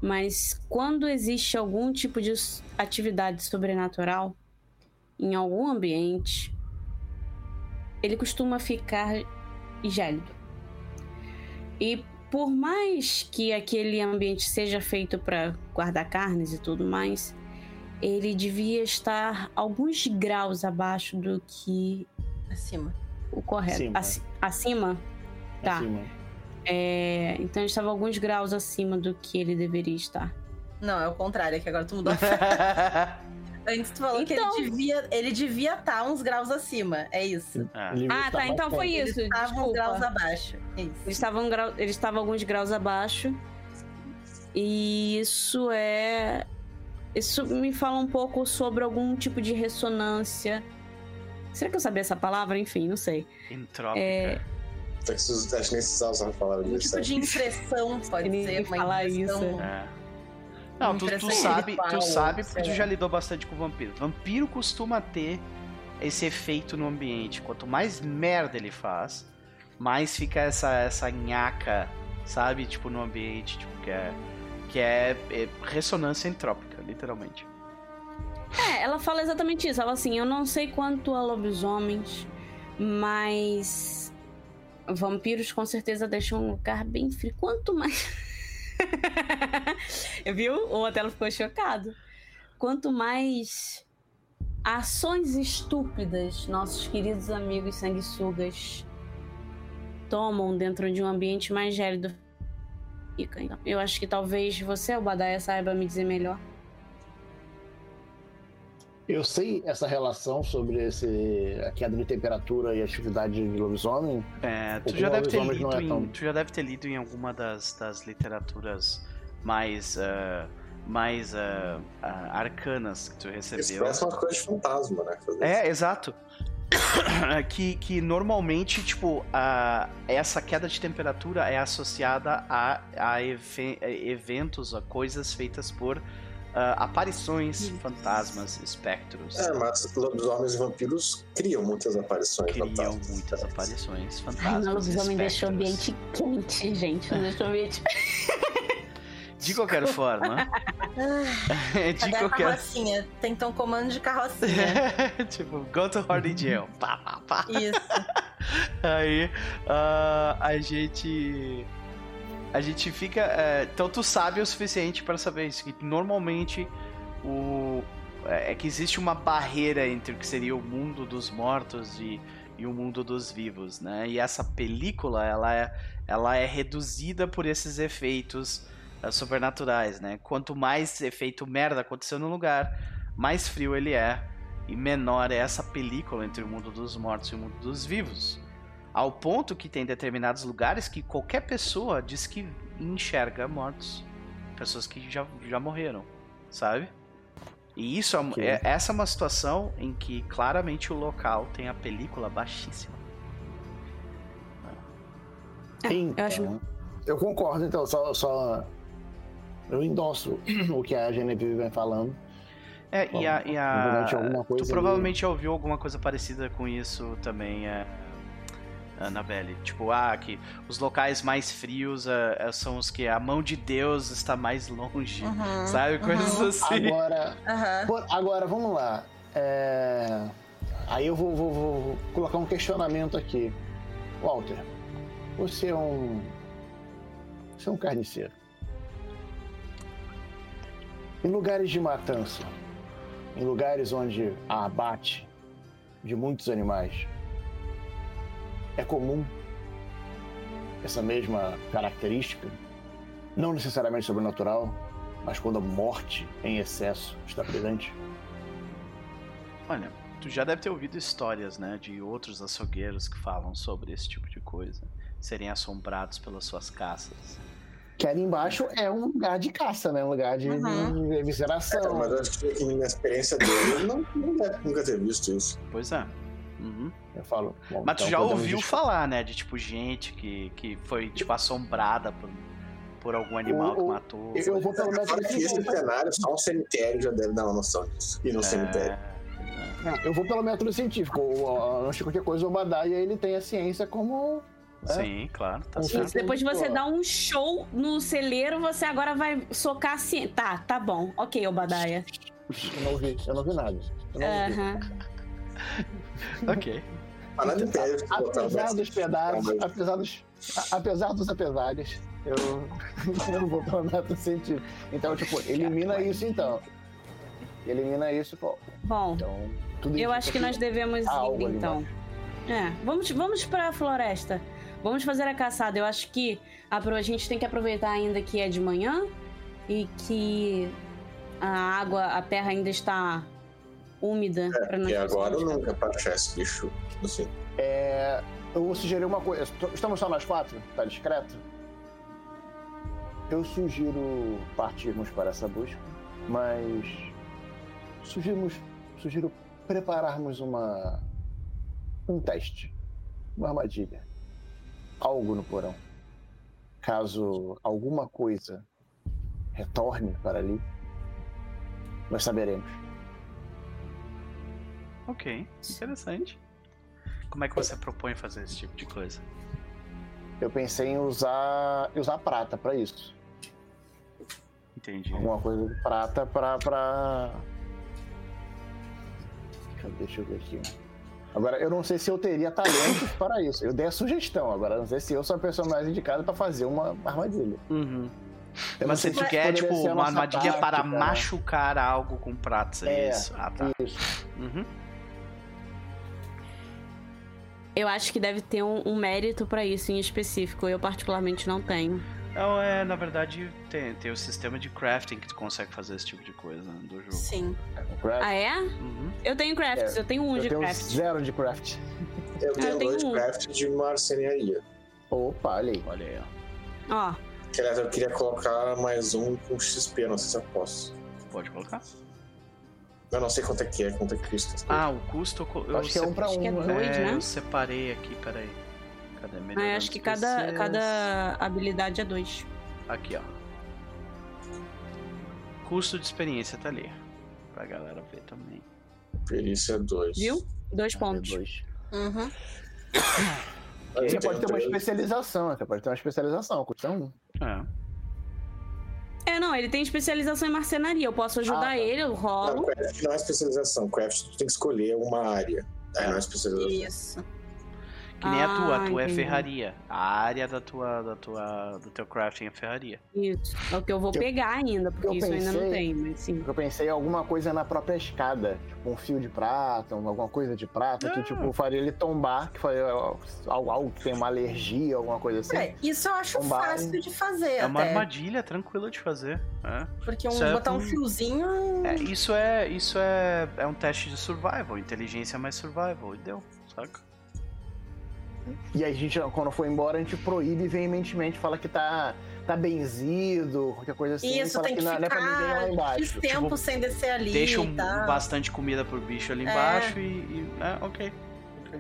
Mas quando existe algum tipo de atividade sobrenatural em algum ambiente, ele costuma ficar gélido. E por mais que aquele ambiente seja feito para guardar carnes e tudo mais, ele devia estar alguns graus abaixo do que Acima. o correto. Acima. Aci- acima? Tá. Acima. É, então ele estava alguns graus acima do que ele deveria estar. Não, é o contrário, é que agora tu mudou. Antes tu falou Então. que ele devia ele devia estar uns graus acima. É isso. Ah, Ah, tá tá. Então foi isso. Ele estava uns Desculpa. graus abaixo. Isso. Ele estava, um grau, ele estava alguns graus abaixo. E isso é. Isso me fala um pouco sobre algum tipo de ressonância. Será que eu sabia essa palavra? Enfim, não sei. Entrópica. É, Acho que nem precisava usar a palavra Um disso. tipo de impressão, pode ser. Uma fala impressão. isso. É. Não, tu, tu sabe, tu sabe sei porque tu já lidou bastante com vampiro. Vampiro costuma ter esse efeito no ambiente. Quanto mais merda ele faz, mais fica essa, essa nhaca, sabe? Tipo, no ambiente, tipo, que é, que é, é ressonância entrópica, literalmente. É, ela fala exatamente isso. Ela assim, eu não sei quanto a lobisomens, mas vampiros com certeza deixam um lugar bem frio. Quanto mais. Viu? O Otelo ficou chocado. Quanto mais ações estúpidas nossos queridos amigos sanguessugas tomam dentro de um ambiente mais gélido. Eu acho que talvez você, o Badaia, saiba me dizer melhor. Eu sei essa relação sobre esse, a queda de temperatura e atividade de lobisomem. É, tu já, deve ter lido é em, tu já deve ter lido em alguma das, das literaturas mais, uh, mais uh, uh, arcanas que tu recebeu. Isso parece uma coisa de fantasma, né? É, exato. que, que normalmente, tipo, a, essa queda de temperatura é associada a, a eventos, a coisas feitas por Uh, aparições, fantasmas, espectros. É, mas lobisomens e vampiros criam muitas aparições criam fantasmas. muitas aparições fantasmas. Ai, lobisomem deixou o ambiente quente, gente. Não deixou o ambiente. De qualquer forma. de qualquer... carrocinha. Tentam comando de carrocinha. tipo, go to Horny Jail. Pá, pá, pá. Isso. Aí uh, a gente a gente fica. É, então tu sabe o suficiente para saber isso. Que normalmente o. É, é que existe uma barreira entre o que seria o mundo dos mortos e, e o mundo dos vivos, né? E essa película, ela é, ela é reduzida por esses efeitos uh, sobrenaturais, né? Quanto mais efeito merda aconteceu no lugar, mais frio ele é e menor é essa película entre o mundo dos mortos e o mundo dos vivos. Ao ponto que tem determinados lugares que qualquer pessoa diz que enxerga mortos. Pessoas que já, já morreram, sabe? E isso é, é, essa é uma situação em que claramente o local tem a película baixíssima. Sim, eu, acho... eu concordo, então, só, só eu endosso o que a Genevieve vem falando. É, Bom, e a. E a... Tu provavelmente já ouviu alguma coisa parecida com isso também. É Annabelle. Tipo, ah, que os locais mais frios uh, são os que a mão de Deus está mais longe, uhum, sabe? Coisas uhum. assim. Agora, uhum. agora, vamos lá. É... Aí eu vou, vou, vou, colocar um questionamento aqui. Walter, você é um. Você é um carniceiro. Em lugares de matança, em lugares onde há abate de muitos animais, é comum essa mesma característica, não necessariamente sobrenatural, mas quando a morte em excesso está presente? Olha, tu já deve ter ouvido histórias, né, de outros açougueiros que falam sobre esse tipo de coisa, serem assombrados pelas suas caças. Que ali embaixo é um lugar de caça, né? Um lugar de, uhum. de evisceração. É, mas acho que na experiência dele, não, não deve nunca ter visto isso. Pois é. Uhum. Eu falo. Bom, Mas tu então já ouviu falar, né? De tipo, gente que, que foi, tipo, assombrada por, por algum animal o, que matou. Eu, vou pelo menos. Esse cenário, só um cemitério já deve dar uma noção disso. E no é... cemitério. É, eu vou pelo método científico. Antes de qualquer coisa, o Badaia ele tem a ciência como. É, Sim, claro, tá certo. Depois de você dar um show no celeiro, você agora vai socar a ciência. Tá, tá bom. Ok, Obadaia. Eu não vi, eu não vi nada. Aham. ok. apesar dos pedaços, apesar dos, apesar dos apesares, eu, eu vou pelo método científico. Então, tipo, elimina isso então. Elimina isso, pô. Bom, então, eu acho que nós devemos ir, então. É, vamos, vamos pra floresta. Vamos fazer a caçada. Eu acho que a, a gente tem que aproveitar ainda que é de manhã e que a água, a terra ainda está úmida. É, pra não e agora nunca pra achar esse bicho, assim. É, eu vou sugerir uma coisa. Estamos só nós quatro? Tá discreto? Eu sugiro partirmos para essa busca, mas sugiro, sugiro prepararmos uma um teste, uma armadilha, algo no porão. Caso alguma coisa retorne para ali, nós saberemos. Ok, interessante. Como é que você propõe fazer esse tipo de coisa? Eu pensei em usar, usar prata pra isso. Entendi. Alguma coisa de prata pra. pra... Deixa eu ver aqui. Agora, eu não sei se eu teria talentos para isso. Eu dei a sugestão, agora não sei se eu sou a pessoa mais indicada pra fazer uma armadilha. Uhum. Eu Mas você se quer, tipo, uma armadilha para tática. machucar algo com pratos, é, É, isso? Ah, tá. Isso. Uhum. Eu acho que deve ter um, um mérito pra isso em específico. Eu, particularmente, não tenho. Não, é, na verdade, tem, tem o sistema de crafting que tu consegue fazer esse tipo de coisa né, do jogo. Sim. Craft. Ah, é? Uhum. Eu tenho crafts, É, eu tenho um eu de tenho craft. zero de craft. Eu tenho eu tenho dois um. craft de marcenaria. Opa, olha aí. Olha aí, ó. Aliás, eu queria colocar mais um com XP, não sei se eu posso. Pode colocar. Eu não sei quanto é que é, quanto é que custa. Ah, o custo eu, eu Acho que é um pra um. que é né? dois, é, né? eu separei aqui, peraí. Cadê? ah, acho que cada, PCs. cada habilidade é dois. Aqui, ó. Custo de experiência tá ali. Pra galera ver também. Perícia 2. Viu? Dois Ah, é pontos. dois. Uhum. Você pode ter uma especialização, você pode ter uma especialização, custa um. É. É, não, ele tem especialização em marcenaria. Eu posso ajudar Ah, tá. ele, eu Não, rolo. craft não é especialização. Craft tu tem que escolher uma área. É, não é especialização. Isso. Que nem a tua, a Ah, tua é entendi. ferraria. A área da tua, da tua, do teu crafting é ferraria. Isso. É o que eu vou Eu- pegar ainda, porque eu isso eu ainda não pensei- tem, mas sim. Eu pensei em alguma coisa na própria escada, tipo um fio de prata, um- alguma coisa de prata, Ah. que tipo faria ele tombar, que faria algo, algo que tem uma alergia, alguma coisa assim. É, isso eu acho Combine. fácil de fazer É uma até. armadilha tranquila de fazer. É. Porque um, Isso é botar um com- fiozinho. É, isso é, isso é, é um teste de survival, inteligência mais survival, e deu, saca? E aí a gente, quando for embora, a gente proíbe veementemente, fala que tá, tá benzido, qualquer coisa assim. Isso, fala tem que não, não é pra ninguém lá embaixo. X tempo Tipo, sem descer ali Deixa um, tal. bastante comida pro bicho ali É. embaixo e, e- É, ok.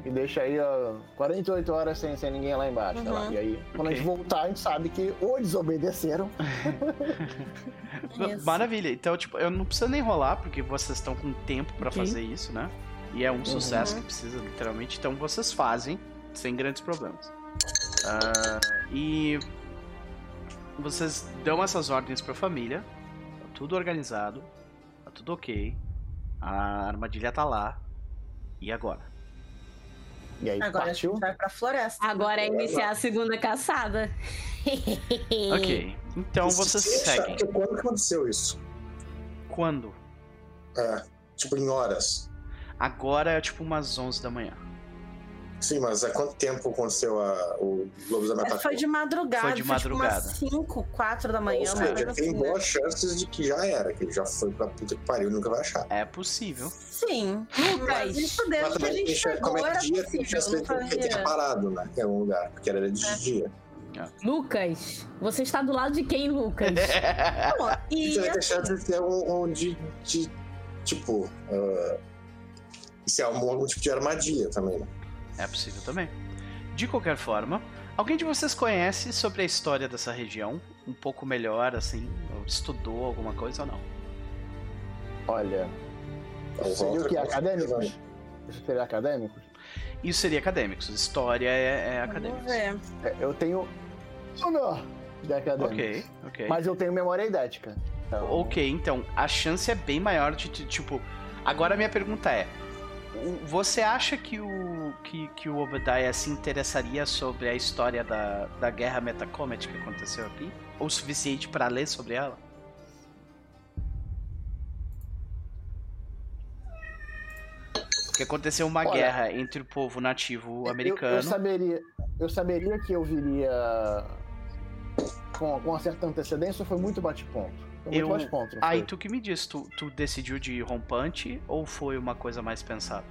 E deixa aí, ó, 48 horas sem, sem ninguém lá embaixo. tá lá. Uhum. E aí, quando a Ok. gente voltar, a gente sabe que ou desobedeceram. Maravilha. Então, tipo, eu não preciso nem rolar, porque vocês estão com tempo pra Ok. fazer isso, né? E é um Uhum. sucesso que precisa, literalmente. Então vocês fazem sem grandes problemas. Ah, e vocês dão essas ordens pra família. Tá tudo organizado. Tá tudo ok. A armadilha tá lá. E agora? E aí Agora a partiu. gente vai pra floresta. Agora é iniciar a segunda caçada. Ok. Então vocês Sim, sabe seguem. Quando que aconteceu isso? Quando? É, tipo, em horas. Agora é tipo umas 11 da manhã. Sim, mas há quanto tempo aconteceu a, o lobisomem É, atacou? foi de madrugada. Foi de madrugada. Tipo umas 5, 4 da manhã. Ou seja, tem assim, né? boas chances de que já era, que ele já foi pra puta que pariu e nunca vai achar. É possível. Sim. Lucas, Mas isso Mas desde que a gente tem como chegou é era que dia, tem possível. dele Não ter- parado, né? Em algum lugar, porque era de É. dia. Lucas, você está do lado de quem, Lucas? Não, E Você vai ter assim, chance de ter um, um de, de, tipo, ah, isso é algum tipo de armadilha também, né? É possível também. De qualquer forma, alguém de vocês conhece sobre a história dessa região um pouco melhor, assim? Ou estudou alguma coisa ou não? Olha, seria o que? Acadêmicos? Isso seria acadêmicos? Isso seria acadêmicos. História é, é acadêmicos. É, Eu tenho honor de acadêmicos. Ok, ok. Mas eu tenho memória idética. Então, Ok, então a chance é bem maior de, de, tipo. Agora a minha pergunta é: você acha que o que, que o Obadiah se interessaria sobre a história da, da guerra Metacomet que aconteceu aqui? Ou o suficiente para ler sobre ela? Porque aconteceu uma Olha, guerra entre o povo nativo eu- americano. Eu, saberia, eu saberia que eu viria com, com uma certa antecedência foi muito bate-ponto? Eu- não Aí tu que me diz, tu, tu decidiu de ir rompante ou foi uma coisa mais pensada?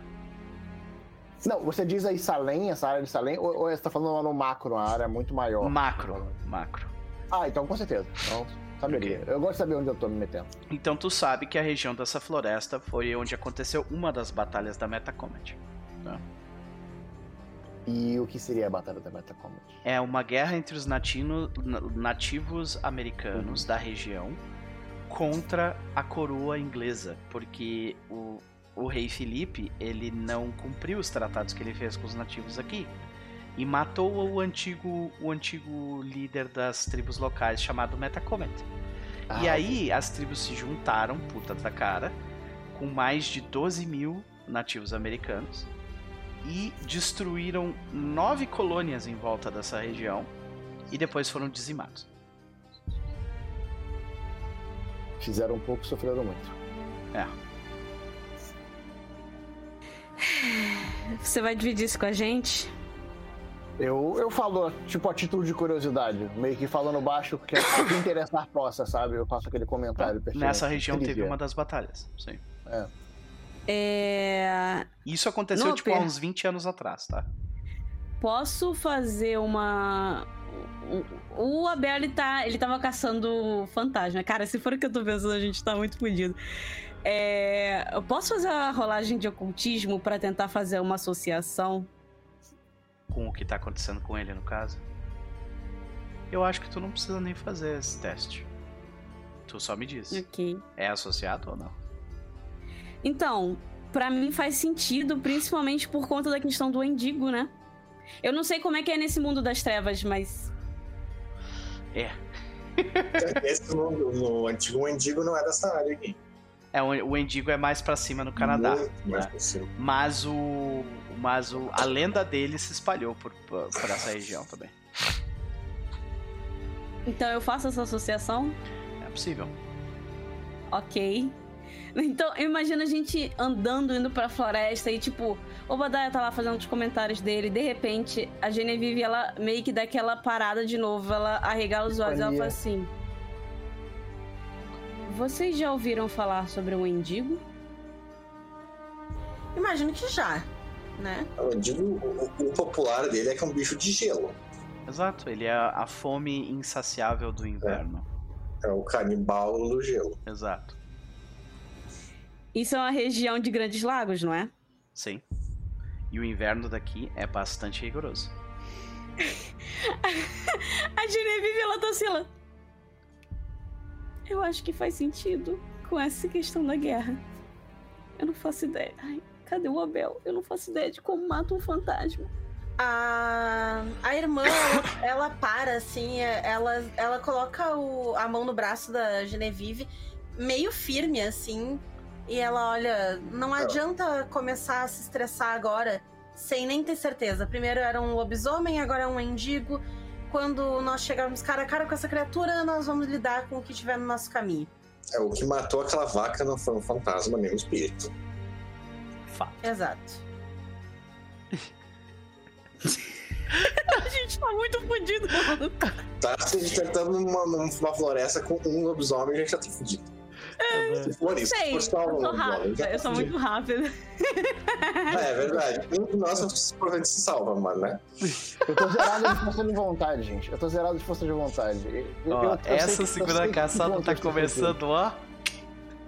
Não, você diz aí Salem, essa área de Salem, ou, ou você tá falando lá no macro, uma área muito maior? Macro, macro. Ah, então com certeza. Então, saberia. Eu gosto de saber onde eu tô me metendo. Então tu sabe que a região dessa floresta foi onde aconteceu uma das batalhas da Metacomet. E o que seria a Batalha da Metacomet? É uma guerra entre os natino- na- nativos americanos da região contra a coroa inglesa, porque o- o rei Felipe, ele não cumpriu os tratados que ele fez com os nativos aqui e matou o antigo, o antigo líder das tribos locais chamado Metacomet. e Ah, aí as tribos se juntaram, puta da cara, com mais de 12 mil nativos americanos e destruíram nove colônias em volta dessa região e depois foram dizimados. Fizeram um pouco, sofreram muito. É. Você vai dividir isso com a gente? Eu, eu falo, tipo, a título de curiosidade, meio que falando baixo, que a quem interessar possa, sabe? Eu faço aquele comentário. pertinente. Nessa região teve uma das batalhas. Sim. É... Isso aconteceu Não, tipo há uns 20 anos atrás, tá? Posso fazer uma. O o Abel, ele, tá, ele tava caçando fantasma. Cara, se for o que eu tô pensando, a gente tá muito fodido. É, eu posso fazer a rolagem de ocultismo pra tentar fazer uma associação? Com o que tá acontecendo com ele, no caso. Eu acho que tu não precisa nem fazer esse teste. Tu só me diz. Ok. É associado ou não? Então, pra mim faz sentido, principalmente por conta da questão do Endigo, né? Eu não sei como é que é nesse mundo das trevas, mas. Esse no, no antigo Mendigo não é dessa área aqui. É, o Endigo é mais pra cima no Canadá. Muito mais né? pra cima. Mas o. Mas o, a lenda dele se espalhou por, por, por essa região também. Então eu faço essa associação? É possível. Ok. Então, imagina a gente andando, indo pra floresta e, tipo, o Badaia tá lá fazendo os comentários dele. De repente, a Genevieve, ela meio que dá aquela parada de novo. Ela arregala os olhos e ela fala assim: Vocês já ouviram falar sobre o Endigo? Imagino que já, né? O Mendigo, o, o popular dele é que é um bicho de gelo. Exato, ele é a fome insaciável do inverno. É o canibal do gelo. Exato. Isso é uma região de grandes lagos, não é? Sim. E o inverno daqui é bastante rigoroso. A Genevieve, ela tá assim, ela... Eu acho que faz sentido com essa questão da guerra. Eu não faço ideia. Ai, cadê o Abel? Eu não faço ideia de como mata um fantasma. A, a irmã, ela, ela para, assim, é- ela, ela coloca o- a mão no braço da Genevieve, meio firme, assim, e ela olha, não adianta começar a se estressar agora, sem nem ter certeza. Primeiro era um lobisomem, agora é um mendigo. Quando nós chegarmos cara a cara com essa criatura, nós vamos lidar com o que tiver no nosso caminho. É, o que matou aquela vaca não foi um fantasma nem um espírito. Fato. Exato. A gente tá muito fodido. Tá se tentando numa, numa floresta com um lobisomem, a gente já tá fudido. Se for isso, se Sei, for eu só um sou rápida. Eu sou muito rápida. É, é verdade. Um de nós provavelmente se salva, mano, né? Eu tô zerado de força de vontade, gente. Eu tô zerado de força de vontade. Eu- eu- Ó, eu sei essa eu segunda caçada tá eu começando, ó.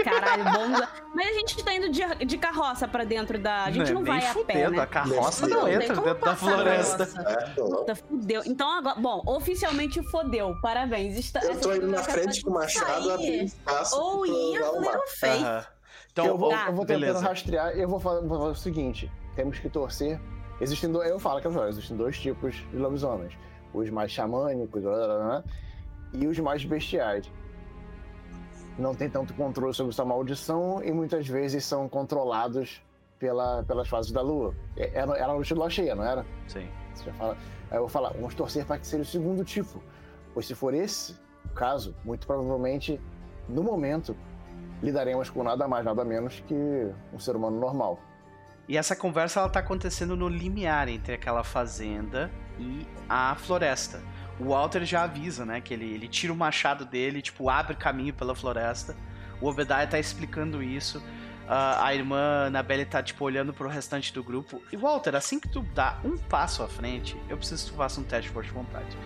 Caralho, bom. Mas a gente tá indo de, de carroça pra dentro da. A gente não, nem vai a pé, fudendo, né? a carroça Não não, entra dentro da floresta. nossa. É. Puta, fudeu. Então agora. Bom, oficialmente fodeu. Parabéns. Está, Eu tô indo na frente com o machado, espaço. Ou ia, dar o não. Então, eu vou, ó, eu vou tentando beleza. rastrear eu vou falar, vou falar o seguinte: temos que torcer. Existem dois, eu falo que existem dois tipos de lobisomens: os mais xamânicos blá, blá, blá, blá, e os mais bestiais. Não tem tanto controle sobre sua maldição e muitas vezes são controlados pela, pelas fases da lua. É- Era, era a noite de lua cheia, não era? Sim. Você já fala. Aí eu vou falar, vamos torcer para que seja o segundo tipo. Pois se for esse o caso, muito provavelmente, no momento, lidaremos com nada mais, nada menos que um ser humano normal. E essa conversa ela tá acontecendo no limiar entre aquela fazenda e a floresta. O Walter já avisa, né, que ele, ele tira o machado dele, tipo, abre caminho pela floresta. O Obadiah tá explicando isso. Ah, a irmã Annabelle tá, tipo, olhando pro restante do grupo. E Walter, assim que tu dá um passo à frente, eu preciso que tu faça um teste de força de vontade.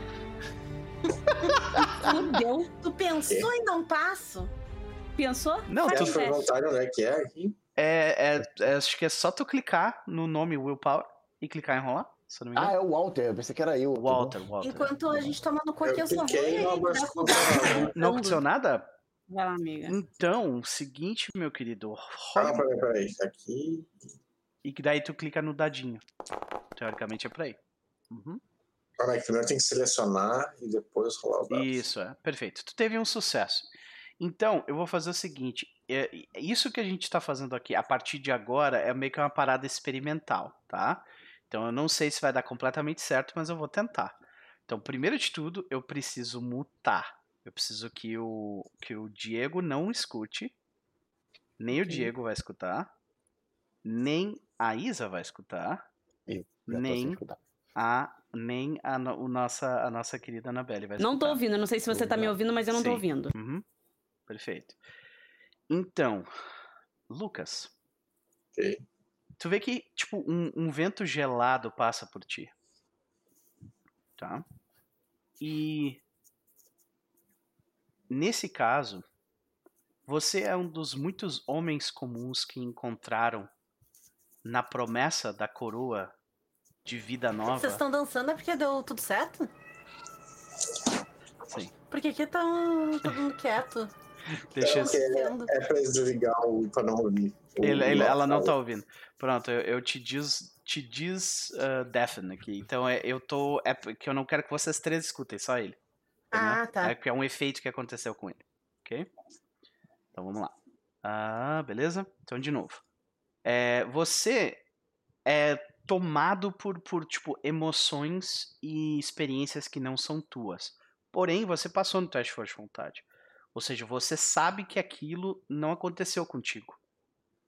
Fudeu. Tu pensou em dar um passo? Pensou? Não, Faz tu- teste. vontade, onde é que é aqui? É, é- é- acho que é só tu clicar no nome Willpower e clicar em rolar, se eu não me Ah, engano. é o Walter, eu pensei que era eu. Walter, Walter. Enquanto a gente toma no cu aqui, Eu eu só vou e. Não aconteceu nada? Vai lá, amiga. Então, o seguinte, meu querido. Ah, rola- peraí, peraí. Aqui. E que daí tu clica no dadinho. Teoricamente é pra aí. Uhum. Peraí, primeiro tem que selecionar e depois rolar o dado. Isso, é. Perfeito. Tu teve um sucesso. Então, eu vou fazer o seguinte. é- isso que a gente tá fazendo aqui, a partir de agora, é meio que uma parada experimental, tá? Então, eu não sei se vai dar completamente certo, mas eu vou tentar. Então, primeiro de tudo, eu preciso mutar. Eu preciso que o, que o Diego não escute. Nem o. Diego vai escutar. Nem a Isa vai escutar. Tô sem Nem escutar. a nem a, o nossa, a nossa querida Anabelle vai Não tô escutar. ouvindo, eu não sei se você tá me ouvindo, mas eu não tô Sim. ouvindo. Uhum. Perfeito. Então, Lucas, Ok. Tu vê que, tipo, um, um vento gelado passa por ti. Tá? E nesse caso, você é um dos muitos homens comuns que encontraram na promessa da coroa de vida nova. Vocês estão dançando é porque deu tudo certo? Sim. Porque aqui tá um, todo mundo quieto. Deixa é, é pra eles desligar o pra não ouvir. Ele- ele- ela não tá ouvindo. Pronto, eu, eu te diz, te diz uh, deafen aqui. Então é, eu tô. É que eu não quero que vocês três escutem, só ele. Ah, tá. É que é um efeito que aconteceu com ele. Ok? Então vamos lá. Ah, beleza? Então de novo. É, você é tomado por, por tipo emoções e experiências que não são tuas. Porém, você passou no teste de força de vontade. Ou seja, você sabe que aquilo não aconteceu contigo,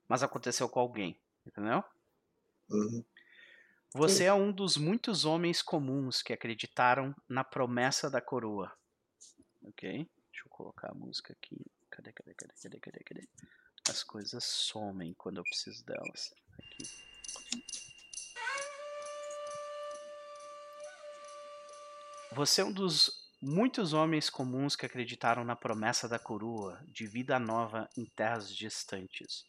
mas aconteceu com alguém, entendeu? Uhum. Você é um dos muitos homens comuns que acreditaram na promessa da coroa. Ok? Deixa eu colocar a música aqui. Cadê, cadê, cadê, cadê, cadê, cadê? As coisas somem quando eu preciso delas. Aqui. Você é um dos muitos homens comuns que acreditaram na promessa da coroa de vida nova em terras distantes.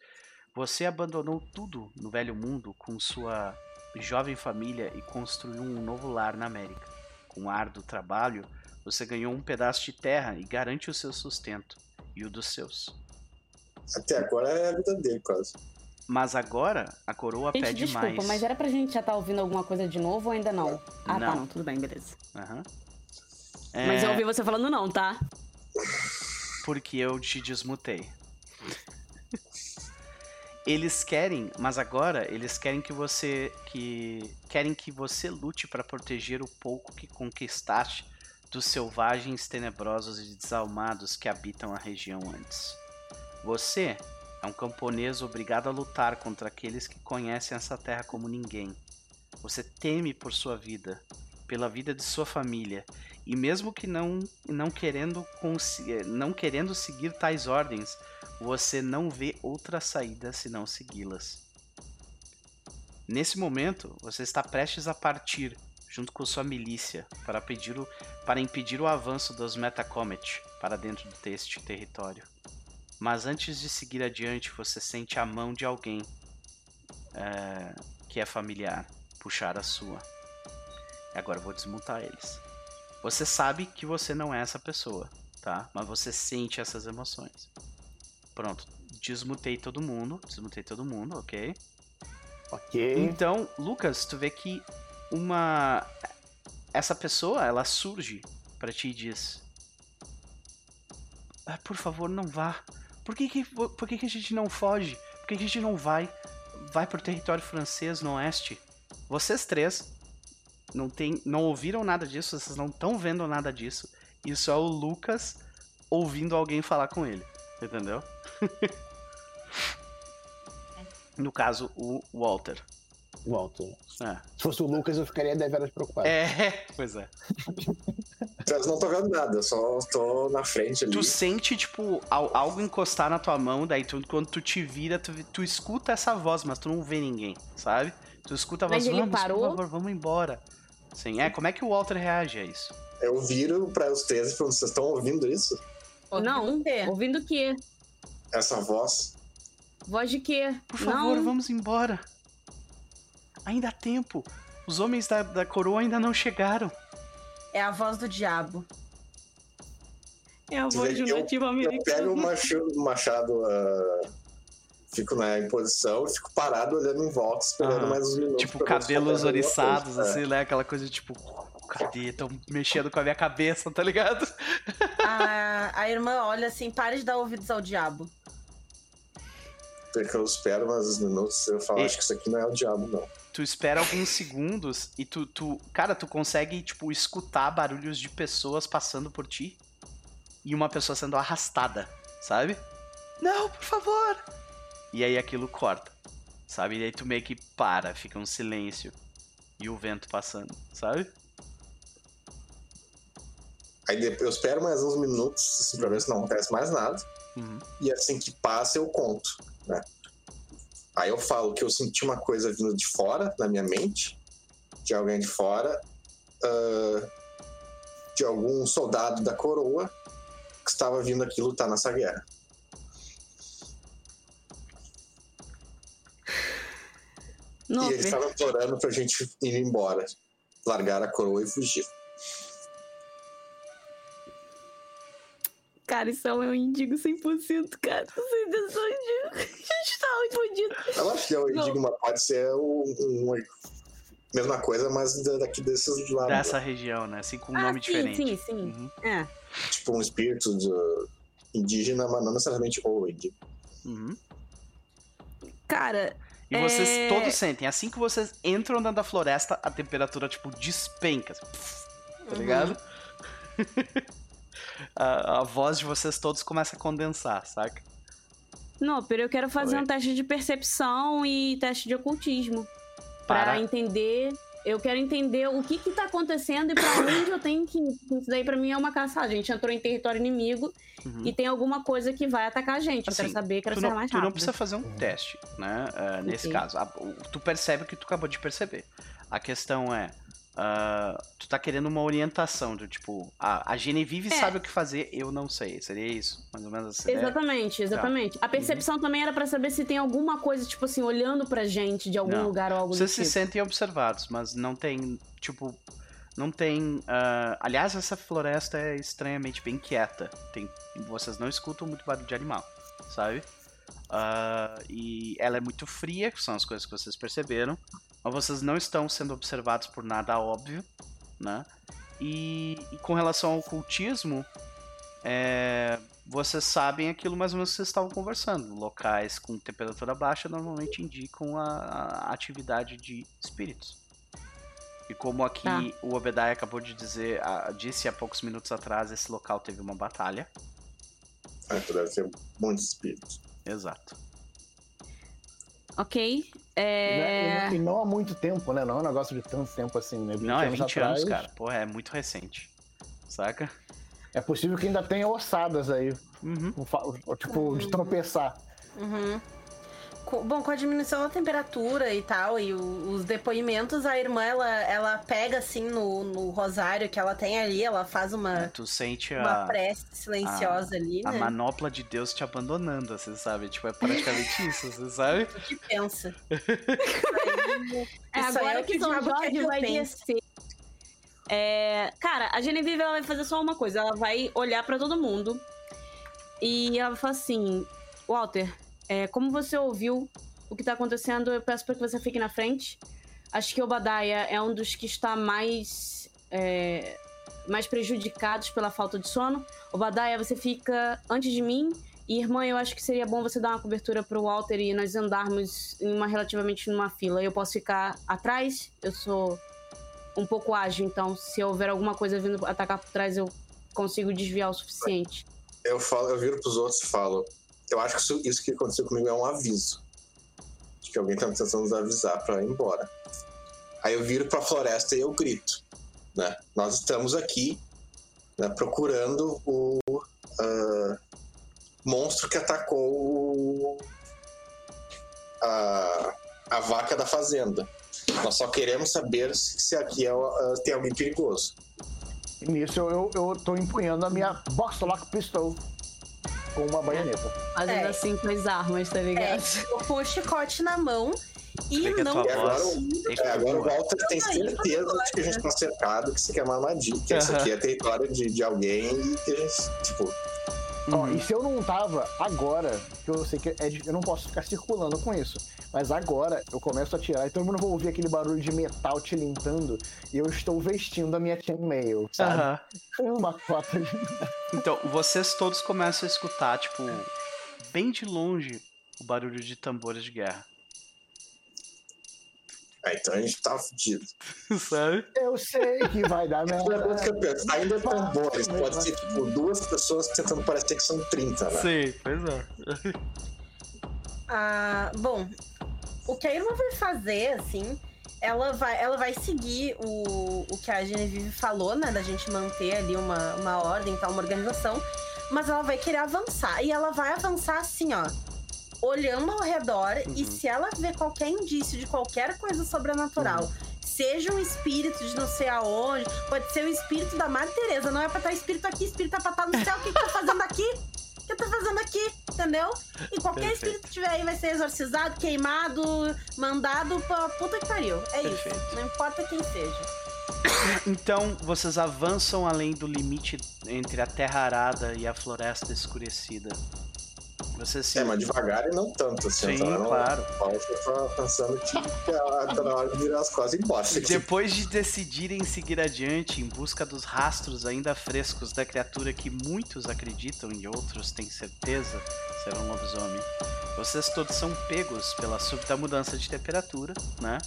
Você abandonou tudo no velho mundo com sua jovem família e construiu um novo lar na América. Com árduo trabalho, você ganhou um pedaço de terra e garante o seu sustento e o dos seus. Até agora é a vida dele, quase. Mas agora a coroa Gente, pede desculpa, mais. mas era pra gente já estar ouvindo alguma coisa de novo ou ainda não? Ah, tá, Não. não, tudo bem, beleza. Aham. Mas É, eu ouvi você falando não, tá? porque eu te desmutei. Eles querem, mas agora eles querem que você que querem que você lute para proteger o pouco que conquistaste dos selvagens tenebrosos e desalmados que habitam a região antes. Você é um camponês obrigado a lutar contra aqueles que conhecem essa terra como ninguém. Você teme por sua vida, pela vida de sua família e mesmo que não não querendo não querendo seguir tais ordens, você não vê outra saída senão segui-las. Nesse momento, você está prestes a partir junto com sua milícia para, pedir o, para impedir o avanço dos Metacomet para dentro deste território. Mas antes de seguir adiante, você sente a mão de alguém eh, que é familiar puxar a sua. Agora vou desmutar eles. Você sabe que você não é essa pessoa, tá? Mas você sente essas emoções. Pronto, desmutei todo mundo, desmutei todo mundo, ok? Ok. Então, Lucas, tu vê que uma essa pessoa, ela surge pra ti e diz: "Ah, "Por favor, não vá. Por que que, por que que a gente não foge? Por que que a gente não vai vai pro território francês no oeste? Vocês três não tem, não ouviram nada disso, vocês não estão vendo nada disso. Isso é o Lucas ouvindo alguém falar com ele, entendeu? no caso, o Walter. Walter. É. Se fosse o Lucas, eu ficaria deveras preocupado. É, pois é. Vocês não estão vendo nada, eu só tô na frente ali. Tu sente, tipo, al- algo encostar na tua mão, daí tu, quando tu te vira, tu, tu escuta essa voz, mas tu não vê ninguém, sabe? Tu escuta a voz, Mas ele vamos, parou? por favor, vamos embora. Sim, é, como é que o Walter reage a isso? Eu viro pra os três e falo, vocês estão ouvindo isso? Não, ouvindo o quê? Essa voz? Voz de quê? Por favor, não. vamos embora. Ainda há tempo. Os homens da, da coroa ainda não chegaram. É a voz do diabo. É a voz de um nativo Eu pego o americano. machado, machado ah, fico né, em posição, fico parado olhando em volta, esperando Aham. mais uns minutos. Tipo, se cabelos oriçados, coisa. assim, né? Aquela coisa tipo, cadê? Tão mexendo com a minha cabeça, tá ligado? A, a irmã olha assim, pare de dar ouvidos ao diabo. É, porque eu espero mais uns minutos eu falo, E- acho que isso aqui não é o diabo, não. Tu espera alguns segundos e tu, tu. Cara, tu consegue, tipo, escutar barulhos de pessoas passando por ti e uma pessoa sendo arrastada, sabe? Não, por favor! E aí aquilo corta, sabe? E aí tu meio que para, fica um silêncio e o vento passando, sabe? Aí eu espero mais uns minutos, assim, pra ver se não acontece mais nada. Uhum. E assim que passa, eu conto, né? Aí eu falo que eu senti uma coisa vindo de fora, na minha mente, de alguém de fora, ah, de algum soldado da coroa que estava vindo aqui lutar nessa guerra. Não, e eles estavam implorando pra gente ir embora, largar a coroa e fugir. cara, isso é um índigo 100%, cara. Sem intenção de... A gente tá muito fudido. Eu acho que eu Não. digo, mas pode ser um, um- mesma coisa, mas da- daqui desses lados. Dessa região, né? Assim, com um ah, nome sim, diferente. sim, sim. Uhum. É. Tipo um espírito de- indígena, mas não necessariamente o indígena. Uhum. Cara, E vocês É. todos sentem, assim que vocês entram dentro da floresta, a temperatura, tipo, despenca. assim, pff, tá Uhum. ligado? a, a voz de vocês todos começa a condensar, saca? Noper, eu quero fazer Oi. um teste de percepção e teste de ocultismo. Pra Para. entender. Eu quero entender o que que tá acontecendo e pra onde eu tenho que ir. Isso daí pra mim é uma caçada. A gente entrou em território inimigo Uhum. e tem alguma coisa que vai atacar a gente. eu quero Assim, saber, quero ser mais tu não rápido. precisa fazer um teste, né? ah, nesse Ok. caso. Tu percebe o que tu acabou de perceber. A questão é. Ah, tu tá querendo uma orientação do tipo, a, a Genevieve É. sabe o que fazer, eu não sei. Seria isso? Mais ou menos essa ideia? Exatamente, exatamente. Tá. A percepção também era pra saber se tem alguma coisa, tipo assim, olhando pra gente de algum Não. lugar ou algo Vocês se tipo. sentem observados, mas não tem, tipo, não tem. ah, aliás, essa floresta é estranhamente bem quieta. Tem, vocês não escutam muito barulho de animal, sabe? Ah, e ela é muito fria, que são as coisas que vocês perceberam. Mas vocês não estão sendo observados por nada óbvio, né? E, e com relação ao ocultismo, é, vocês sabem aquilo mais ou menos que vocês estavam conversando. Locais com temperatura baixa normalmente indicam a, a atividade de espíritos. E como aqui Tá. o Obedai acabou de dizer, a- disse há poucos minutos atrás, esse local teve uma batalha. Ah, então deve ter muitos espíritos. Exato. Ok. E É... não- E não há muito tempo, né? Não é um negócio de tanto tempo assim, né? 20 Não, é anos 20 atrás, anos, cara. Porra, é muito recente. Saca? É possível que ainda tenha ossadas aí. Uhum. um Tipo, de tropeçar. Uhum. Bom, com a diminuição da temperatura e tal, e o- os depoimentos, a irmã, ela, ela pega, assim, no, no rosário que ela tem ali, ela faz uma, Tu sente uma a, prece silenciosa ali, a né? manopla de Deus te abandonando, você sabe? Tipo, é praticamente isso, você sabe? O que pensa? É, agora é o que que São Jorge vai descer. É, cara, a Genevieve ela vai fazer só uma coisa. Ela vai olhar pra todo mundo e ela vai falar assim: Walter, é, como você ouviu o que tá acontecendo, eu peço pra que você fique na frente. Acho que o Obadiah é um dos que está mais é, mais prejudicados pela falta de sono. Obadiah, você fica antes de mim. E, irmã, eu acho que seria bom você dar uma cobertura pro Walter e nós andarmos em uma relativamente numa fila. Eu posso ficar atrás, eu sou um pouco ágil, então se houver alguma coisa vindo atacar por trás, eu consigo desviar o suficiente. Eu, falo, eu viro pros outros e falo: Eu acho que isso, isso que aconteceu comigo é um aviso. De que alguém tá tentando nos avisar pra ir embora. Aí eu viro pra floresta e eu grito: né? Nós estamos aqui né, procurando o ah, monstro que atacou o- a, a vaca da fazenda. Nós só queremos saber se, se aqui é, ah, tem alguém perigoso. Nisso eu, eu, tô empunhando a minha Box Lock Pistol com uma baioneta. Fazendo É. assim com as armas, tá É, ligado? eu com o chicote na mão E não E agora, é, agora o Walter tem certeza de que a gente tá cercado, que isso aqui é uma armadilha, que isso aqui é território de, de alguém e que a gente, tipo, Ó, e se eu não tava agora, que eu sei que é de- eu não posso ficar circulando com isso, mas agora eu começo a tirar e todo mundo vai ouvir aquele barulho de metal tilintando e eu estou vestindo a minha chainmail, sabe? Aham. Uma cota de... Então, vocês todos começam a escutar, tipo, bem de longe, o barulho de tambores de guerra. Ah, então a gente tá fudido. Sabe? Eu sei que vai dar Toda merda. vez que eu penso, ainda tambores, pode ser tipo duas pessoas tentando parecer que são 30, né? Sim, pois é. Ah, bom, o que a irmã vai fazer, assim, ela vai, ela vai seguir o, o que a Genevieve falou, né? Da gente manter ali uma, uma ordem, tal, uma organização. Mas ela vai querer avançar. E ela vai avançar assim, ó. Olhando ao redor. E Uhum. se ela ver qualquer indício de qualquer coisa sobrenatural. Seja um espírito de não sei aonde, pode ser o espírito da Madre Teresa. Não é pra estar espírito aqui, espírito é pra estar no céu. O que, que tá fazendo aqui? O que tá fazendo aqui? Entendeu? E qualquer Perfeito. espírito que tiver aí vai ser exorcizado, queimado, mandado pra puta que pariu. É Perfeito. isso. Não importa quem seja. Então, vocês avançam além do limite entre a terra arada e a floresta escurecida. Vocês se... É, mas devagar e não tanto, assim. Sim, tô claro. Tava pensando que tá na hora de virar as costas e embora. Depois de decidirem seguir adiante em busca dos rastros ainda frescos da criatura que muitos acreditam e outros têm certeza ser um lobisomem, vocês todos são pegos pela súbita mudança de temperatura, né?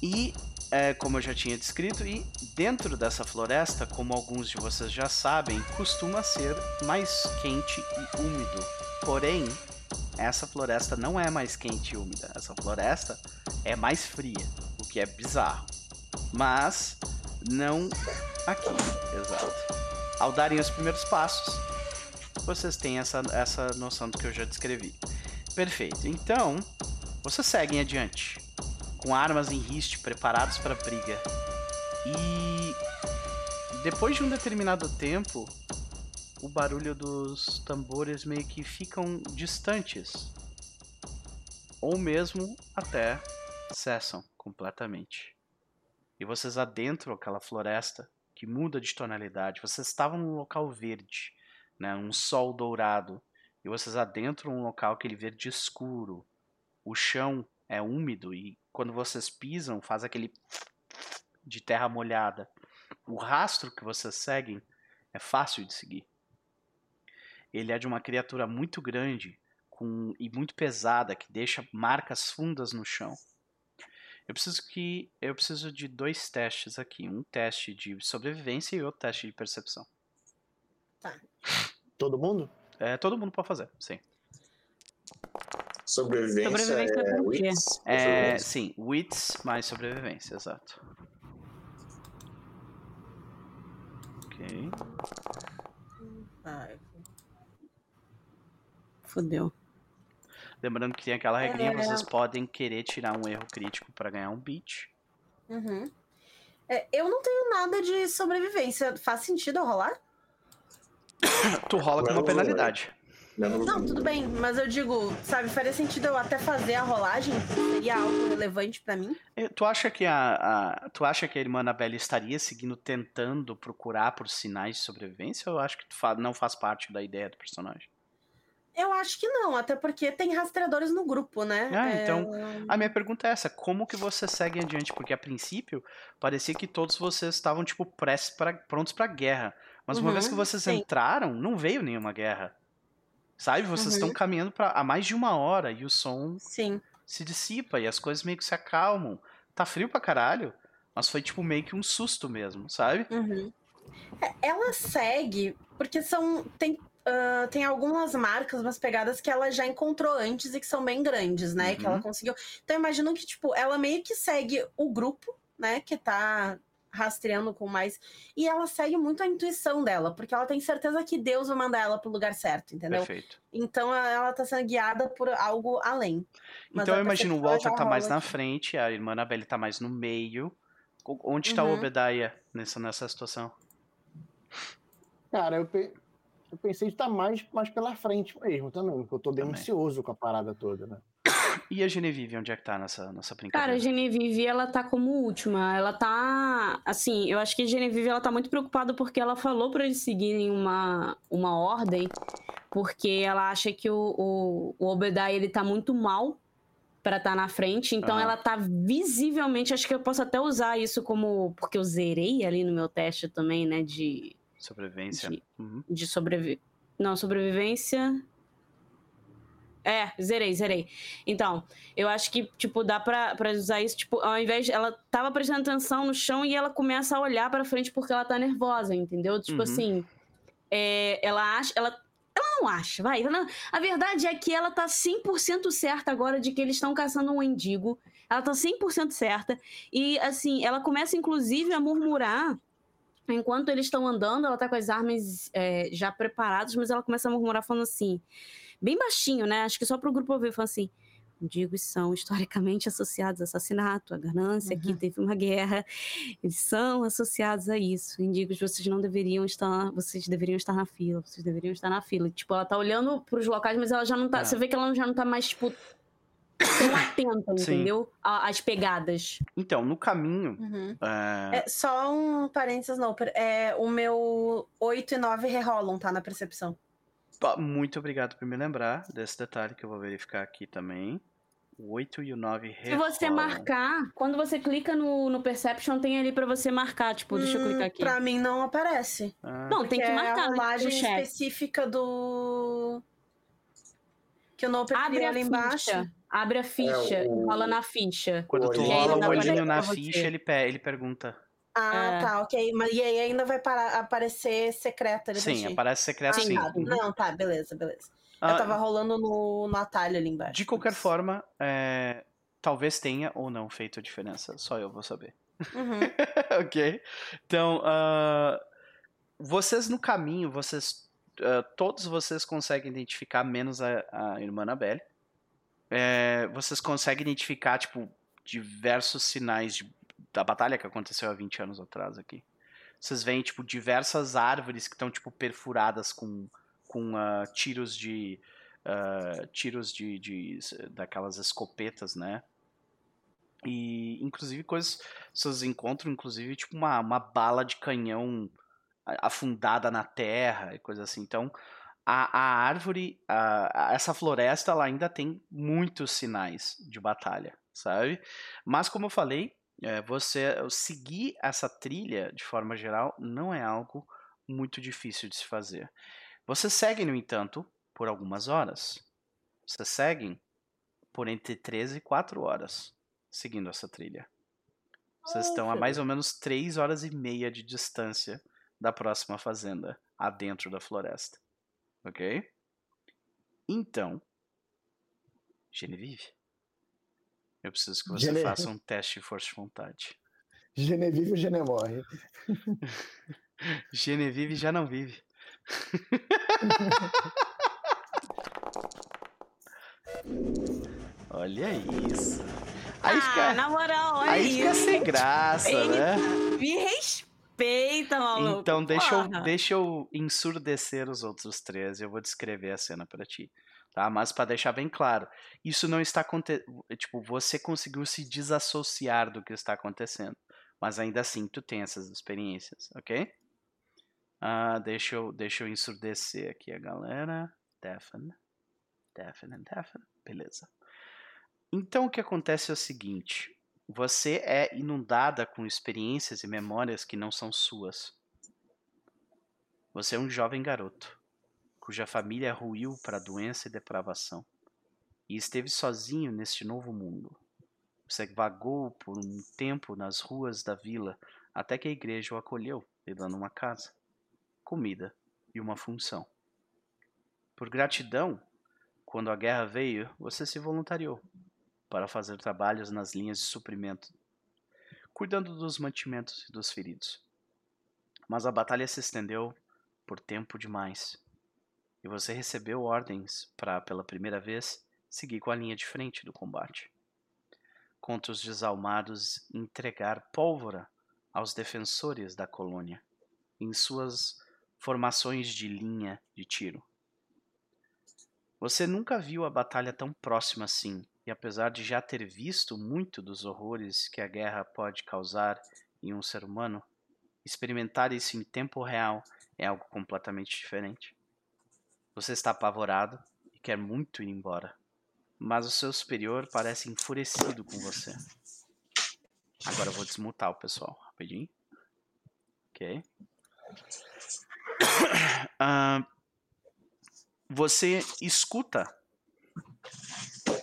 E, é, como eu já tinha descrito, e dentro dessa floresta, como alguns de vocês já sabem, costuma ser mais quente e úmido. Porém, essa floresta não é mais quente e úmida. Essa floresta é mais fria, o que é bizarro. Mas não aqui, exato. Ao darem os primeiros passos, vocês têm essa, essa noção do que eu já descrevi. Perfeito. Então, vocês seguem adiante, com armas em riste preparados para briga. E depois de um determinado tempo, o barulho dos tambores meio que ficam distantes. Ou mesmo até cessam completamente. E vocês adentram aquela floresta que muda de tonalidade. Vocês estavam num local verde, né, um sol dourado. E vocês adentram um local aquele verde escuro. O chão é úmido e quando vocês pisam faz aquele de terra molhada. O rastro que vocês seguem é fácil de seguir. Ele é de uma criatura muito grande com, e muito pesada que deixa marcas fundas no chão. Eu preciso que eu preciso de dois testes aqui, um teste de sobrevivência e outro teste de percepção. Todo mundo? É, todo mundo pode fazer, sim. Sobrevivência, Sobrevivência é wits? É, Sobrevivência. sim, wits mais sobrevivência, exato. Ok. Ai, Fudeu. Lembrando que tem aquela regrinha, É. vocês podem querer tirar um erro crítico para ganhar um beat. Uhum. É, eu não tenho nada de sobrevivência. Faz sentido eu rolar? Tu rola com uma penalidade. Não, tudo bem, mas eu digo, sabe, faria sentido eu até fazer a rolagem? Seria algo relevante pra mim? Eh, Tu acha que a, a- tu acha que a irmã Anabelle estaria seguindo tentando procurar por sinais de sobrevivência ou eu acho que tu fa- não faz parte da ideia do personagem? Eu acho que não, até porque tem rastreadores no grupo, né? Ah, É, então- A minha pergunta é essa, como que vocês seguem adiante? Porque a princípio parecia que todos vocês estavam tipo prestes pra, prontos pra guerra, mas uma Uhum, vez que vocês sim. entraram, não veio nenhuma guerra. Sabe? Vocês Uhum. estão caminhando pra, há mais de uma hora e o som Sim. se dissipa e as coisas meio que se acalmam. Tá frio pra caralho, mas foi tipo meio que um susto mesmo, sabe? Uhum. É, Ela segue, porque são. Tem, ah, tem algumas marcas, umas pegadas que ela já encontrou antes e que são bem grandes, né? Que ela Uhum. conseguiu. Então eu imagino que, tipo, ela meio que segue o grupo, né? Que tá rastreando com mais. E ela segue muito a intuição dela, porque ela tem certeza que Deus vai mandar ela pro lugar certo, entendeu? Perfeito. Então ela tá sendo guiada por algo além. Mas Então eu imagino o Walter tá mais rola na frente, a irmã Anabelle tá mais no meio. O- Onde tá o Uhum. Obadiah nessa, nessa situação? Cara, eu, pe- eu pensei de estar mais, mais pela frente mesmo também, porque eu tô bem Também. ansioso com a parada toda, né? E a Genevieve, onde é que tá nessa, nessa brincadeira? Cara, a Genevieve, ela tá como última. Ela tá. Assim, eu acho que a Genevieve, ela tá muito preocupada porque ela falou pra eles seguirem uma, uma ordem, porque ela acha que o, o, o Obedai, ele tá muito mal pra estar tá na frente. Então, Aham. ela tá visivelmente. Acho que eu posso até usar isso como. Porque eu zerei ali no meu teste também, né? De, Sobrevivência. de, Uhum. de sobrevi... Não, sobrevivência. É, zerei, zerei. Então, eu acho que, tipo, dá pra, pra usar isso, tipo, ao invés de. Ela tava prestando atenção no chão e ela começa a olhar pra frente porque ela tá nervosa, entendeu? Tipo Uhum. assim. é, ela acha. Ela, ela não acha, vai. ela- a verdade é que ela tá 100% certa agora de que eles estão caçando um mendigo. Ela tá 100% certa. E, assim, ela começa, inclusive, a murmurar. Enquanto eles estão andando, ela tá com as armas é, já preparadas, mas ela começa a murmurar falando assim, bem baixinho, né? Acho que só pro grupo ouvir, falando assim. Mendigos são historicamente associados a assassinato, a ganância, aqui teve uma guerra. Eles são associados a isso. Mendigos, vocês não deveriam estar. Vocês deveriam estar na fila, vocês deveriam estar na fila. Tipo, ela tá olhando pros locais, mas ela já não tá. Ah. Você vê que ela já não tá mais, tipo, tão atenta, entendeu? A- Às pegadas. Então, no caminho. Uhum. é, É, só um parênteses, não. É, o meu 8 e 9 rerolam, tá? Na percepção. Muito obrigado por me lembrar desse detalhe que eu vou verificar aqui também. O 8 e o 9 Se você marcar, quando você clica no, no Perception, tem ali pra você marcar. Tipo, deixa eu Hum, clicar aqui. Pra mim não aparece. Ah, Não, tem que é marcar a no rolagem chat. específica do. Que o Noper Abre a ali embaixo. ficha. Abre a ficha. É, o- rola na ficha. Quando tu rola o olhinho na ficha, ele, pe- ele pergunta. Ah, É. tá, ok. Mas e aí ainda vai parar- aparecer secreta ali Sim, aparece secreto Ah, sim. tá. Uhum. Não, tá, beleza, beleza. Ah, Eu tava rolando no, no atalho ali embaixo. De qualquer forma, é, talvez tenha ou não feito a diferença. Só eu vou saber. Uhum. ok. Então, ah, vocês no caminho, vocês. ah, todos vocês conseguem identificar, menos a, a irmã Anabelle. É, vocês conseguem identificar, tipo, diversos sinais de- da batalha que aconteceu há 20 anos atrás aqui. Vocês veem, tipo, diversas árvores que estão, tipo, perfuradas com, com ah, tiros de. ah, tiros de, de. daquelas escopetas, né? E, inclusive, coisas. Vocês encontram, inclusive, tipo, uma, uma bala de canhão afundada na terra e coisa assim. Então, a, a árvore, a- a- essa floresta, ela ainda tem muitos sinais de batalha, sabe? Mas, como eu falei, é, você seguir essa trilha, de forma geral, não é algo muito difícil de se fazer. Vocês seguem, no entanto, por algumas horas. Vocês seguem por entre 13 e 4 horas seguindo essa trilha. Vocês estão a mais ou menos 3 horas e meia de distância da próxima fazenda, adentro da floresta. Ok? Então, Genevieve, eu preciso que você Gene- faça um teste de força de vontade. Genevieve ou Genemorre? Genevieve já não vive. Olha isso. Aí ah, fica, na moral, olha aí fica isso. sem graça, né? Me respeita, maluco. Então deixa eu, deixa eu ensurdecer os outros três e eu vou descrever a cena pra ti. Tá? Mas pra deixar bem claro, isso não está acontecendo. Tipo, você conseguiu se desassociar do que está acontecendo. Mas ainda assim, tu tem essas experiências, ok? Ah, deixa, eu, deixa eu ensurdecer aqui a galera. Deafen. Deafen, deafen. Beleza. Então o que acontece é o seguinte: você é inundada com experiências e memórias que não são suas. Você é um jovem garoto, cuja família ruiu para doença e depravação, e esteve sozinho neste novo mundo. Você vagou por um tempo nas ruas da vila até que a igreja o acolheu, lhe dando uma casa, comida e uma função. Por gratidão, quando a guerra veio, você se voluntariou para fazer trabalhos nas linhas de suprimento, cuidando dos mantimentos e dos feridos. Mas a batalha se estendeu por tempo demais, e você recebeu ordens para, pela primeira vez, seguir com a linha de frente do combate. Contra os desalmados entregar pólvora aos defensores da colônia, em suas formações de linha de tiro. Você nunca viu a batalha tão próxima assim e apesar de já ter visto muito dos horrores que a guerra pode causar em um ser humano, experimentar isso em tempo real é algo completamente diferente. Você está apavorado e quer muito ir embora, mas o seu superior parece enfurecido com você. Agora eu vou desmutar o pessoal, rapidinho. Ok. Ah, você escuta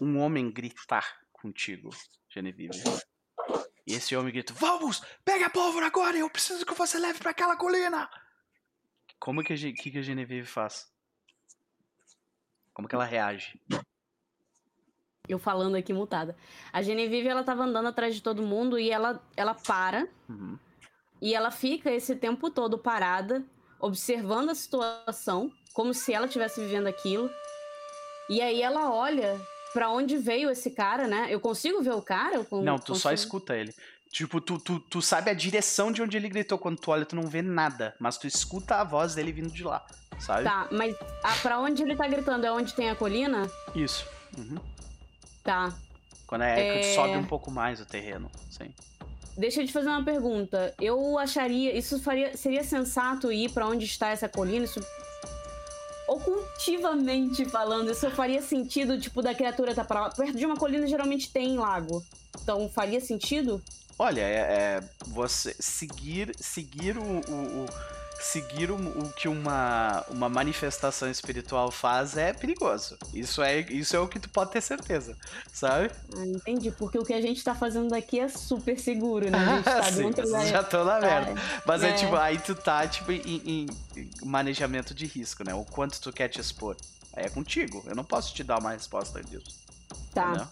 um homem gritar contigo, Genevieve. E esse homem grita: Vamos! Pega a pólvora agora! Eu preciso que você leve para aquela colina! Como que a, que, que a Genevieve faz? Como que ela reage? Eu falando aqui mutada. A Genevieve, ela tava andando atrás de todo mundo e ela, ela para Uhum. e ela fica esse tempo todo parada, observando a situação, como se ela estivesse vivendo aquilo. E aí ela olha pra onde veio esse cara, né? Eu consigo ver o cara? Não, tu só consigo- escuta ele. Tipo, tu, tu, tu sabe a direção de onde ele gritou. Quando tu olha, tu não vê nada. Mas tu escuta a voz dele vindo de lá, sabe? Tá, mas ah, pra onde ele tá gritando? É onde tem a colina? Isso. Uhum. Tá. Quando é, É. sobe um pouco mais o terreno, sim. Deixa eu te fazer uma pergunta. Eu acharia. Isso faria, seria sensato ir pra onde está essa colina? Isso. Ocultivamente falando, isso faria sentido, tipo, da criatura tá pra lá. Perto de uma colina geralmente tem lago. Então faria sentido? Olha, é, é você seguir seguir o, o- o- seguir o, o que uma, uma manifestação espiritual faz é perigoso. Isso é isso é o que tu pode ter certeza, sabe? Ah, entendi. Porque o que a gente tá fazendo aqui é super seguro, né? A gente tá Sim, dentro da. já estão na merda. Mas é. É. tipo, aí tu tá tipo em, em manejamento de risco, né? O quanto tu quer te expor. Aí é contigo. Eu não posso te dar uma resposta disso. Tá. entendeu?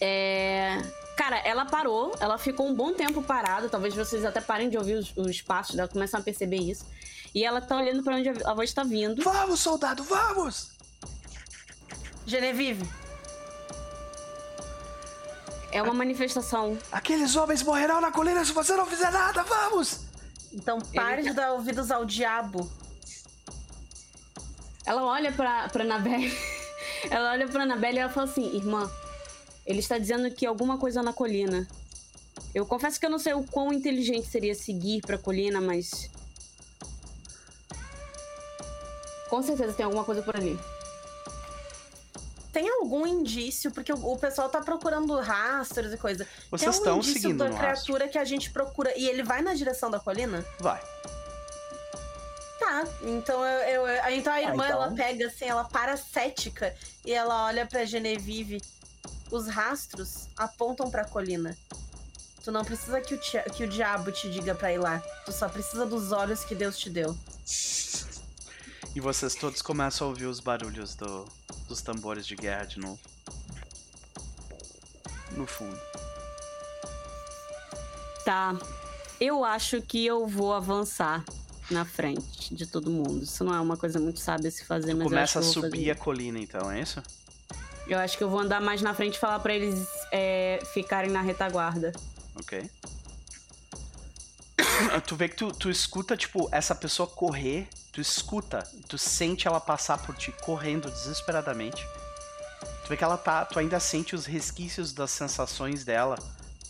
É. Cara, ela parou, ela ficou um bom tempo parada. Talvez vocês até parem de ouvir os, os passos dela, começam a perceber isso. E ela tá olhando pra onde a a voz tá vindo. Vamos, soldado, vamos! Genevieve, É uma manifestação. Aqueles homens morrerão na colina se você não fizer nada, vamos! então pare de dar ouvidos ao diabo. Ela olha pra, pra Anabelle. ela olha pra Anabelle e ela fala assim: Irmã, ele está dizendo que alguma coisa na colina. Eu confesso que eu não sei o quão inteligente seria seguir pra colina, mas. Com certeza tem alguma coisa por ali. Tem algum indício, porque o, pessoal tá procurando rastros e coisa. Vocês Tem estão algum indício seguindo da no rastro. criatura que a gente procura e ele vai na direção da colina? Vai. Tá, então eu, eu- então a irmã então. ela pega assim, ela para cética e ela olha pra Genevieve. Os rastros apontam pra colina. Tu não precisa que o, que o diabo te diga pra ir lá. Tu só precisa dos olhos que Deus te deu. E vocês todos começam a ouvir os barulhos do- dos tambores de guerra de novo. No fundo. Tá. Eu acho que eu vou avançar na frente de todo mundo. Isso não é uma coisa muito sábia se fazer, mas eu acho Começa que a eu vou subir fazer. a colina, então, é isso? Eu acho que eu vou andar mais na frente e falar pra eles é, ficarem na retaguarda. Ok. tu vê que tu, tu escuta, tipo, essa pessoa correr, tu escuta, tu sente ela passar por ti, correndo desesperadamente. Tu vê que ela tá. Tu ainda sente os resquícios das sensações dela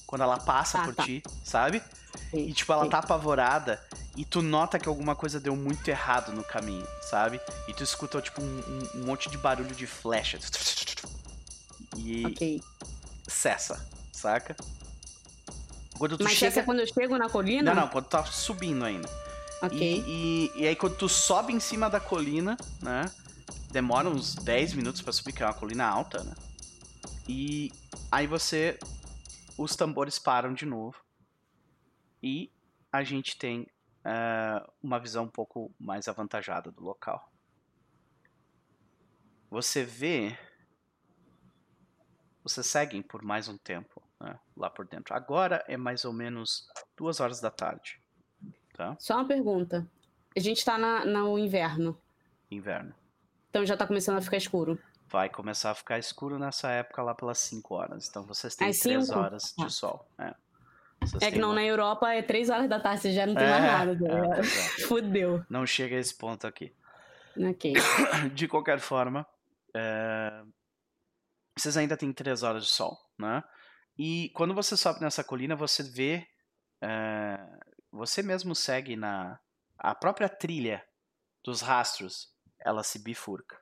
quando ela passa Ah, por tá. ti, sabe? E tipo, ela Sim. tá apavorada e tu nota que alguma coisa deu muito errado no caminho, sabe? E tu escuta, tipo, um, um- monte de barulho de flecha. E Ok. cessa, saca? Quando tu Mas chega. essa é quando eu chego na colina? Não, não, quando tá subindo ainda. Ok. E, e, e aí quando tu sobe em cima da colina, né? Demora uns 10 minutos pra subir, que é uma colina alta, né? E aí você. Os tambores param de novo. E a gente tem eh, uma visão um pouco mais avantajada do local. Você vê. Vocês seguem por mais um tempo né, lá por dentro. Agora é mais ou menos duas horas da tarde. Tá? Só uma pergunta. A gente tá na, no inverno, Inverno. então já tá começando a ficar escuro. Vai começar a ficar escuro nessa época lá pelas 5 horas. Então vocês têm Às 3 cinco? horas de Ah. sol. É, É que não, uma- na Europa é três horas da tarde, você já não tem É, mais nada. tá é, é. Fudeu. Não chega a esse ponto aqui. Ok. De qualquer forma, é, vocês ainda têm três horas de sol, né? E quando você sobe nessa colina, você vê. eh, você mesmo segue na. A própria trilha dos rastros, ela se bifurca.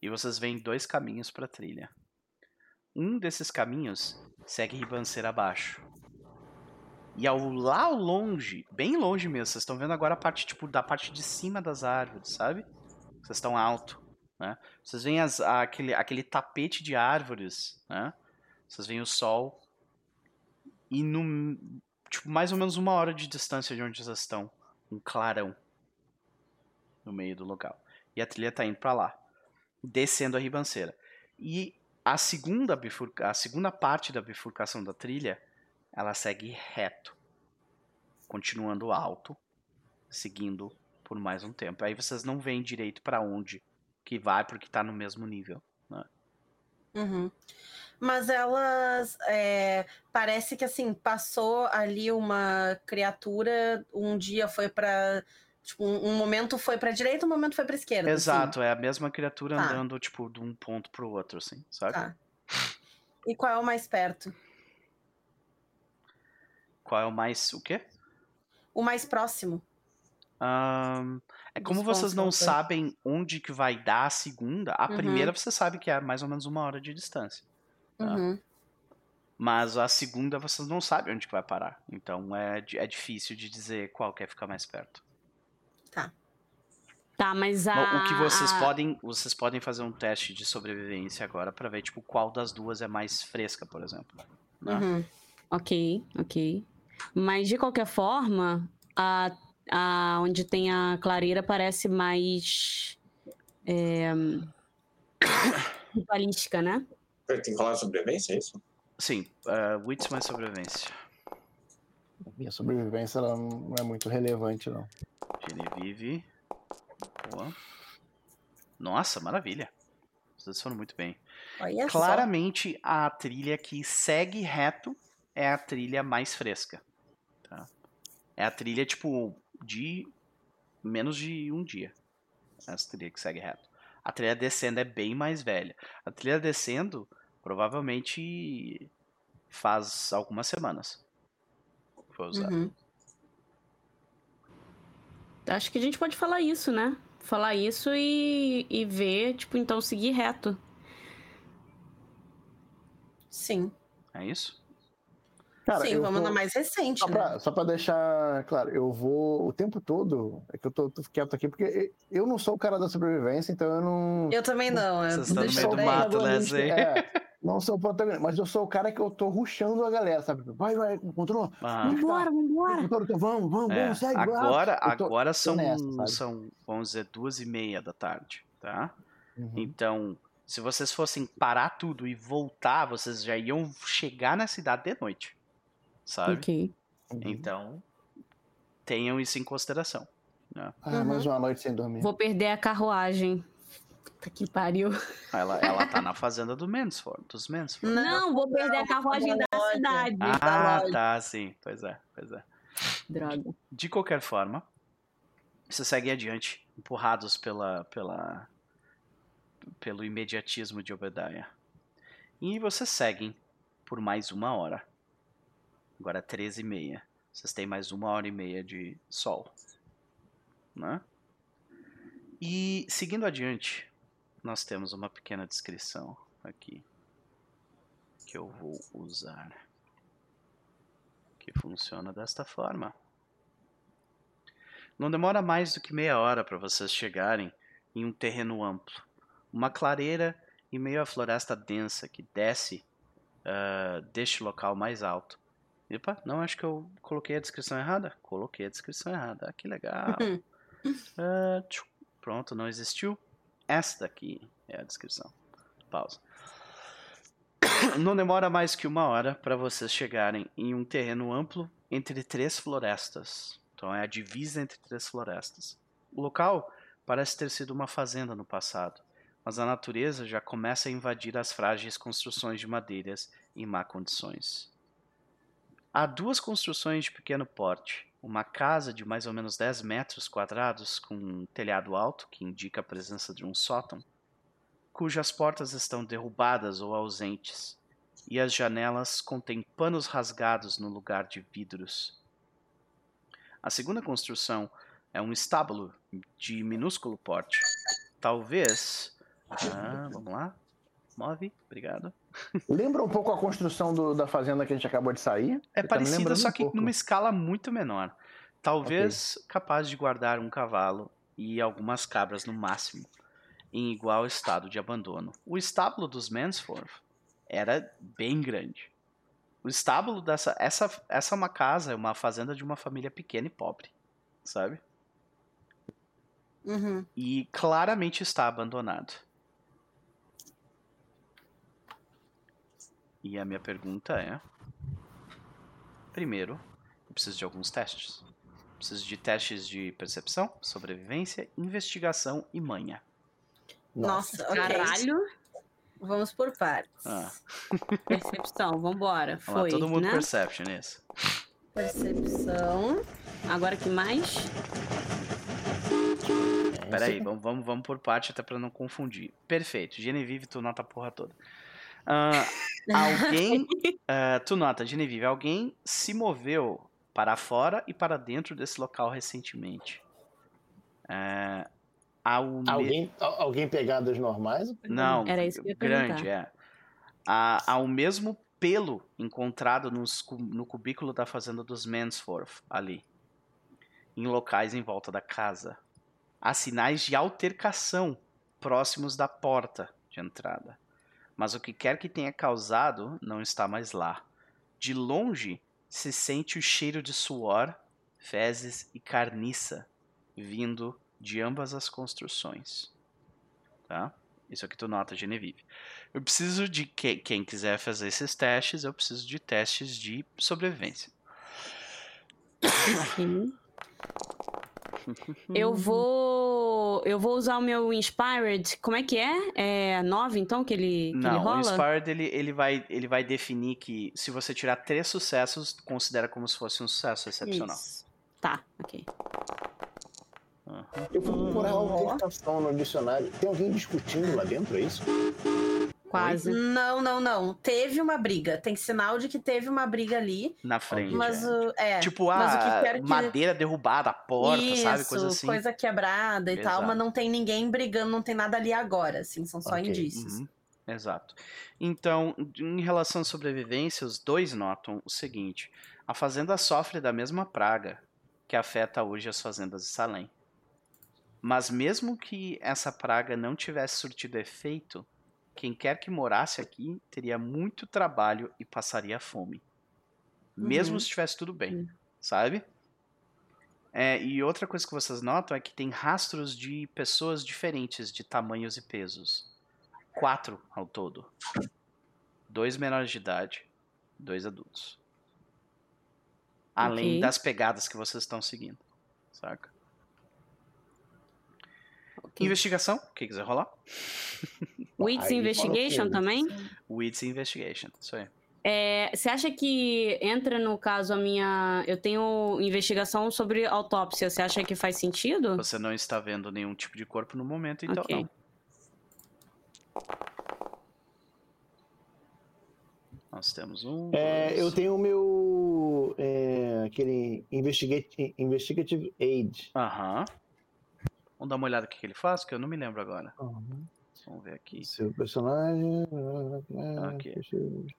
E vocês veem dois caminhos para a trilha. Um desses caminhos segue ribanceira abaixo. E ao lá ao longe, bem longe mesmo, vocês estão vendo agora a parte tipo da parte de cima das árvores, sabe? Vocês estão alto, né? Vocês veem as- aquele, aquele tapete de árvores, né? Vocês veem o sol e no tipo mais ou menos uma hora de distância de onde vocês estão, um clarão no meio do local. E a trilha tá indo para lá, descendo a ribanceira. E a segunda a segunda parte da bifurcação da trilha, ela segue reto, continuando alto, seguindo por mais um tempo. Aí vocês não veem direito para onde que vai porque tá no mesmo nível. Uhum. Mas elas. é, parece que assim, passou ali uma criatura, um dia foi pra. Tipo, um, um momento foi pra direita, um momento foi pra esquerda. assim. Exato, é a mesma criatura Tá. andando tipo de um ponto pro outro assim, sabe? Tá. E qual é o mais perto? Qual é o mais o quê? O mais próximo. Ahn, é como vocês não tô. sabem onde que vai dar a segunda, a Uhum. primeira você sabe que é mais ou menos uma hora de distância. Tá. Uhum. Mas a segunda vocês não sabem onde que vai parar. Então é, é difícil de dizer qual quer ficar mais perto. Tá, mas a. O que vocês a- podem. Vocês podem fazer um teste de sobrevivência agora pra ver, tipo, qual das duas é mais fresca, por exemplo. né? Uhum. Ok, ok. Mas de qualquer forma, a, a onde tem a clareira parece mais. É, ritualística, né? Tem que falar sobrevivência, é isso? Sim, uh, Wits mais sobrevivência. Minha sobrevivência ela não é muito relevante, não. Genevieve. Boa. Nossa, maravilha. Vocês foram muito bem. Olha só. Claramente, a trilha que segue reto é a trilha mais fresca. tá? É a trilha, tipo, de menos de um dia. Essa trilha que segue reto. A trilha descendo é bem mais velha. A trilha descendo, provavelmente, faz algumas semanas. Foi usada. Uhum. Acho que a gente pode falar isso, né? Falar isso e, e ver, tipo, então seguir reto. Sim. É isso? Cara, Sim, vamos tô- na mais recente, Só né? pra, só pra deixar claro, eu vou o tempo todo. É que eu tô, tô quieto aqui, porque eu não sou o cara da sobrevivência, então eu não. Eu também não. eu Vocês estão no meio do mato, protagonista, Leslie. É, não sou o protagonista, mas eu sou o cara que eu tô ruxando a galera, sabe? Vai, vai, continua. Aham. Vambora, vambora! Vamos, vamos, vamos, É, vamos, segue, agora, tô- agora são, nessa, são, vamos dizer, duas e meia da tarde, tá? Uhum. Então, se vocês fossem parar tudo e voltar, vocês já iam chegar na cidade de noite, sabe? Ok. Uhum. Então, tenham isso em consideração. né? Ah, mais uma noite sem dormir. Vou perder a carruagem. Puta que pariu. Ela, ela tá na fazenda do Mansford, dos Mansford. Não, vou perder a carruagem da loja. cidade. Ah, loja. tá, sim, pois é, pois é. Droga. De qualquer forma, vocês seguem adiante, empurrados pela, pela, pelo imediatismo de Obadiah. E vocês seguem por mais uma hora. Agora é 13 e meia. Vocês têm mais uma hora e meia de sol. Né? E seguindo adiante, nós temos uma pequena descrição aqui que eu vou usar. Que funciona desta forma. Não demora mais do que meia hora para vocês chegarem em um terreno amplo. Uma clareira em meio à floresta densa que desce ah, deste local mais alto. Epa, não, acho que eu coloquei a descrição errada. Coloquei a descrição errada. Ah, que legal. Ah, tchu, pronto, não existiu. Essa daqui é a descrição. Pausa. Não demora mais que uma hora para vocês chegarem em um terreno amplo entre três florestas. Então é a divisa entre três florestas. O local parece ter sido uma fazenda no passado, mas a natureza já começa a invadir as frágeis construções de madeiras em má condições. Há duas construções de pequeno porte. Uma casa de mais ou menos 10 metros quadrados com um telhado alto, que indica a presença de um sótão, cujas portas estão derrubadas ou ausentes, e as janelas contêm panos rasgados no lugar de vidros. A segunda construção é um estábulo de minúsculo porte. Talvez. Ah, vamos lá. Move, obrigado. Lembra um pouco a construção do- da fazenda que a gente acabou de sair? É parecida, só um que pouco. numa escala muito menor. Talvez capaz de guardar um cavalo e algumas cabras no máximo, em igual estado de abandono. O estábulo dos Mansforth era bem grande. O estábulo dessa. Essa, essa é uma casa, é uma fazenda de uma família pequena e pobre, sabe? Uhum. E claramente está abandonado. E a minha pergunta é: primeiro, eu preciso de alguns testes. Preciso de testes de percepção, sobrevivência, investigação e manha. Nossa, ok. Caralho. Vamos por partes. Ah. Percepção, vambora. Vamos lá, Foi, todo mundo né? perception isso. Percepção. Agora que mais? Pera aí, esse- vamos, vamos, vamos por parte até pra não confundir. Perfeito, Genevieve, tu nota a porra toda. Ah, alguém. ah, tu nota, Genevieve, alguém se moveu para fora e para dentro desse local recentemente. Ah, ao me- Alguém, al- alguém pegadas normais? Não, Era isso que eu grande, perguntar. é. Há, há o mesmo pelo encontrado nos no cubículo da fazenda dos Mansforth, ali. Em locais em volta da casa. Há sinais de altercação próximos da porta de entrada. Mas o que quer que tenha causado não está mais lá. De longe se sente o cheiro de suor, fezes e carniça vindo de ambas as construções. Tá? Isso aqui tu nota, Genevieve. Eu preciso de que- quem quiser fazer esses testes, eu preciso de testes de sobrevivência. Sim. Eu vou. Eu vou usar o meu Inspired. Como é que é? É 9, então, que ele, que ele Não, o rola? Inspired ele, ele, vai, ele vai definir que se você tirar três sucessos, considera como se fosse um sucesso excepcional. Isso. Tá, ok. Aham. Eu fui procurar uma altercação no dicionário. Tem alguém discutindo lá dentro, é isso? Quase. Não, não, não. Teve uma briga. Tem sinal de que teve uma briga ali. Na frente. Mas é. o. É. tipo, mas o a que quer que- madeira derrubada, a porta, Isso, sabe? Coisa assim. coisa quebrada e tal, Exato. mas não tem ninguém brigando, não tem nada ali agora, assim, são só Ok, indícios. Uhum, Exato. Então, em relação à sobrevivência, os dois notam o seguinte: a fazenda sofre da mesma praga que afeta hoje as fazendas de Salem. Mas mesmo que essa praga não tivesse surtido efeito, quem quer que morasse aqui teria muito trabalho e passaria fome. Mesmo Uhum. se estivesse tudo bem, Uhum. sabe? É, e outra coisa que vocês notam é que tem rastros de pessoas diferentes de tamanhos e pesos. Quatro ao todo. Dois menores de idade, dois adultos. Além Ok. das pegadas que vocês estão seguindo. Saca? Investigação, quem quiser rolar. Wits Investigation também? Wits Investigation, isso aí. É, você acha que entra no caso a minha. Eu tenho investigação sobre autópsia. Você acha que faz sentido? Você não está vendo nenhum tipo de corpo no momento, então Ok. não. Nós temos um. É, dois- eu tenho o meu. é, aquele investigate, Investigative Aid. Aham. Vamos dar uma olhada no que que ele faz, que eu não me lembro agora. Vamos ver aqui. Seu personagem. Ok.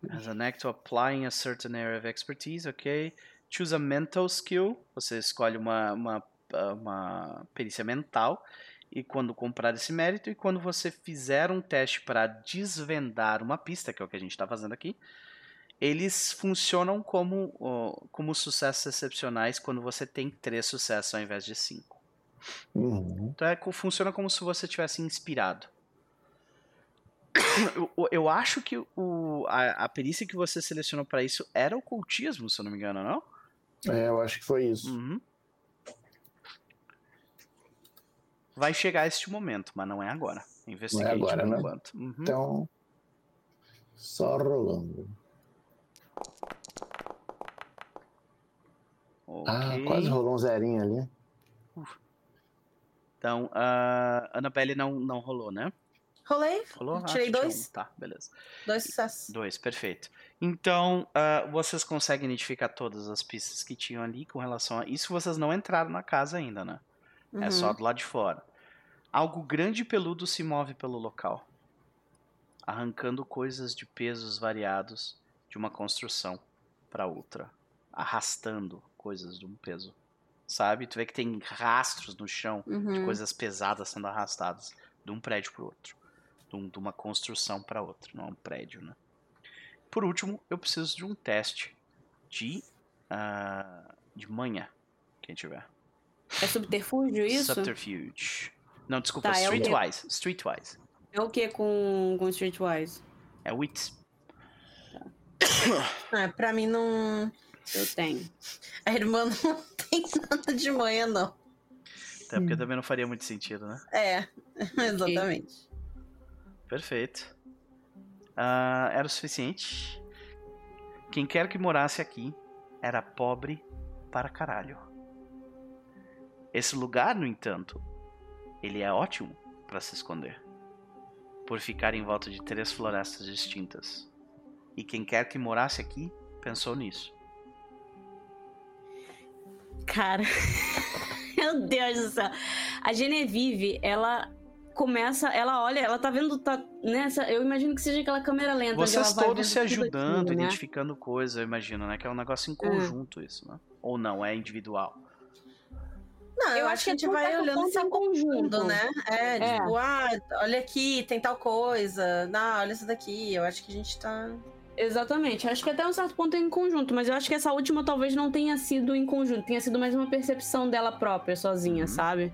Has an act of applying a certain area of expertise, ok. Choose a mental skill. Você escolhe uma, uma, uma perícia mental. E quando comprar esse mérito, e quando você fizer um teste para desvendar uma pista, que é o que a gente está fazendo aqui, eles funcionam como, como sucessos excepcionais quando você tem três sucessos ao invés de cinco. Uhum. Então é, funciona como se você tivesse inspirado. Eu, eu acho que o, a, a perícia que você selecionou para isso era ocultismo, se eu não me engano, não? É, eu acho que foi isso. Uhum. Vai chegar este momento, mas não é agora. Investigate agora, por né? enquanto. Uhum. Então. Só rolando. Ah, Ok. quase rolou um zerinho ali. Então, a Annabelle não, não rolou, né? Rolei, Rolou? Ah, Tirei tirou dois. um. Tá, beleza. dois sucessos. Dois, perfeito. Então, ah, vocês conseguem identificar todas as pistas que tinham ali com relação a. Isso vocês não entraram na casa ainda, né? É Uhum. só do lado de fora. Algo grande e peludo se move pelo local, arrancando coisas de pesos variados de uma construção para outra, arrastando coisas de um peso. Sabe? Tu vê que tem rastros no chão de Uhum. coisas pesadas sendo arrastadas de um prédio para outro, de, um- de uma construção para outra, não é um prédio, né? Por último, eu preciso de um teste de ah, de manha, quem tiver. É subterfúgio isso? Subterfuge. Não, desculpa, Tá, é o quê? Streetwise. Streetwise. É o que com, com Streetwise? É Wits. É, pra mim não. Eu tenho. A irmã não tem nada de manhã, não. Até porque também não faria muito sentido, né? É, exatamente. Perfeito. Ah, era o suficiente. Quem quer que morasse aqui era pobre para caralho. Esse lugar, no entanto, ele é ótimo para se esconder. Por ficar em volta de três florestas distintas. E quem quer que morasse aqui pensou nisso. Cara, meu Deus do céu. A Genevieve, ela começa, ela olha, ela tá vendo, tá nessa, eu imagino que seja aquela câmera lenta. Vocês todos se ajudando, aquilo, né? identificando coisas, eu imagino, né? Que é um negócio em conjunto isso, né? Ou não, é individual. Não, eu, acho que a gente vai tá olhando se em conjunto, né? É, É. tipo, ah, olha aqui, tem tal coisa. Não, olha isso daqui. Eu acho que a gente tá. Exatamente, acho que até um certo ponto é em conjunto, mas eu acho que essa última talvez não tenha sido em conjunto, tenha sido mais uma percepção dela própria, sozinha, Uhum. sabe?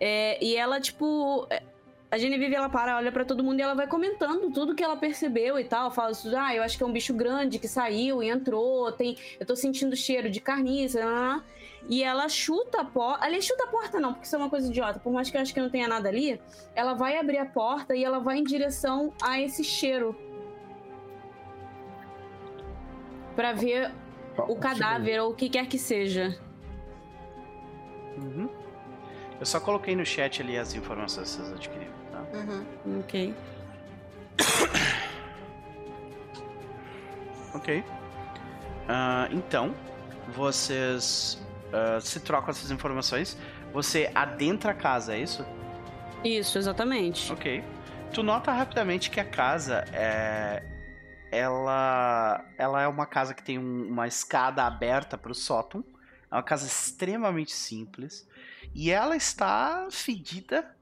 É, e ela, tipo. é, A Genevieve, ela para, olha pra todo mundo e ela vai comentando tudo que ela percebeu e tal. Fala assim, ah, eu acho que é um bicho grande que saiu e entrou, tem, eu tô sentindo cheiro de carniça, ah. e ela chuta a porta. Aliás, chuta a porta não, porque isso é uma coisa idiota. Por mais que eu acho que não tenha nada ali, ela vai abrir a porta e ela vai em direção a esse cheiro. Pra ver o cadáver ou o que quer que seja. Uhum. Eu só coloquei no chat ali as informações que vocês adquiriram, tá? Uhum. Ok. Ok. Ah, então, vocês ah, se trocam essas informações. Você adentra a casa, é isso? Isso, exatamente. Ok. Tu nota rapidamente que a casa é. Ela, ela é uma casa que tem um- uma escada aberta para o sótão. É uma casa extremamente simples. E ela está fedida.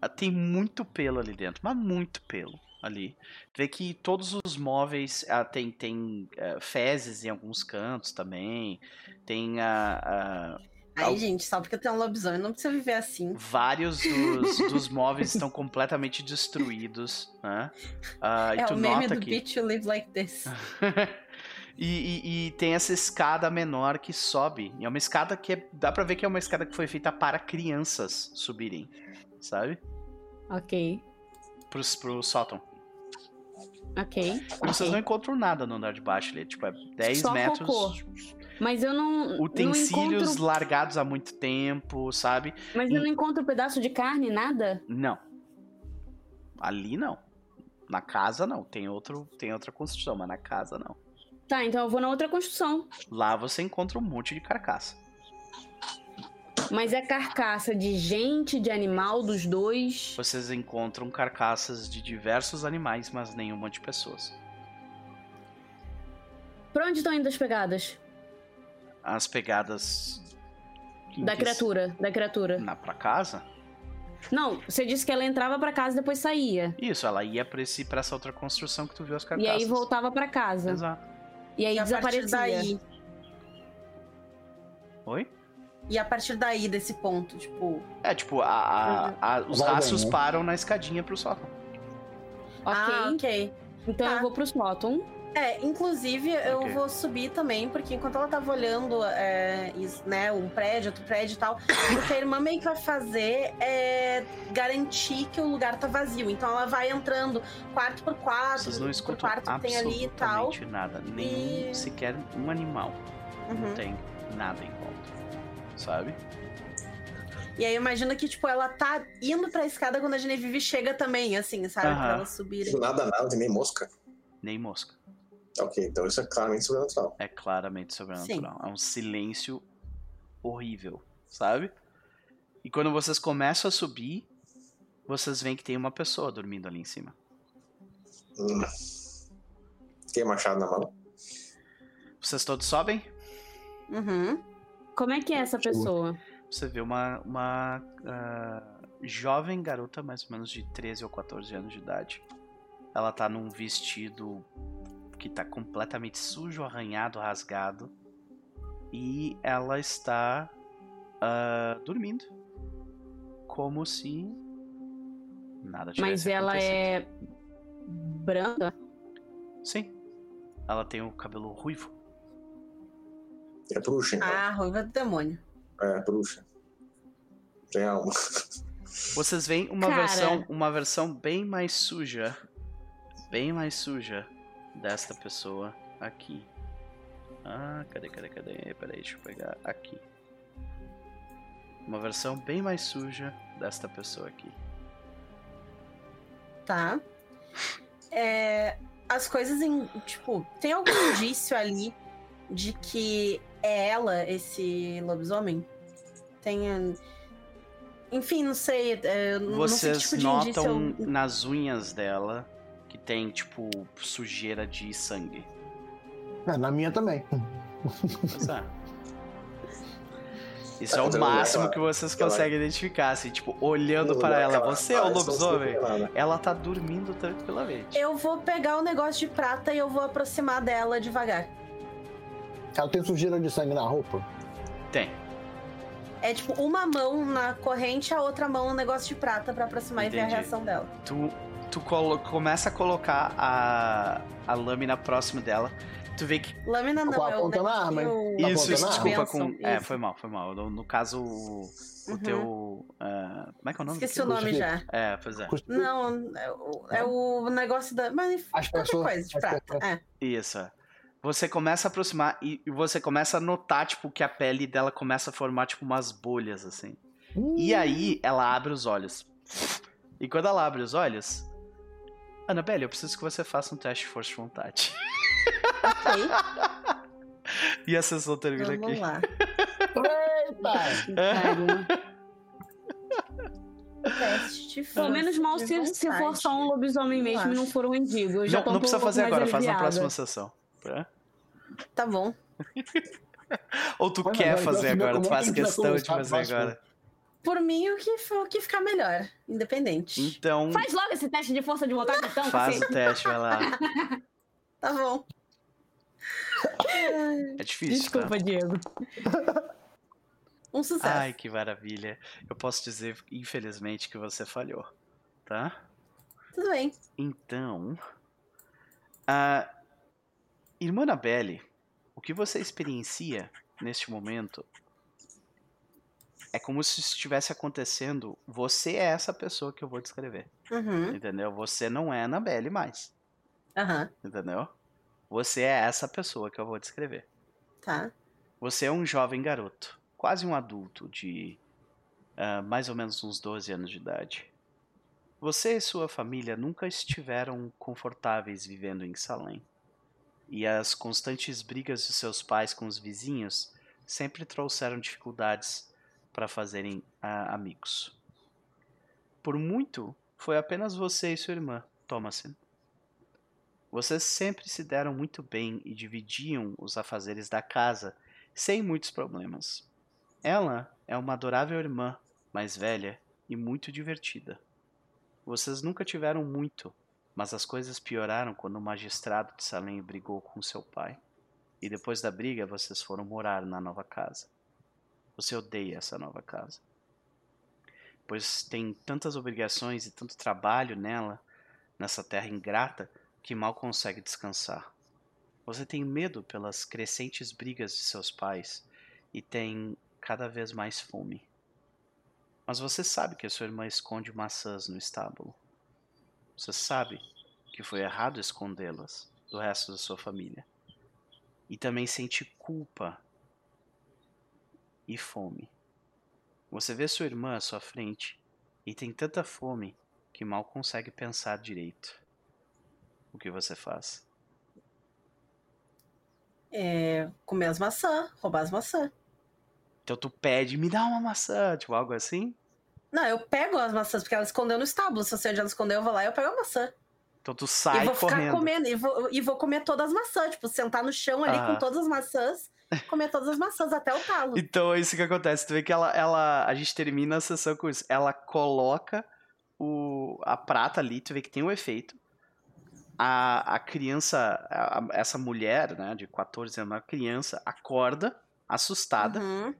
Ah, Tem muito pelo ali dentro, mas muito pelo ali. Vê que todos os móveis ah, tem, tem eh, fezes em alguns cantos também. Tem a, Aí, gente, só porque tem um lobisomem, não precisa viver assim. vários dos, dos móveis estão completamente destruídos, né? Ah, e é tu o meme nota do que Bitch You Live Like This. e, e- e tem essa escada menor que sobe. E é uma escada que é- dá pra ver que é uma escada que foi feita para crianças subirem, sabe? Ok. Pro, pro sótão. Ok. E vocês ok. não encontram nada no andar de baixo ali, tipo, é 10 Só metros. cocô. Mas eu não. Utensílios não encontro, largados há muito tempo, sabe? mas eu não encontro pedaço de carne, nada? Não. Ali não. Na casa não. Tem, outro, tem outra construção, mas na casa não. Tá, então eu vou na outra construção. Lá você encontra um monte de carcaça. Mas é carcaça de gente, de animal, dos dois. Vocês encontram carcaças de diversos animais, mas nenhuma de pessoas. Pra onde estão indo as pegadas? As pegadas. Da criatura, da criatura. Na pra casa? Não, você disse que ela entrava pra casa e depois saía. Isso, ela ia pra, esse, pra essa outra construção que tu viu as E carcaças. aí voltava pra casa. Exato. E aí E a partir desaparecia. daí. Oi? E a partir daí, desse ponto, tipo. É, tipo, a, a- a- os rastros né? param na escadinha pro sótão. Ok. Ah, ok. Então Tá. eu vou pro sótão. É, inclusive eu Ok. vou subir também, porque enquanto ela tava olhando, é, isso, né, um prédio, outro prédio e tal, o que a irmã meio que vai fazer é garantir que o lugar tá vazio. Então ela vai entrando quarto por quarto, Vocês não por quarto que tem ali e tal. absolutamente nada. Nenhum, E- sequer um animal. Não Uhum. tem nada em volta. Sabe? E aí eu imagino que, tipo, ela tá indo pra escada quando a Genevieve chega também, assim, sabe? Aham. Pra ela subir. Nada, nada, nem mosca. Nem mosca. Ok, então isso é claramente sobrenatural. É claramente sobrenatural. É um silêncio horrível, sabe? E quando vocês começam a subir, vocês veem que tem uma pessoa dormindo ali em cima. Hum. Tem machado na mão? Vocês todos sobem? Uhum. Como é que é essa pessoa? Você vê uma, uma ah, jovem garota, mais ou menos de 13 ou 14 anos de idade. Ela tá num vestido que tá completamente sujo, arranhado, rasgado. E ela está ah, dormindo. Como se nada tivesse Mas ela acontecido. é branca? Sim. Ela tem o cabelo ruivo. É bruxa, então. Ah, ruiva do demônio. É, bruxa. Tem alma. Vocês veem uma Cara. versão, uma versão bem mais suja, bem mais suja desta pessoa aqui. Ah, cadê, cadê, cadê? Peraí, deixa eu pegar aqui. Uma versão bem mais suja desta pessoa aqui. Tá. É, as coisas em. Tipo, tem algum indício ali de que é ela, esse lobisomem? Tem. Enfim, não sei. é, não sei Vocês tipo de indício notam eu- nas unhas dela que tem tipo sujeira de sangue. É, na minha também. Pois é. Isso é Tá, o máximo que vocês ela- conseguem identificar, assim, tipo, olhando para ela. Você é o ah, lobisomem? né? Ela tá dormindo tranquilamente. Eu vou pegar o negócio de prata e eu vou aproximar dela devagar. Ela tem sujeira de sangue na roupa. Tem. É tipo uma mão na corrente, a outra mão no negócio de prata pra aproximar e ver a Entendi. reação dela. Tu, tu colo- começa a colocar a, a lâmina próximo dela. Tu vê que. Lâmina não, Com a é o ponta na arma, Tá isso, isso, desculpa. Com, é, Isso. foi mal, foi mal. No, no caso, o, o Uhum. teu. ah, como é que é o nome? Esqueci o nome já. É, pois é. Não, é o, é o negócio da. Mas As qualquer pessoas- coisa de prata. É. Isso. é. Você começa a aproximar e e você começa a notar, tipo, que a pele dela começa a formar, tipo, umas bolhas, assim. E aí, ela abre os olhos. E quando ela abre os olhos... Annabelle, eu preciso que você faça um teste de força de vontade. Ok, E a sessão termina vamos aqui. lá. Eita! Caramba. Teste de Pelo menos mal se, se for só um lobisomem mesmo e não for um mendigo. Não, não um precisa pouco fazer agora, faz na aliviada. próxima sessão. tá? Tá bom. Ou tu Mas quer agora fazer agora, tu é faz questão de fazer faz agora. Por mim, o que, o que ficar melhor. Independente. Então, Faz logo esse teste de força de vontade, então. faz cacete. o teste, vai lá. Tá bom. É difícil, tá? Desculpa, Diego. Um sucesso. Ai, que maravilha. Eu posso dizer, infelizmente, que você falhou, tá? Tudo bem. Então, a irmã Annabelle, o que você experiencia neste momento é como se estivesse acontecendo. Você é essa pessoa que eu vou descrever, Uhum. entendeu? Você não é Annabelle mais, Aham. entendeu? Você é essa pessoa que eu vou descrever. Tá. Você é um jovem garoto, quase um adulto de ah, mais ou menos uns 12 anos de idade. Você e sua família nunca estiveram confortáveis vivendo em Salem. E as constantes brigas de seus pais com os vizinhos sempre trouxeram dificuldades para fazerem ah, amigos. Por muito, foi apenas você e sua irmã, Thomasin. Vocês sempre se deram muito bem e dividiam os afazeres da casa sem muitos problemas. Ela é uma adorável irmã, mais velha e muito divertida. Vocês nunca tiveram muito, mas as coisas pioraram quando o magistrado de Salem brigou com seu pai. E depois da briga, vocês foram morar na nova casa. Você odeia essa nova casa. Pois tem tantas obrigações e tanto trabalho nela, nessa terra ingrata, que mal consegue descansar. Você tem medo pelas crescentes brigas de seus pais e tem cada vez mais fome. Mas você sabe que a sua irmã esconde maçãs no estábulo. Você sabe que foi errado escondê-las do resto da sua família. E também sente culpa e fome. Você vê sua irmã à sua frente e tem tanta fome que mal consegue pensar direito. O que você faz? É, comer as maçãs, roubar as maçãs. Então tu pede, me dá uma maçã, tipo algo assim? Não, eu pego as maçãs, porque ela escondeu no estábulo. Se eu sei onde ela escondeu, eu vou lá e eu pego a maçã. Então tu e sai vou ficar correndo. comendo, e vou, e vou comer todas as maçãs. Tipo, sentar no chão ali com todas as maçãs, comer todas as maçãs até o talo. Então é isso que acontece. Tu vê que ela, ela. A gente termina a sessão com isso. Ela coloca o, a prata ali, tu vê que tem um efeito. A, a criança, a- essa mulher, né, de 14 anos, a criança acorda, assustada. Uhum.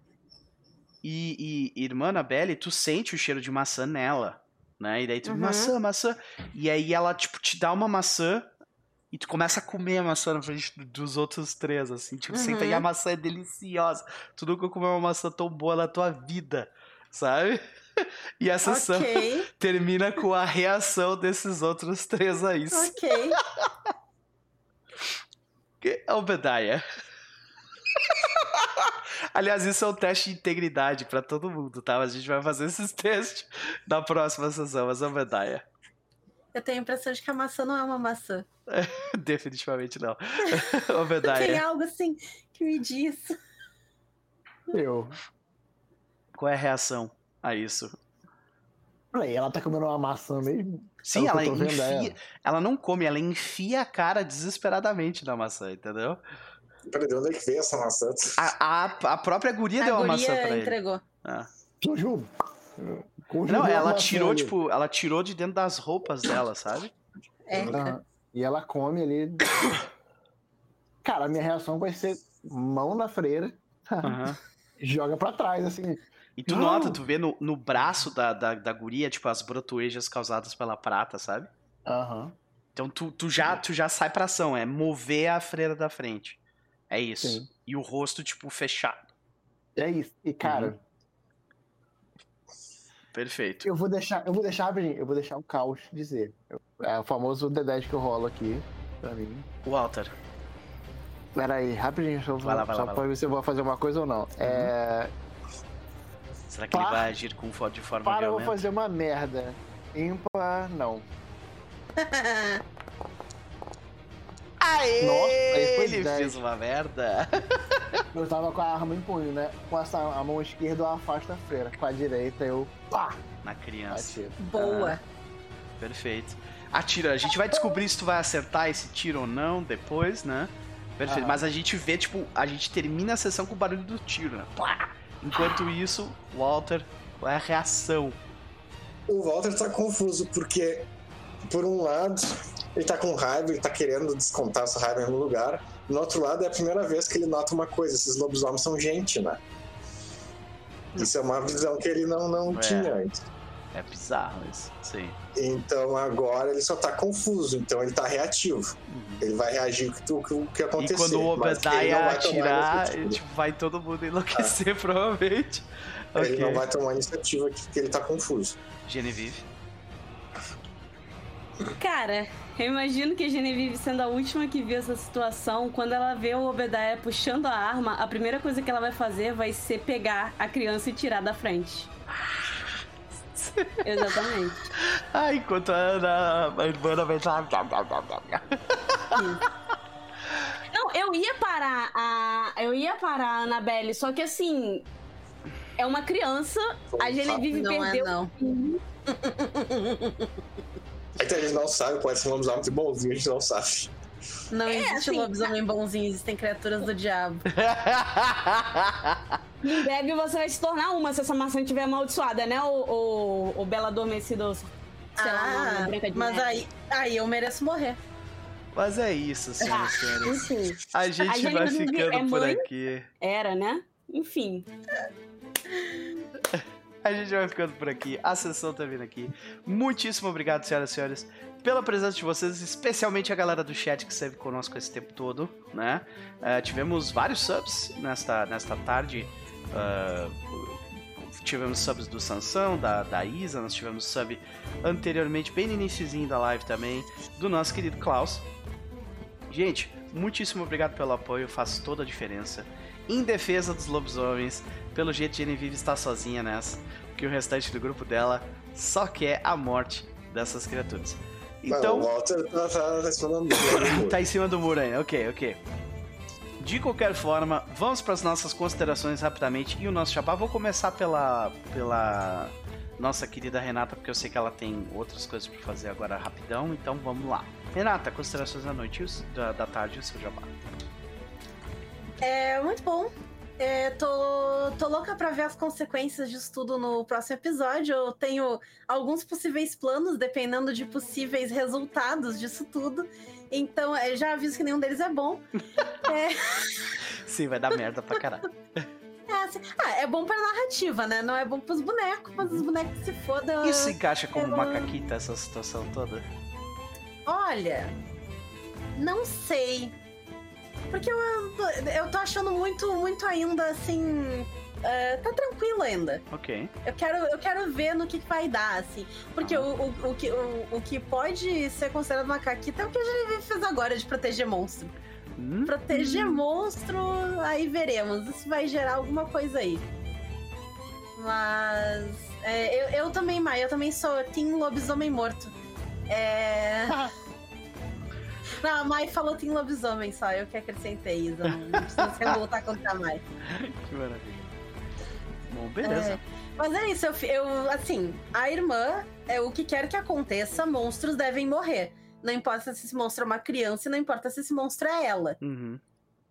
E, e irmã Annabelle, tu sente o cheiro de maçã nela, né? E daí tu, Uhum. maçã, maçã. E aí ela, tipo, te dá uma maçã e tu começa a comer a maçã na frente do- dos outros três, assim. Tipo, senta e Uhum. a maçã é deliciosa. Tu nunca comeu uma maçã tão boa na tua vida, sabe? E a sessão Ok, termina com a reação desses outros três aí. ok. Que- Obediah. Aliás, isso é um teste de integridade pra todo mundo, tá? Mas a gente vai fazer esses testes na próxima sessão, mas Obediah. Eu tenho a impressão de que a maçã não é uma maçã. Definitivamente não. Tem Obediah, algo assim que me diz. Eu. qual é a reação a isso? Ela tá comendo uma maçã mesmo? Sim, É ela vendo, é. enfia. Ela não come, ela enfia a cara desesperadamente na maçã, entendeu? Peraí, de onde é que veio essa maçã? A, a, a própria guria deu a uma maçã guria pra ele. entregou. Ah. Não, ela tirou, tipo, ela tirou de dentro das roupas dela, sabe? É. E ela come ali. Cara, a minha reação vai ser mão na freira, Aham. joga pra trás, assim. E tu Não. nota, tu vê no, no braço da, da, da guria, tipo, as brotoejas causadas pela prata, sabe? Aham. Então tu, tu, já, tu já sai pra ação, é mover a freira da frente. É isso. Sim. E o rosto, tipo, fechado. É isso. E, cara, Uhum. Perfeito. eu vou deixar, eu vou deixar rapidinho, eu vou deixar o caos dizer. É o famoso D10 que eu rolo aqui, pra mim. Walter, Pera aí, rapidinho, só, Vai lá, vai só lá, pra ver se eu vou fazer uma coisa ou não. É. será que ele vai agir com, de forma Para, eu vou violenta? fazer uma merda. Ímpar, não. Aê! Nossa, aí foi ele 10. fez uma merda. Eu tava com a arma em punho, né? Com essa, a mão esquerda eu afasto a freira. Com a direita eu. Pá! Na criança. Atiro. Boa. Perfeito. Atira, a gente vai descobrir se tu vai acertar esse tiro ou não depois, né? Perfeito. Aham. Mas a gente vê, tipo, a gente termina a sessão com o barulho do tiro, né? Plá! Enquanto isso, Walter, qual é a reação? O Walter tá confuso, porque, por um lado, ele tá com raiva, ele tá querendo descontar essa raiva em algum lugar. No outro lado, é a primeira vez que ele nota uma coisa: esses lobisomens são gente, né? Isso é uma visão que ele não, não É. tinha antes. É bizarro isso. Sim. Então agora ele só tá confuso, então ele tá reativo. Uhum. Ele vai reagir o que, o que- acontecer. E quando o Obadiah vai atirar, iniciativa. tipo, vai todo mundo enlouquecer, provavelmente. Ele Ok. não vai tomar iniciativa porque ele tá confuso. Genevieve. Cara, eu imagino que a Genevieve, sendo a última que viu essa situação, quando ela vê o Obadiah puxando a arma, a primeira coisa que ela vai fazer vai ser pegar a criança e tirar da frente. Exatamente. Ah, enquanto a Ana, a irmã vai estar. Não, eu ia parar a. Eu ia parar a Annabelle, só que assim. É uma criança, a Genevieve Não é, perdeu. não. É que a gente não sabe, pode ser um lobisomem muito bonzinho, a gente não sabe. Não existe assim, lobisomem bonzinho, existem criaturas do diabo. Em breve você vai se tornar uma se essa maçã estiver amaldiçoada, né? O, o, o Bela Adormecido. Sei lá, Ah, Branca de mas Neve. aí, aí eu mereço morrer. Mas é isso, senhoras e senhores. Enfim. A gente A vai Genevieve ficando é por mãe? aqui. Era, né? Enfim. A gente vai ficando por aqui. A sessão tá vindo aqui. Muitíssimo obrigado, senhoras e senhores, pela presença de vocês, especialmente a galera do chat que esteve conosco esse tempo todo, né? Eh, tivemos vários subs nesta, nesta tarde. Ah, tivemos subs do Sansão, da, da Isa, nós tivemos sub anteriormente, bem no iniciozinho da live também, do nosso querido Klaus. Gente, muitíssimo obrigado pelo apoio, faz toda a diferença. em defesa dos lobisomens. Pelo jeito, Genevieve está sozinha nessa, porque o restante do grupo dela só quer a morte dessas criaturas. Não, o Então, Walter tá, tá, tá em cima do muro. tá em cima do muro ainda, ok, ok. De qualquer forma, vamos para as nossas considerações rapidamente e o nosso chapá. Vou começar pela, pela nossa querida Renata, porque eu sei que ela tem outras coisas para fazer agora rapidão, então vamos lá. Renata, considerações da noite da, da tarde e o seu jabá. É muito bom. É, tô, tô louca pra ver as consequências disso tudo no próximo episódio. Eu tenho alguns possíveis planos, dependendo de possíveis resultados disso tudo. Então, é, já aviso que nenhum deles é bom. Sim, vai dar merda pra caralho. É, assim, ah, é bom pra narrativa, né? Não é bom pros bonecos, mas os bonecos se fodam. Isso se encaixa como eu- macaquita, essa situação toda? Olha, não sei. Porque eu, eu tô achando muito, muito ainda assim. é, tá tranquilo ainda. Ok. Eu quero, eu quero ver no que que vai dar, assim. Porque Ah. o, o, o, que, o, o que pode ser considerado uma caquita é o que a gente fez agora de proteger monstro. Hum, Proteger monstro, aí veremos. Isso vai gerar alguma coisa aí. Mas. é, eu, eu também, Mai, eu também sou Team Lobisomem Morto. É. Não, a Mai falou Team Lobisomem só, eu que acrescentei isso. Não precisa se voltar contra a Mai. que maravilha. Bom, beleza. Mas é isso, eu, eu, assim, a irmã é o que quer que aconteça, monstros devem morrer. Não importa se esse monstro é uma criança e não importa se esse monstro é ela, Uhum,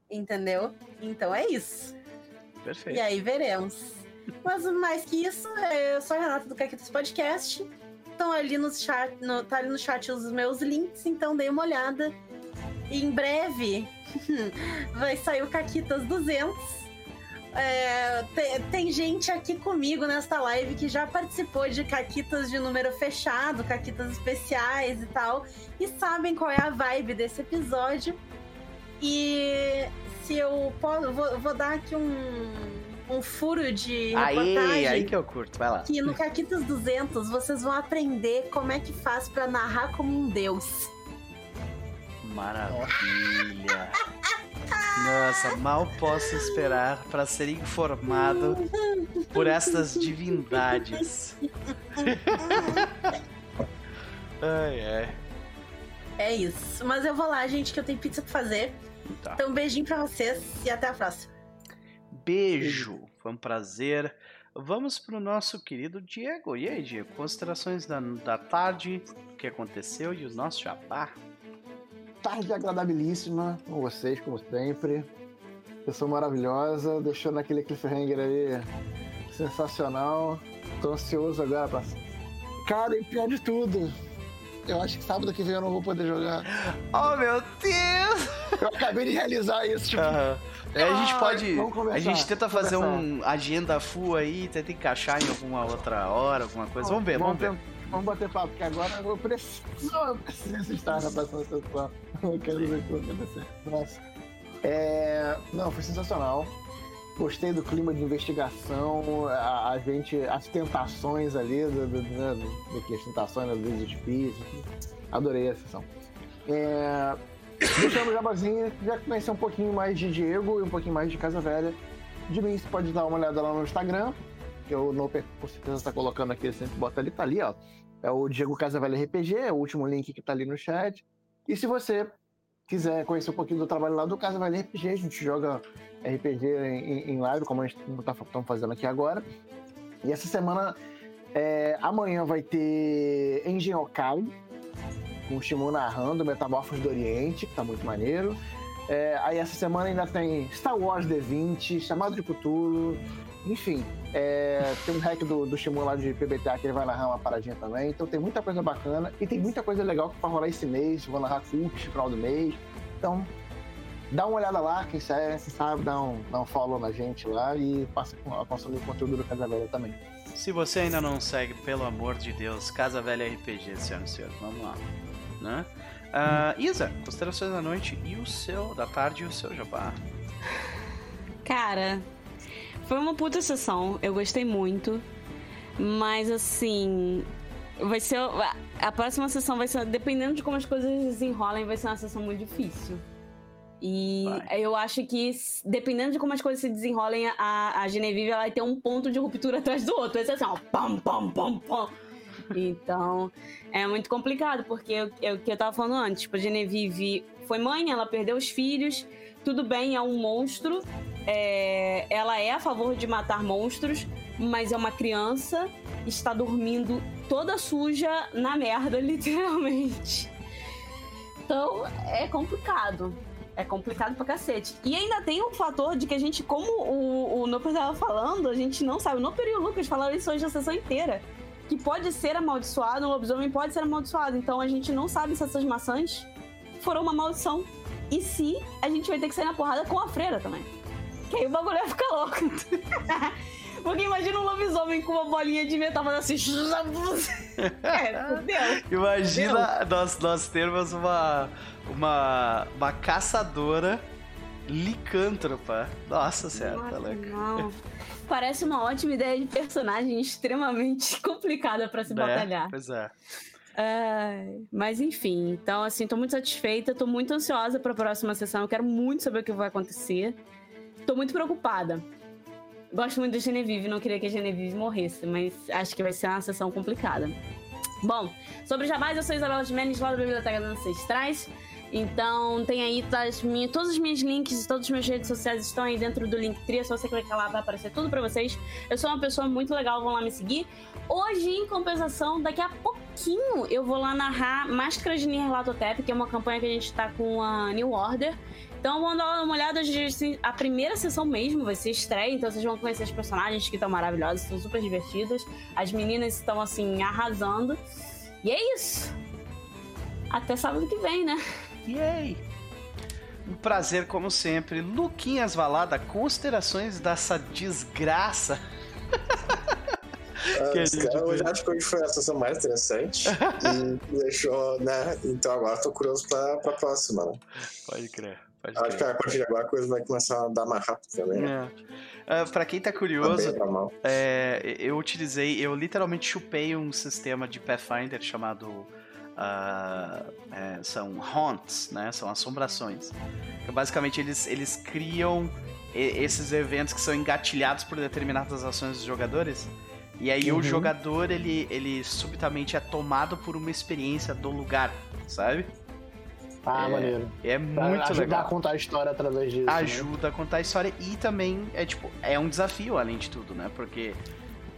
entendeu? Então é isso. perfeito. E aí veremos. Mas mais que isso, é, eu sou a Renata do Caquitas Podcast. Estão ali no chat, no, tá ali no chat os meus links, então dê uma olhada. E em breve vai sair o Caquitas 200. É, te- tem, gente aqui comigo nesta live que já participou de caquitas de número fechado, caquitas especiais e tal, e sabem qual é a vibe desse episódio. E se eu posso, vou, vou dar aqui um, um furo de reportagem. aí que eu curto, vai lá. Que no Caquitas 200 vocês vão aprender como é que faz pra narrar como um deus. Maravilha. Nossa, mal posso esperar para ser informado por estas divindades. ai, ai. É isso. Mas eu vou lá, gente, que eu tenho pizza pra fazer. Tá. Então, um beijinho pra vocês e até a próxima. Beijo. Foi um prazer. Vamos pro nosso querido Diego. E aí, Diego? Considerações da, da tarde, o que aconteceu e o nosso jabá. Tarde agradabilíssima com vocês, como sempre. Pessoa maravilhosa, deixando aquele cliffhanger ali sensacional. Tô ansioso agora pra. Cara, e pior de tudo, eu acho que sábado que vem eu não vou poder jogar. Oh, meu Deus! Eu acabei de realizar isso, tipo. Aham. É, a gente pode. vamos a gente tenta fazer um agenda full aí, tenta encaixar em alguma outra hora, alguma coisa. Vamos ver, vamos ver. ter- Vamos bater papo, porque agora eu preciso, eu preciso estar na próxima sessão. Eu quero ver o que vai acontecer. Nossa. É, não, foi sensacional. Gostei do clima de investigação, a, a gente, as tentações ali, do, do, do, do que as tentações dos espíritos. Adorei a sessão. É, deixando o jabazinho, já conhecer um pouquinho mais de Diego e um pouquinho mais de Casa Velha. De mim, você pode dar uma olhada lá no Instagram, que o Noper com certeza está colocando aqui, sempre bota ali, tá ali, ó. É o Diego Casa Velha RPG, é o último link que tá ali no chat. E se você quiser conhecer um pouquinho do trabalho lá do Casa Velha RPG, a gente joga RPG em, em live, como a gente tá estamos fazendo aqui agora. E essa semana, é, amanhã vai ter Engine com o Shimu narrando Metamorfos do Oriente, que tá muito maneiro. É, aí essa semana ainda tem Star Wars D20, Chamado de Cthulhu, enfim, é, tem um hack do, do Shimu lá de PBTA que ele vai narrar uma paradinha também. Então tem muita coisa bacana e tem muita coisa legal que vai rolar esse mês. Vou narrar cult final do mês. Então, dá uma olhada lá, quem sabe, sabe dá, um, dá um follow na gente lá e passa a consumir o conteúdo do Casa Velha também. Se você ainda não segue, pelo amor de Deus, Casa Velha RPG, senhoras e senhores, vamos lá. Né? Ah, Isa, considerações da noite e o seu, da tarde e o seu jabá. Cara, foi uma puta sessão. Eu gostei muito. Mas assim. Vai ser. a- próxima sessão vai ser. Dependendo de como as coisas desenrolam, vai ser uma sessão muito difícil. E Vai. eu acho que, dependendo de como as coisas se desenrolem, a, a Genevieve vai ter um ponto de ruptura atrás do outro. Vai ser assim, ó, pam, pam, pam, pam. Então, é muito complicado, porque é o que eu tava falando antes. Tipo, a Genevieve foi mãe, ela perdeu os filhos, tudo bem, é um monstro. é, ela é a favor de matar monstros, mas é uma criança, está dormindo toda suja na merda, literalmente. Então, é complicado. É complicado pra cacete. E ainda tem o fator de que a gente, como o, o Noper tava falando, a gente não sabe. O Noper e o Lucas falaram isso hoje a sessão inteira. Que pode ser amaldiçoado, um lobisomem pode ser amaldiçoado. Então a gente não sabe se essas maçãs foram uma maldição. E se a gente vai ter que sair na porrada com a freira também. Que aí o bagulho vai ficar louco. Porque imagina um lobisomem com uma bolinha de metal fazendo assim. é. Imagina nós, nós termos uma, uma, uma caçadora licântropa. Nossa senhora, tá louco. Não. Parece uma ótima ideia de personagem extremamente complicada pra se Né? batalhar. Pois é. Ai, mas enfim, então assim, tô muito satisfeita, tô muito ansiosa pra próxima sessão, eu quero muito saber o que vai acontecer. Tô muito preocupada. Gosto muito da Genevieve, não queria que a Genevieve morresse, mas acho que vai ser uma sessão complicada. Bom, sobre Jabás, eu sou Isabela de Menes, lá da Biblioteca das Ancestrais. Então, tem aí das minhas, todos os meus links, todas as minhas redes sociais estão aí dentro do Linktree. É só você clicar lá, vai aparecer tudo pra vocês. Eu sou uma pessoa muito legal, vão lá me seguir. Hoje, em compensação, daqui a pouquinho eu vou lá narrar Máscaras de Nyarlathotep, que é uma campanha que a gente tá com a New Order. Então vamos dar uma olhada, gente, a primeira sessão mesmo vai ser estreia, então vocês vão conhecer os personagens que estão maravilhosos, estão super divertidas. As meninas estão assim arrasando. E é isso. Até sábado que vem, né? Yay! Um prazer, como sempre. Luquinhas Valada, considerações dessa desgraça. Ah, Que a esse gente cara, eu já acho que hoje foi a sessão mais interessante. e deixou, né? Então agora tô curioso pra, pra próxima, né? Pode crer, pode Acho que crer. a partir de agora a coisa vai começar a dar mais rápido também. né? É. Ah, pra quem tá Pra curioso, bem, pra mal. É, eu utilizei, eu literalmente chupei um sistema de Pathfinder chamado. Ah, é, são haunts, né? São assombrações. Que basicamente eles, eles criam esses eventos que são engatilhados por determinadas ações dos jogadores. E aí o Uhum. jogador, ele, ele subitamente é tomado por uma experiência do lugar, sabe? Ah, É, maneiro. É muito ajudar legal. a contar a história através disso. né? ajuda a contar a história e também é tipo é um desafio além de tudo, né? Porque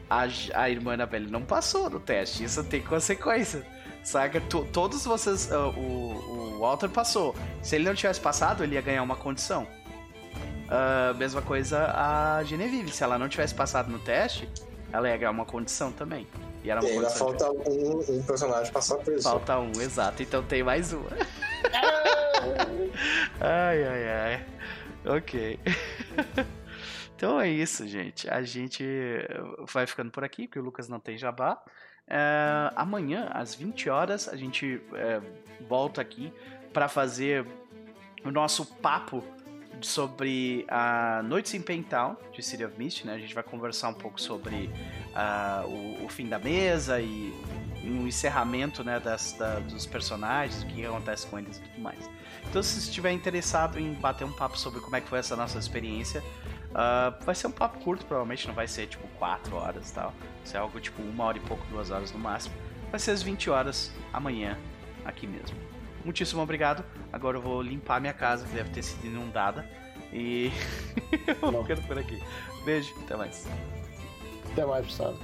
a, a irmã Annabelle não passou no teste, isso tem consequência. Saca? To- todos vocês. ah, o, o Walter passou. Se ele não tivesse passado, ele ia ganhar uma condição. Ah, mesma coisa a Genevieve. Se ela não tivesse passado no teste, ela ia ganhar uma condição também. E era E uma ainda condição. de- falta um, um personagem passar por isso. Falta um, exato. Então tem mais uma. ai, ai, ai. Ok. então é isso, gente. A gente vai ficando por aqui, porque o Lucas não tem jabá. É, amanhã, às 20 horas, a gente é, volta aqui para fazer o nosso papo sobre a Noites em Paintown, de City of Mist, né? A gente vai conversar um pouco sobre ah, o, o fim da mesa e um encerramento né, das, da- dos personagens, o que acontece com eles e tudo mais. Então, se estiver interessado em bater um papo sobre como é que foi essa nossa experiência, ah, vai ser um papo curto, provavelmente não vai ser tipo 4 horas e tal. Vai ser algo tipo uma hora e pouco, duas horas no máximo. Vai ser às 20 horas amanhã, aqui mesmo. Muitíssimo obrigado. Agora eu vou limpar minha casa, que deve ter sido inundada. E eu ficando por aqui. Beijo, até mais. Até mais, pessoal.